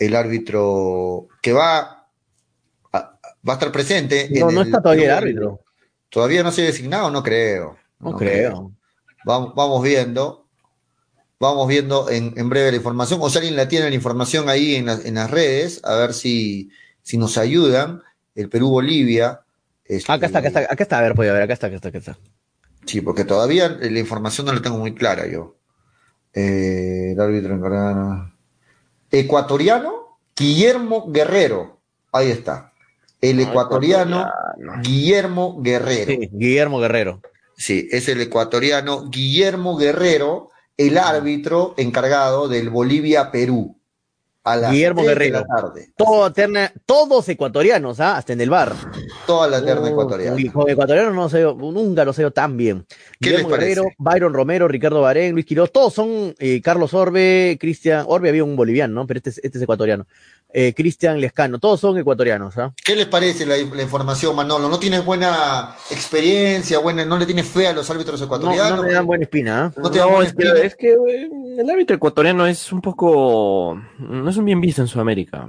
[SPEAKER 3] el árbitro que va a, va a estar presente.
[SPEAKER 1] No,
[SPEAKER 3] en
[SPEAKER 1] no
[SPEAKER 3] el-
[SPEAKER 1] está todavía el árbitro.
[SPEAKER 3] Todavía no se ha designado, no creo.
[SPEAKER 1] No, creo.
[SPEAKER 3] Vamos, vamos viendo. Vamos viendo en, en breve la información. O si alguien la tiene la información ahí en, las- en las redes, a ver si, si nos ayudan. El Perú-Bolivia. este,
[SPEAKER 1] Acá está, acá está, acá está, a ver, voy a ver, acá está, acá está, acá está.
[SPEAKER 3] Sí, porque todavía la información no la tengo muy clara yo. Eh, el árbitro encargado. Ecuatoriano, Guillermo Guerrero. Ahí está. El ecuatoriano, Guillermo Guerrero.
[SPEAKER 1] Sí, Guillermo Guerrero.
[SPEAKER 3] Sí, es el ecuatoriano Guillermo Guerrero, el árbitro encargado del Bolivia-Perú. A las
[SPEAKER 1] Guillermo
[SPEAKER 3] de
[SPEAKER 1] Guerrero.
[SPEAKER 3] la tarde.
[SPEAKER 1] Todo terna- todos ecuatorianos, ¿ah? hasta en el bar.
[SPEAKER 3] Toda la terna
[SPEAKER 1] Uh,
[SPEAKER 3] ecuatoriana.
[SPEAKER 1] Con ecuatoriano no sé, nunca lo sé tan bien.
[SPEAKER 3] ¿Qué
[SPEAKER 1] Guillermo
[SPEAKER 3] les parece?
[SPEAKER 1] Guerrero, Byron Romero, Ricardo Barén, Luis Quiroz, todos son eh, Carlos Orbe, Cristian, Orbe había un boliviano, ¿no? Pero este, es- este es ecuatoriano. Eh, Cristian Lescano, todos son ecuatorianos, ¿ah?
[SPEAKER 3] ¿Qué les parece la, la información, Manolo? ¿No tienes buena experiencia, buena, no le tienes fe a los árbitros
[SPEAKER 1] No,
[SPEAKER 3] ecuatorianos?
[SPEAKER 1] no me dan buena espina, ¿ah?
[SPEAKER 3] No te dan buena
[SPEAKER 4] es que,
[SPEAKER 3] espina.
[SPEAKER 4] es que, eh, el árbitro ecuatoriano es un poco. No es un bien visto en Sudamérica.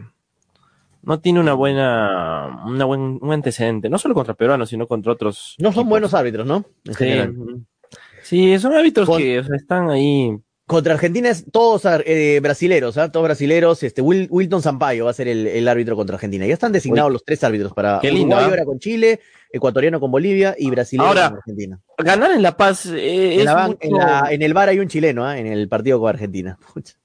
[SPEAKER 4] No tiene una buena. Una buen, un antecedente. No solo contra peruanos, sino contra otros.
[SPEAKER 1] No son
[SPEAKER 4] equipos.
[SPEAKER 1] buenos árbitros, ¿no? En
[SPEAKER 4] Sí.
[SPEAKER 1] general.
[SPEAKER 4] Sí, son árbitros
[SPEAKER 1] Con-
[SPEAKER 4] que o sea, están ahí.
[SPEAKER 1] Contra Argentina es todos eh, brasileros, ¿ah? Todos brasileros. Este, Wil- Wilton Sampaio va a ser el, el árbitro contra Argentina. Ya están designados los tres árbitros para
[SPEAKER 4] Qué lindo,
[SPEAKER 1] Uruguay
[SPEAKER 4] ¿ah?
[SPEAKER 1] ahora con Chile, ecuatoriano con Bolivia y brasileño
[SPEAKER 4] Ahora,
[SPEAKER 1] con Argentina.
[SPEAKER 4] Ganar en La Paz eh,
[SPEAKER 1] En,
[SPEAKER 4] es
[SPEAKER 1] la
[SPEAKER 4] mucho-
[SPEAKER 1] en la- en el bar hay un chileno, ¿ah? En el partido con Argentina. [LAUGHS]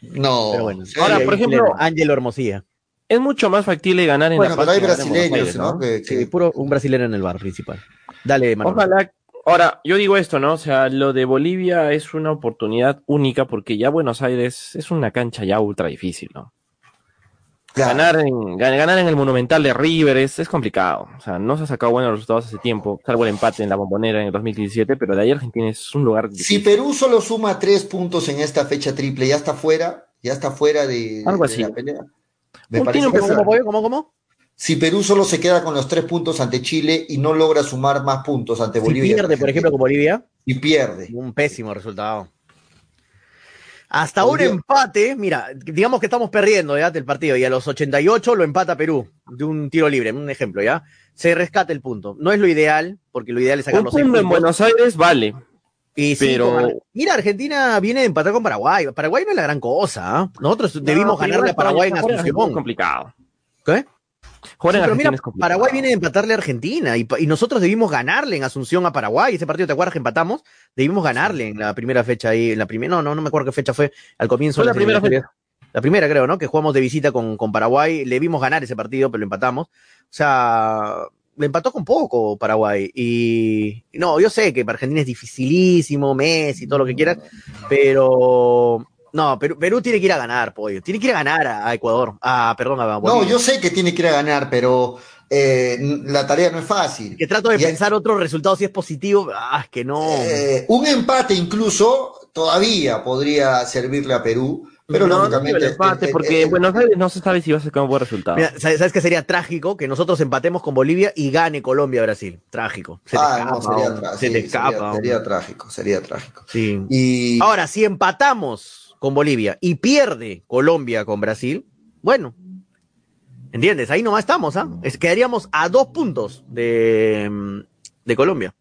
[SPEAKER 3] No.
[SPEAKER 1] Pero bueno.
[SPEAKER 3] Sí.
[SPEAKER 4] Ahora, por ejemplo,
[SPEAKER 1] Ángelo Hermosía.
[SPEAKER 4] es mucho más factible ganar en
[SPEAKER 3] bueno,
[SPEAKER 4] La Paz.
[SPEAKER 3] pero hay brasileños,
[SPEAKER 4] Aires,
[SPEAKER 3] ¿no? Que-
[SPEAKER 1] Sí,
[SPEAKER 3] que-
[SPEAKER 1] puro un brasileño en el bar principal. Dale, Manuel.
[SPEAKER 4] Ojalá. Ahora, yo digo esto, ¿no? O sea, lo de Bolivia es una oportunidad única porque ya Buenos Aires es una cancha ya ultra difícil, ¿no?
[SPEAKER 3] claro.
[SPEAKER 4] Ganar, en, gan- ganar en el Monumental de River es, es complicado. O sea, no se ha sacado buenos resultados hace tiempo, salvo el empate en la bombonera en el 2017, pero de ahí Argentina es un lugar
[SPEAKER 3] Si
[SPEAKER 4] difícil.
[SPEAKER 3] Perú solo suma tres puntos en esta fecha triple, ya está fuera, ya está fuera de,
[SPEAKER 4] Algo
[SPEAKER 3] de
[SPEAKER 4] así.
[SPEAKER 3] la pelea. Me
[SPEAKER 4] Un
[SPEAKER 3] parece
[SPEAKER 4] tino
[SPEAKER 3] que
[SPEAKER 1] ¿Cómo? ¿Cómo, cómo?
[SPEAKER 3] Si Perú solo se queda con los tres puntos ante Chile y no logra sumar más puntos ante
[SPEAKER 1] Si
[SPEAKER 3] Bolivia. y
[SPEAKER 1] pierde, por ejemplo, con Bolivia,
[SPEAKER 3] Y pierde.
[SPEAKER 1] un pésimo resultado. Hasta un empate, mira, digamos que estamos perdiendo ya del partido y a los 88 lo empata Perú de un tiro libre, un ejemplo, ¿ya? Se rescata el punto. No es lo ideal, porque lo ideal es sacar
[SPEAKER 4] Un
[SPEAKER 1] los seis
[SPEAKER 4] punto en. Buenos Aires vale.
[SPEAKER 1] Y
[SPEAKER 4] pero-
[SPEAKER 1] mira, Argentina viene de empatar con Paraguay. Paraguay no es la gran cosa. ¿ah? Nosotros debimos
[SPEAKER 4] No,
[SPEAKER 1] ganarle a Paraguay en
[SPEAKER 4] Argentina Es
[SPEAKER 1] Asunción.
[SPEAKER 4] complicado.
[SPEAKER 1] ¿Qué?
[SPEAKER 4] Jugar
[SPEAKER 1] Sí,
[SPEAKER 4] en
[SPEAKER 1] pero
[SPEAKER 4] Argentina
[SPEAKER 1] mira,
[SPEAKER 4] es complicado.
[SPEAKER 1] Paraguay viene de empatarle a Argentina y, nosotros debimos ganarle en Asunción a Paraguay. Ese partido, ¿te acuerdas que empatamos? Debimos ganarle en la primera fecha ahí, en la primera, no, no, no me acuerdo qué fecha fue, al comienzo
[SPEAKER 4] Fue
[SPEAKER 1] de
[SPEAKER 4] la primera
[SPEAKER 1] eliminatorias. La primera, creo, ¿no? Que jugamos de visita con, con Paraguay. Le vimos ganar ese partido, pero lo empatamos. O sea, le empató con poco Paraguay. Y no, yo sé que para Argentina es dificilísimo, Messi, todo lo que quieras, pero no, Perú, Perú tiene que ir a ganar, pollo. Tiene que ir a ganar a, a Ecuador. Ah, perdón, a
[SPEAKER 3] No, yo sé que tiene que ir a ganar, pero eh, la tarea no es fácil.
[SPEAKER 1] que trato de pensar otros resultados si es positivo. Ah, es que no.
[SPEAKER 3] Eh, un empate incluso todavía podría servirle a Perú, Pero
[SPEAKER 4] no,
[SPEAKER 3] lógicamente.
[SPEAKER 4] no el empate, porque en Buenos Aires no se sabe si va a ser un buen resultado.
[SPEAKER 1] Mira, ¿sabes sabes qué sería trágico? Que nosotros empatemos con Bolivia y gane Colombia-Brasil. Trágico. Se te
[SPEAKER 3] ah,
[SPEAKER 1] escapa,
[SPEAKER 3] no, sería,
[SPEAKER 1] hombre.
[SPEAKER 3] tra-
[SPEAKER 1] se
[SPEAKER 3] sí,
[SPEAKER 1] te escapa.
[SPEAKER 3] sería, sería trágico, sería trágico.
[SPEAKER 1] Sí.
[SPEAKER 3] Y
[SPEAKER 1] Ahora, si empatamos con Bolivia y pierde Colombia con Brasil, bueno, ¿entiendes? Ahí nomás estamos, ¿ah? Es, quedaríamos a dos puntos de, mm, de Colombia.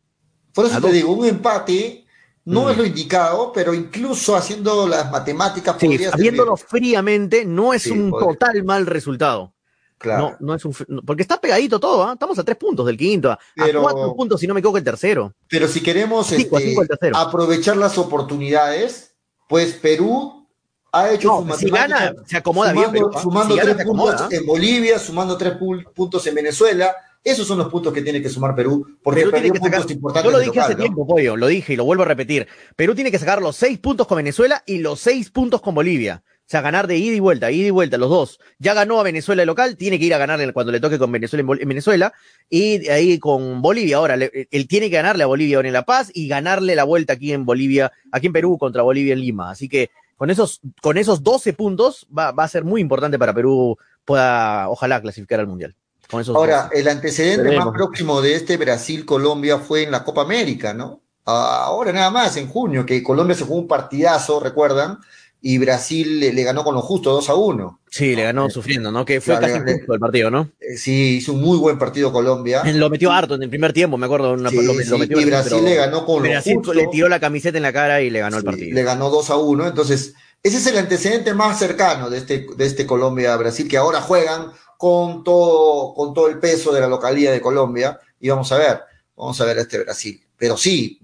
[SPEAKER 3] por eso
[SPEAKER 1] a
[SPEAKER 3] te
[SPEAKER 1] dos.
[SPEAKER 3] digo, un empate no
[SPEAKER 1] Mm.
[SPEAKER 3] es lo indicado, pero incluso haciendo las matemáticas
[SPEAKER 1] Sí,
[SPEAKER 3] servir.
[SPEAKER 1] fríamente, no es
[SPEAKER 3] Sí,
[SPEAKER 1] un
[SPEAKER 3] podría.
[SPEAKER 1] total mal resultado.
[SPEAKER 3] Claro.
[SPEAKER 1] No, no es un, porque está pegadito todo, ¿ah? Estamos a tres puntos del quinto, a, cuatro puntos, si no me equivoco, el tercero.
[SPEAKER 3] Pero si queremos
[SPEAKER 1] Cinco,
[SPEAKER 3] este,
[SPEAKER 1] cinco
[SPEAKER 3] aprovechar las oportunidades, pues Perú ha hecho
[SPEAKER 1] No, si gana, se acomoda bien,
[SPEAKER 3] sumando,
[SPEAKER 1] Perú, ¿ah?
[SPEAKER 3] sumando
[SPEAKER 1] Si
[SPEAKER 3] tres puntos en Bolivia, sumando tres pu- puntos en Venezuela. Esos son los puntos que tiene que sumar Perú, porque
[SPEAKER 1] Perú tiene que
[SPEAKER 3] puntos
[SPEAKER 1] sacar,
[SPEAKER 3] importantes
[SPEAKER 1] yo lo dije
[SPEAKER 3] local,
[SPEAKER 1] hace
[SPEAKER 3] ¿no?
[SPEAKER 1] tiempo, Pollo, lo dije y lo vuelvo a repetir. Perú tiene que sacar los seis puntos con Venezuela y los seis puntos con Bolivia. O sea, ganar de ida y vuelta, ida y vuelta, los dos. Ya ganó a Venezuela el local, tiene que ir a ganar cuando le toque con Venezuela en, Venezuela. Y ahí con Bolivia. Ahora, le- él tiene que ganarle a Bolivia ahora en La Paz y ganarle la vuelta aquí en Bolivia, aquí en Perú contra Bolivia en Lima. Así que con esos, con esos 12 puntos va, va a ser muy importante para Perú pueda, ojalá, clasificar al Mundial. Con esos
[SPEAKER 3] Ahora,
[SPEAKER 1] 12.
[SPEAKER 3] el antecedente
[SPEAKER 4] Veremos.
[SPEAKER 3] más próximo de este Brasil-Colombia fue en la Copa América, ¿no? Ah, Ahora nada más, en junio, que Colombia se jugó un partidazo, ¿recuerdan? Y Brasil le, le ganó con lo justo 2 a 1.
[SPEAKER 1] Sí, le ganó sufriendo, ¿no? Que fue
[SPEAKER 3] Claro,
[SPEAKER 1] casi
[SPEAKER 3] le-
[SPEAKER 1] justo el partido, ¿no?
[SPEAKER 3] Eh, sí, hizo un muy buen partido Colombia.
[SPEAKER 1] Lo metió harto en el primer tiempo, me acuerdo. una-
[SPEAKER 3] Sí,
[SPEAKER 1] lo, lo
[SPEAKER 3] sí,
[SPEAKER 1] metió
[SPEAKER 3] y Brasil
[SPEAKER 1] pero
[SPEAKER 3] le ganó con lo
[SPEAKER 1] Brasil
[SPEAKER 3] justo.
[SPEAKER 1] le tiró la camiseta en la cara y le ganó el partido.
[SPEAKER 3] Le ganó 2 a 1. Entonces, ese es el antecedente más cercano de este, de este Colombia-Brasil, que ahora juegan con todo, con todo el peso de la localidad de Colombia. Y vamos a ver, vamos a ver a este Brasil. Pero sí,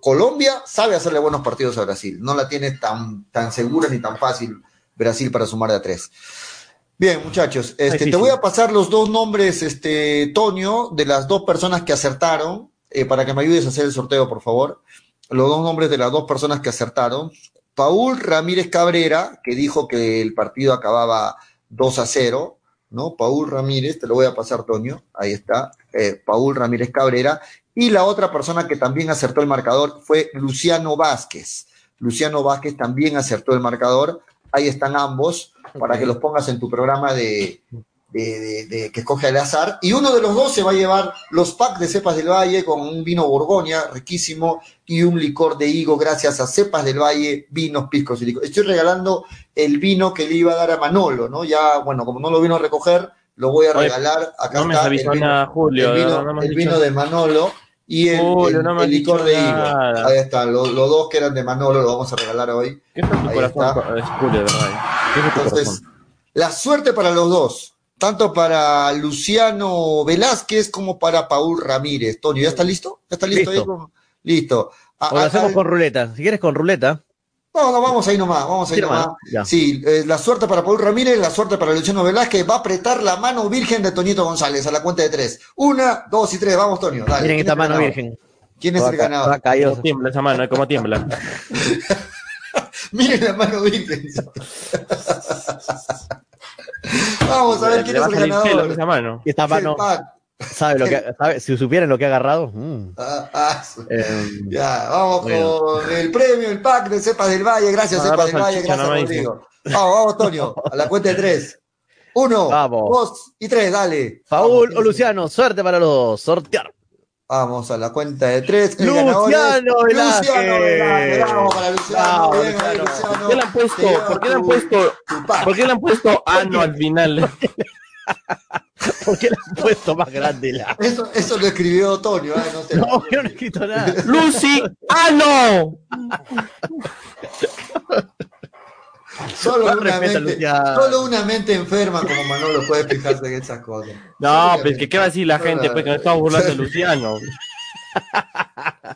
[SPEAKER 3] Colombia sabe hacerle buenos partidos a Brasil. No la tiene tan, tan segura ni tan fácil Brasil para sumar de a tres. Bien, muchachos, este, te voy a pasar los dos nombres, este, Toño, de las dos personas que acertaron, eh, para que me ayudes a hacer el sorteo, por favor. Los dos nombres de las dos personas que acertaron. Paul Ramírez Cabrera, que dijo que el partido acababa 2 a 0, ¿no? Paul Ramírez, te lo voy a pasar, Toño, ahí está, eh, Paul Ramírez Cabrera. Y la otra persona que también acertó el marcador fue Luciano Vázquez. Luciano Vázquez también acertó el marcador. Ahí están ambos, para que los pongas en tu programa de, de- de- de que escoge al azar. Y uno de los dos se va a llevar los packs de Cepas del Valle con un vino Borgoña riquísimo y un licor de higo gracias a Cepas del Valle, vinos, piscos y licor. Estoy regalando el vino que le iba a dar a Manolo, ¿no? Ya, bueno, como no lo vino a recoger, lo voy a
[SPEAKER 4] Oye,
[SPEAKER 3] regalar. Acá
[SPEAKER 4] no me
[SPEAKER 3] está el vino,
[SPEAKER 4] nada, Julio.
[SPEAKER 3] el vino,
[SPEAKER 4] no
[SPEAKER 3] el de Manolo y el,
[SPEAKER 4] Julio,
[SPEAKER 3] el-
[SPEAKER 4] no me has
[SPEAKER 3] el licor de higo.
[SPEAKER 4] nada.
[SPEAKER 3] Ahí está, los, los dos que eran de Manolo lo vamos a regalar hoy.
[SPEAKER 4] ¿Qué está en tu corazón? Es Julio, verdad. ¿Qué es tu
[SPEAKER 3] Entonces,
[SPEAKER 4] corazón?
[SPEAKER 3] la suerte para los dos, tanto para Luciano Velázquez como para Paul Ramírez. Tonio, ¿ya está listo? ¿Ya está listo?
[SPEAKER 1] Listo.
[SPEAKER 3] ahí Listo. A-
[SPEAKER 1] O lo hacemos
[SPEAKER 3] al-
[SPEAKER 1] con ruleta. Si quieres con ruleta.
[SPEAKER 3] No, no, vamos ahí nomás, vamos ahí
[SPEAKER 1] Sí, nomás, ya.
[SPEAKER 3] Sí, eh, la suerte para Paul Ramírez, la suerte para Luciano Velázquez. Va a apretar la mano virgen de Toñito González a la cuenta de tres. Una, dos y tres. Vamos, Tonio. Dale.
[SPEAKER 1] Miren
[SPEAKER 3] ¿Quién
[SPEAKER 1] esta mano
[SPEAKER 3] ganador?
[SPEAKER 1] virgen.
[SPEAKER 3] ¿Quién es
[SPEAKER 1] Toda
[SPEAKER 3] el ganador?
[SPEAKER 1] toda callosa.
[SPEAKER 4] ¿Cómo tiembla esa mano? ¿Cómo tiembla? [LAUGHS]
[SPEAKER 3] Miren la mano virgen. [LAUGHS] Vamos a ver quién es
[SPEAKER 4] a
[SPEAKER 3] el ganador.
[SPEAKER 4] esa mano.
[SPEAKER 1] Esta mano. ¿Sabe lo que, sabe, si supieran lo que ha agarrado. mm,
[SPEAKER 3] Ah, ah,
[SPEAKER 1] eh,
[SPEAKER 3] Ya, vamos
[SPEAKER 1] Bueno.
[SPEAKER 3] con el premio, el pack de Cepas del Valle. Gracias, Cepas del Valle. Gracias. Rodrigo. Vamos, vamos, Toño. A la cuenta de tres. Uno,
[SPEAKER 1] Vamos.
[SPEAKER 3] dos y tres, dale.
[SPEAKER 1] Paul
[SPEAKER 3] Vamos,
[SPEAKER 1] o Luciano, suerte para los dos. Sortear.
[SPEAKER 3] Vamos a la cuenta de tres. El
[SPEAKER 1] Luciano Velázquez.
[SPEAKER 3] Luciano Velázquez. Vamos para Luciano.
[SPEAKER 1] Bravo,
[SPEAKER 3] Bien ahí,
[SPEAKER 1] Luciano.
[SPEAKER 3] Luciano.
[SPEAKER 4] ¿Por qué le han puesto, por qué le han puesto, por qué le han puesto ano al final? [LAUGHS] [LAUGHS]
[SPEAKER 1] ¿Por qué le han puesto más grande la?
[SPEAKER 3] Eso, eso lo escribió Toño, ¿eh? no sé.
[SPEAKER 1] No, yo no he escrito nada. [LAUGHS]
[SPEAKER 4] Lucy, ano. [LAUGHS]
[SPEAKER 3] Solo una, mente, solo una mente enferma como Manolo puede fijarse en esas cosas.
[SPEAKER 4] No, pues que qué va a decir la gente, pues que nos estamos burlando de Luciano.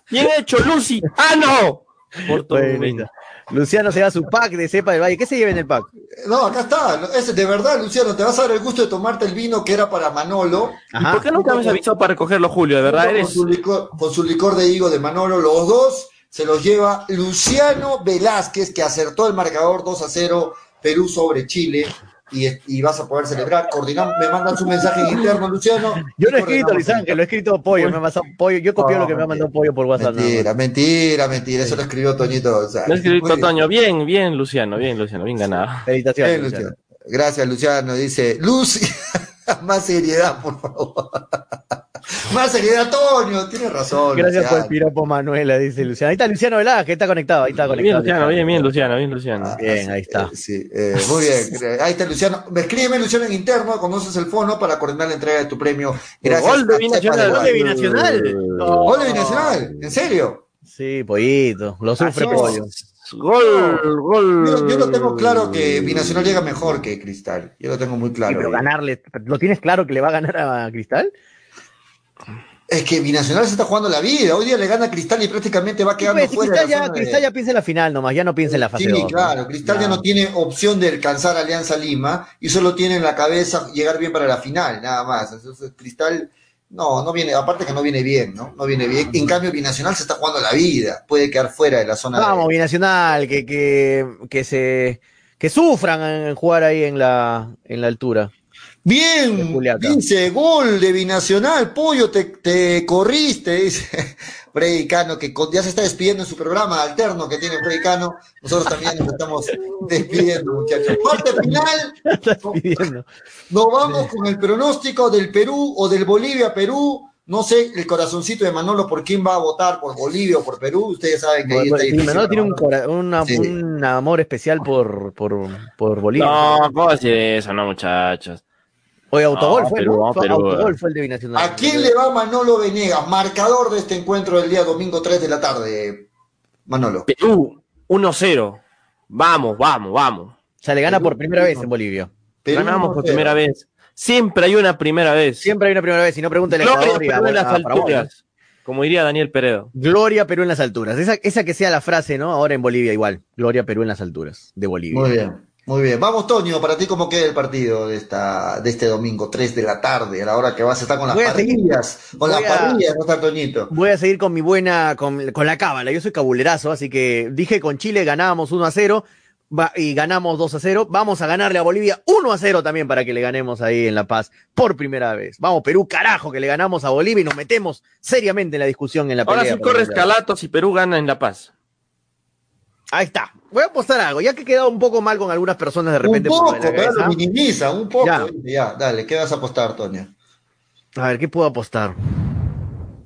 [SPEAKER 4] ¿Quién ha hecho Lucy? ¡Ano! Por todo
[SPEAKER 1] Bueno, ahí está. Luciano se da su pack de cepa del valle. ¿Qué se lleva en el pack?
[SPEAKER 3] No, acá está. Es, de verdad, Luciano, te vas a dar el gusto de tomarte el vino que era para Manolo.
[SPEAKER 4] ¿Y por qué nunca me has avisado para recogerlo, Julio? De verdad, eres.
[SPEAKER 3] Con su, licor, con su licor de higo de Manolo, los dos se los lleva Luciano Velázquez, que acertó el marcador 2 a 0, Perú sobre Chile. Y, y vas a poder celebrar. Coordinamos, me mandan su mensaje en interno, Luciano.
[SPEAKER 1] Yo lo he escrito,
[SPEAKER 3] coordinamos.
[SPEAKER 1] Luis Ángel, lo he escrito Pollo, me ha pasado Pollo. Yo copié
[SPEAKER 3] No,
[SPEAKER 1] lo que me ha
[SPEAKER 3] mentira.
[SPEAKER 1] mandado Pollo por WhatsApp.
[SPEAKER 3] Mentira, mentira, mentira. Eso lo escribió Toñito. O sea,
[SPEAKER 4] Lo
[SPEAKER 3] bien.
[SPEAKER 4] Toño. Bien, bien, Luciano. Bien, Luciano. Bien ganado.
[SPEAKER 1] Felicitaciones.
[SPEAKER 3] Bien,
[SPEAKER 1] Luciano.
[SPEAKER 3] Luciano. Gracias, Luciano. Dice, Luz, [LAUGHS] más seriedad, por favor. [LAUGHS] más seriedad, Toño. Tienes razón.
[SPEAKER 1] Gracias por el piropo, Manuela, dice Luciano. Ahí está Luciano Velázquez, que está conectado. Ahí está
[SPEAKER 4] Bien,
[SPEAKER 1] conectado.
[SPEAKER 4] Luciano. Bien, bien, Luciano. Bien, Luciano.
[SPEAKER 1] Bien, ahí está.
[SPEAKER 3] Eh, sí, eh, muy bien. Ahí está Luciano. Escríbeme, Luciano, en interno, conoces el fono para coordinar la entrega de tu premio. Gracias.
[SPEAKER 4] Gol de Binacional.
[SPEAKER 1] Gol de. Binacional.
[SPEAKER 3] Gol de Binacional. ¿En serio?
[SPEAKER 1] Sí, Pollito. Lo sufre
[SPEAKER 3] Así
[SPEAKER 1] Pollo.
[SPEAKER 4] Gol, gol.
[SPEAKER 3] Yo, yo lo tengo claro que Binacional llega mejor que Cristal. Yo lo tengo muy
[SPEAKER 1] Sí,
[SPEAKER 3] claro.
[SPEAKER 1] pero ganarle. ¿Lo tienes claro que le va a ganar a Cristal?
[SPEAKER 3] Es que Binacional se está jugando la vida. Hoy día le gana Cristal y prácticamente va quedando
[SPEAKER 1] Pues,
[SPEAKER 3] fuera.
[SPEAKER 1] Cristal,
[SPEAKER 3] de la
[SPEAKER 1] ya,
[SPEAKER 3] zona de-
[SPEAKER 1] Cristal ya piensa en la final nomás, ya no piensa en la fase
[SPEAKER 3] Sí,
[SPEAKER 1] 2.
[SPEAKER 3] claro. Cristal ya no tiene opción de alcanzar a Alianza Lima y solo tiene en la cabeza llegar bien para la final, nada más. Entonces, Cristal, no, no viene, aparte que no viene bien, ¿no? No viene bien. En cambio, Binacional se está jugando la vida. Puede quedar fuera de la zona
[SPEAKER 1] Vamos,
[SPEAKER 3] de.
[SPEAKER 1] Binacional, que, que, que se que sufran en jugar ahí en la, en la altura.
[SPEAKER 3] Bien, dice, gol de Binacional, pollo, te, te corriste, dice [LAUGHS] Freddy Cano, que con- ya se está despidiendo en su programa alterno que tiene Freddy Cano. Nosotros también nos estamos [LAUGHS] despidiendo, muchachos. Parte final, [LAUGHS] nos vamos con el pronóstico del Perú o del Bolivia-Perú. No sé el corazoncito de Manolo por quién va a votar, por Bolivia o por Perú. Ustedes saben que ahí está difícil.
[SPEAKER 1] Manolo tiene un,
[SPEAKER 3] Manolo.
[SPEAKER 1] cora- una-
[SPEAKER 3] Sí.
[SPEAKER 1] un amor especial por, por, por Bolivia.
[SPEAKER 4] No, ¿cómo decir eso? No, muchachos.
[SPEAKER 1] Oye, autogol
[SPEAKER 4] No,
[SPEAKER 1] fue,
[SPEAKER 4] Perú,
[SPEAKER 1] ¿no?
[SPEAKER 4] no, Perú.
[SPEAKER 1] autogol fue el de Binacional.
[SPEAKER 3] ¿A quién le va Manolo Venegas? Marcador de este encuentro del día domingo 3 de la tarde, Manolo.
[SPEAKER 4] Perú, 1-0. Vamos, vamos, vamos.
[SPEAKER 1] O sea, le gana
[SPEAKER 3] Perú,
[SPEAKER 1] por primera
[SPEAKER 3] Perú.
[SPEAKER 1] vez en Bolivia.
[SPEAKER 3] Perú
[SPEAKER 4] Ganamos por
[SPEAKER 3] 1-0.
[SPEAKER 4] primera vez. Siempre hay una primera vez.
[SPEAKER 1] Siempre hay una primera vez, si no pregúntale a
[SPEAKER 4] Gloria
[SPEAKER 1] Ecuador y a,
[SPEAKER 4] Perú en las
[SPEAKER 1] a ¿no?
[SPEAKER 4] alturas. Como diría Daniel Peredo.
[SPEAKER 1] Gloria Perú en las alturas. Esa, esa que sea la frase, ¿no? Ahora en Bolivia igual. Gloria Perú en las alturas de Bolivia.
[SPEAKER 3] Muy bien, muy bien. Vamos, Toño, para ti, ¿cómo queda el partido de, esta, de este domingo, 3 de la tarde, a la hora que vas a estar con las
[SPEAKER 1] seguir-
[SPEAKER 3] parrillas? Con las
[SPEAKER 1] a-
[SPEAKER 3] parrillas, ¿no está, Toñito?
[SPEAKER 1] Voy a seguir con mi buena, con, con la cábala. Yo soy cabulerazo, así que dije con Chile ganábamos 1 a 0 va- y ganamos 2 a 0. Vamos a ganarle a Bolivia 1 a 0 también para que le ganemos ahí en La Paz por primera vez. Vamos, Perú, carajo, que le ganamos a Bolivia y nos metemos seriamente en la discusión en la pelea.
[SPEAKER 4] Ahora sí
[SPEAKER 1] por
[SPEAKER 4] corre
[SPEAKER 1] el mundial.
[SPEAKER 4] escalatos y Perú gana en La Paz.
[SPEAKER 1] Ahí está. Voy a apostar algo, ya que he quedado un poco mal con algunas personas de
[SPEAKER 3] Un
[SPEAKER 1] repente. por
[SPEAKER 3] poco, pero lo minimiza, un poco.
[SPEAKER 1] Ya.
[SPEAKER 3] Ya. dale, ¿qué vas a apostar, Toño?
[SPEAKER 1] A ver, ¿qué puedo apostar?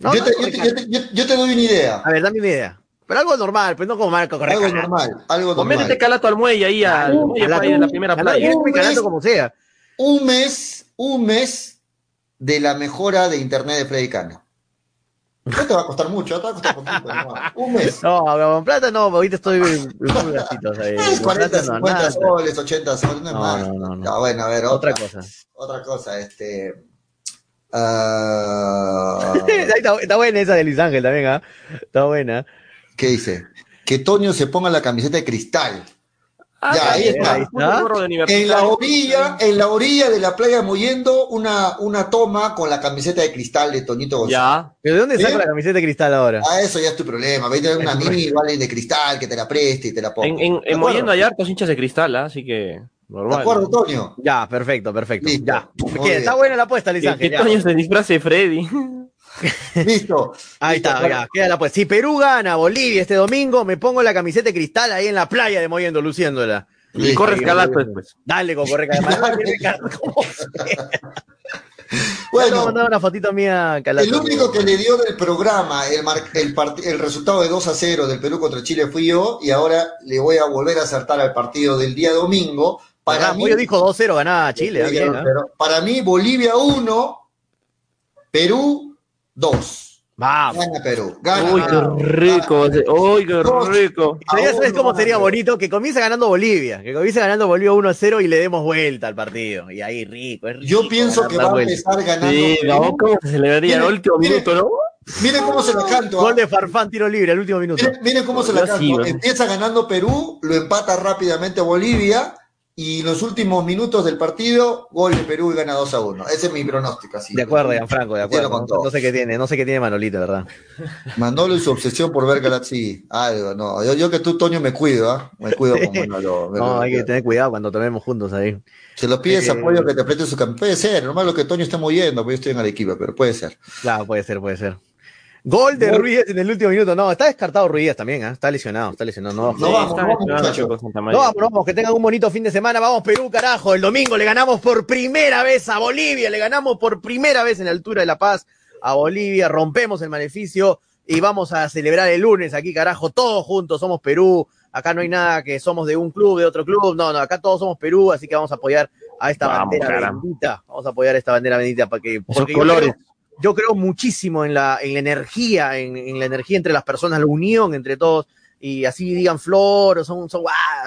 [SPEAKER 1] No,
[SPEAKER 3] yo,
[SPEAKER 1] no,
[SPEAKER 3] te,
[SPEAKER 1] no
[SPEAKER 3] yo
[SPEAKER 1] me
[SPEAKER 3] te-
[SPEAKER 1] canso.
[SPEAKER 3] yo te- yo- yo te doy una idea.
[SPEAKER 1] A ver, dame una idea. Pero algo normal, pues no como Marco correr
[SPEAKER 3] Algo
[SPEAKER 1] calato.
[SPEAKER 3] normal, algo
[SPEAKER 4] O métete
[SPEAKER 3] normal.
[SPEAKER 4] calato al muelle ahí al
[SPEAKER 1] Calato,
[SPEAKER 4] muelle
[SPEAKER 1] calato,
[SPEAKER 4] ahí de la primera
[SPEAKER 1] calato,
[SPEAKER 4] playa.
[SPEAKER 1] voy calato como sea.
[SPEAKER 3] Un mes, un mes de la mejora de internet de Freddy Cano. No te va a costar mucho, te va a costar poquito. nomás. Un mes.
[SPEAKER 1] No, con plata no, ahorita estoy gatitos ahí.
[SPEAKER 3] Es
[SPEAKER 1] Con
[SPEAKER 3] 40,
[SPEAKER 1] plata no,
[SPEAKER 3] 50
[SPEAKER 1] nada.
[SPEAKER 3] soles, 80 soles, no es
[SPEAKER 1] No,
[SPEAKER 3] más.
[SPEAKER 1] no, no, no.
[SPEAKER 3] Ya, bueno, a ver,
[SPEAKER 1] Otra
[SPEAKER 3] otra,
[SPEAKER 1] cosa.
[SPEAKER 3] otra cosa, este. ah,
[SPEAKER 1] Ahí [LAUGHS] está, está buena esa de Luis Ángel también, ¿ah? Está buena.
[SPEAKER 3] ¿Qué dice? Que Toño se ponga la camiseta de cristal.
[SPEAKER 4] Ah,
[SPEAKER 3] Ya, ahí está.
[SPEAKER 1] ahí
[SPEAKER 4] de
[SPEAKER 3] En la orilla, en la orilla de la playa Moyendo, una, una toma con la camiseta de cristal de Toñito González.
[SPEAKER 4] Ya.
[SPEAKER 1] ¿Pero de dónde
[SPEAKER 3] Bien.
[SPEAKER 1] saco la camiseta de cristal ahora?
[SPEAKER 3] Ah, eso ya es tu problema. Vete a un amigo, alguien de cristal que te la preste y te la ponga.
[SPEAKER 4] En, en,
[SPEAKER 3] ¿De
[SPEAKER 4] en? Moyendo hay hartos hinchas de cristal, ¿ah? así que
[SPEAKER 3] ¿De
[SPEAKER 4] normal.
[SPEAKER 3] acuerdo, Toño?
[SPEAKER 1] Ya, perfecto, perfecto.
[SPEAKER 3] Listo.
[SPEAKER 1] Ya. Está buena la apuesta,
[SPEAKER 4] Que,
[SPEAKER 1] Ángel.
[SPEAKER 4] que
[SPEAKER 1] ya.
[SPEAKER 4] Toño se disfrace de Freddy. [LAUGHS] [LAUGHS]
[SPEAKER 3] Listo.
[SPEAKER 1] Ahí
[SPEAKER 3] Listo,
[SPEAKER 1] está, ya, queda la apuesta. Si Perú gana Bolivia este domingo, me pongo la camiseta de cristal ahí en la playa de Moyendo, luciéndola.
[SPEAKER 4] Y
[SPEAKER 3] Listo.
[SPEAKER 4] corre escalato después.
[SPEAKER 1] Dale con corre
[SPEAKER 3] Bueno,
[SPEAKER 1] mandar una fotito mía, Calato.
[SPEAKER 3] el único que le dio del programa el, mar- el, el resultado de 2 a 0 del Perú contra Chile fui yo y ahora le voy a volver a acertar al partido del día domingo. Para
[SPEAKER 1] Para
[SPEAKER 3] mí,
[SPEAKER 1] Yo dijo 2-0 ganaba Chile. bien,
[SPEAKER 3] para mí, Bolivia 1, Perú 2.
[SPEAKER 1] Vamos.
[SPEAKER 3] Gana Perú. Gana
[SPEAKER 4] Uy, qué rico. Uy, qué rico.
[SPEAKER 1] Ya sabes cómo sería bonito que comience ganando Bolivia, que comience ganando Bolivia 1-0 y le demos vuelta al partido. Y ahí rico, es rico
[SPEAKER 3] Yo pienso que va a empezar ganando.
[SPEAKER 4] Sí,
[SPEAKER 3] Perú.
[SPEAKER 4] ¿cómo se celebraría el
[SPEAKER 3] Mire,
[SPEAKER 4] último
[SPEAKER 3] mire.
[SPEAKER 4] minuto, no?
[SPEAKER 3] Miren cómo se la canto. ¿ah?
[SPEAKER 1] Gol de Farfán, tiro libre al último minuto.
[SPEAKER 3] Miren, miren cómo se la canto. Empieza ganando Perú, lo empata rápidamente Bolivia y los últimos minutos del partido, gol de Perú y gana 2 a 1. Ese es mi pronóstico, así.
[SPEAKER 1] De acuerdo, Gianfranco, de acuerdo.
[SPEAKER 3] con
[SPEAKER 1] No, no sé qué tiene, no sé qué tiene Manolito, ¿verdad? [LAUGHS]
[SPEAKER 3] Manolo y su obsesión por ver Galaxy. Algo, no. Yo, yo que tú, Toño, me cuido, ¿ah? Me cuido con [LAUGHS] Manolo. me
[SPEAKER 1] No, hay que tener cuidado cuando tomemos juntos ahí.
[SPEAKER 3] Se lo pides
[SPEAKER 1] Eh,
[SPEAKER 3] apoyo que te preste su cam- Puede ser, normal lo que Toño esté moviendo, porque yo estoy en Arequipa, pero puede ser.
[SPEAKER 1] Claro, puede ser, puede ser. Gol de Ruiz en el último minuto. No, está descartado Ruiz también, ¿ah? está lesionado, está lesionado. No,
[SPEAKER 3] No vamos, no vamos, muchachos.
[SPEAKER 1] No,
[SPEAKER 4] María.
[SPEAKER 1] vamos, no, vamos, que tengan un bonito fin de semana. Vamos, Perú, carajo. El domingo le ganamos por primera vez a Bolivia. Le ganamos por primera vez en la altura de La Paz a Bolivia. Rompemos el maleficio y vamos a celebrar el lunes aquí, carajo. Todos juntos somos Perú. Acá no hay nada que somos de un club, de otro club. No, no, acá todos somos Perú. Así que vamos a apoyar a esta
[SPEAKER 4] Vamos,
[SPEAKER 1] bandera
[SPEAKER 4] caramba.
[SPEAKER 1] bendita. Vamos a apoyar a esta bandera bendita para que.
[SPEAKER 4] Esos colores.
[SPEAKER 1] creo- yo creo muchísimo en la, en la energía, en, en la energía entre las personas, la unión entre todos, y así digan flor, o son, son.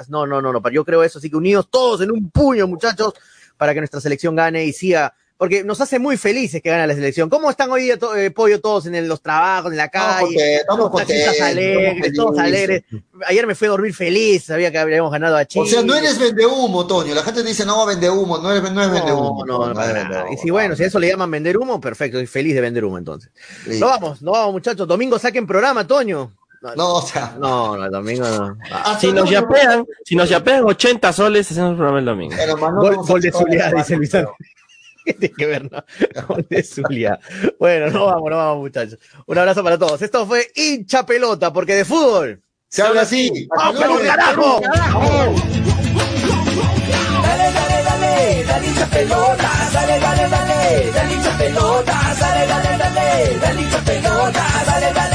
[SPEAKER 1] No, no, no, no, yo creo eso, así que unidos todos en un puño, muchachos, para que nuestra selección gane y siga, porque nos hace muy felices que gane la selección. ¿Cómo están hoy día, to- eh, Pollo, todos en el- los trabajos, en la
[SPEAKER 3] Estamos
[SPEAKER 1] calle?
[SPEAKER 3] contentos, estamos contentos,
[SPEAKER 1] alegres, todos alegres. Ayer me fui a dormir feliz, sabía que habíamos ganado a Chile.
[SPEAKER 3] O sea, no eres vende humo, Toño. La gente dice, no, vende humo, no, eres, no es vende
[SPEAKER 1] No,
[SPEAKER 3] humo.
[SPEAKER 1] no, no, para nada. Y si bueno, si a eso le llaman vender humo, perfecto, estoy feliz de vender humo entonces. No vamos, no vamos, muchachos. Domingo saquen programa, Toño.
[SPEAKER 3] No, o sea,
[SPEAKER 1] No, no, el domingo no. Ah,
[SPEAKER 4] Si nos
[SPEAKER 3] no-
[SPEAKER 4] yapean, si nos yapean 80 soles, hacemos el programa el domingo.
[SPEAKER 1] Gol, gol de Zulia, dice Luis Ángel. [LAUGHS] ¿Qué tiene que ver, no? De [LAUGHS] Zulia. Bueno, no vamos, no vamos, muchachos. Un abrazo para todos. Esto fue hincha pelota, porque de fútbol.
[SPEAKER 3] Se habla así.
[SPEAKER 1] ¡Vamos, Perú,
[SPEAKER 3] luego.
[SPEAKER 1] carajo!
[SPEAKER 2] Dale, dale, dale, dale hincha pelota, dale, dale, dale, dale hincha pelota, dale, dale, dale, dale hincha pelota, dale, dale, dale.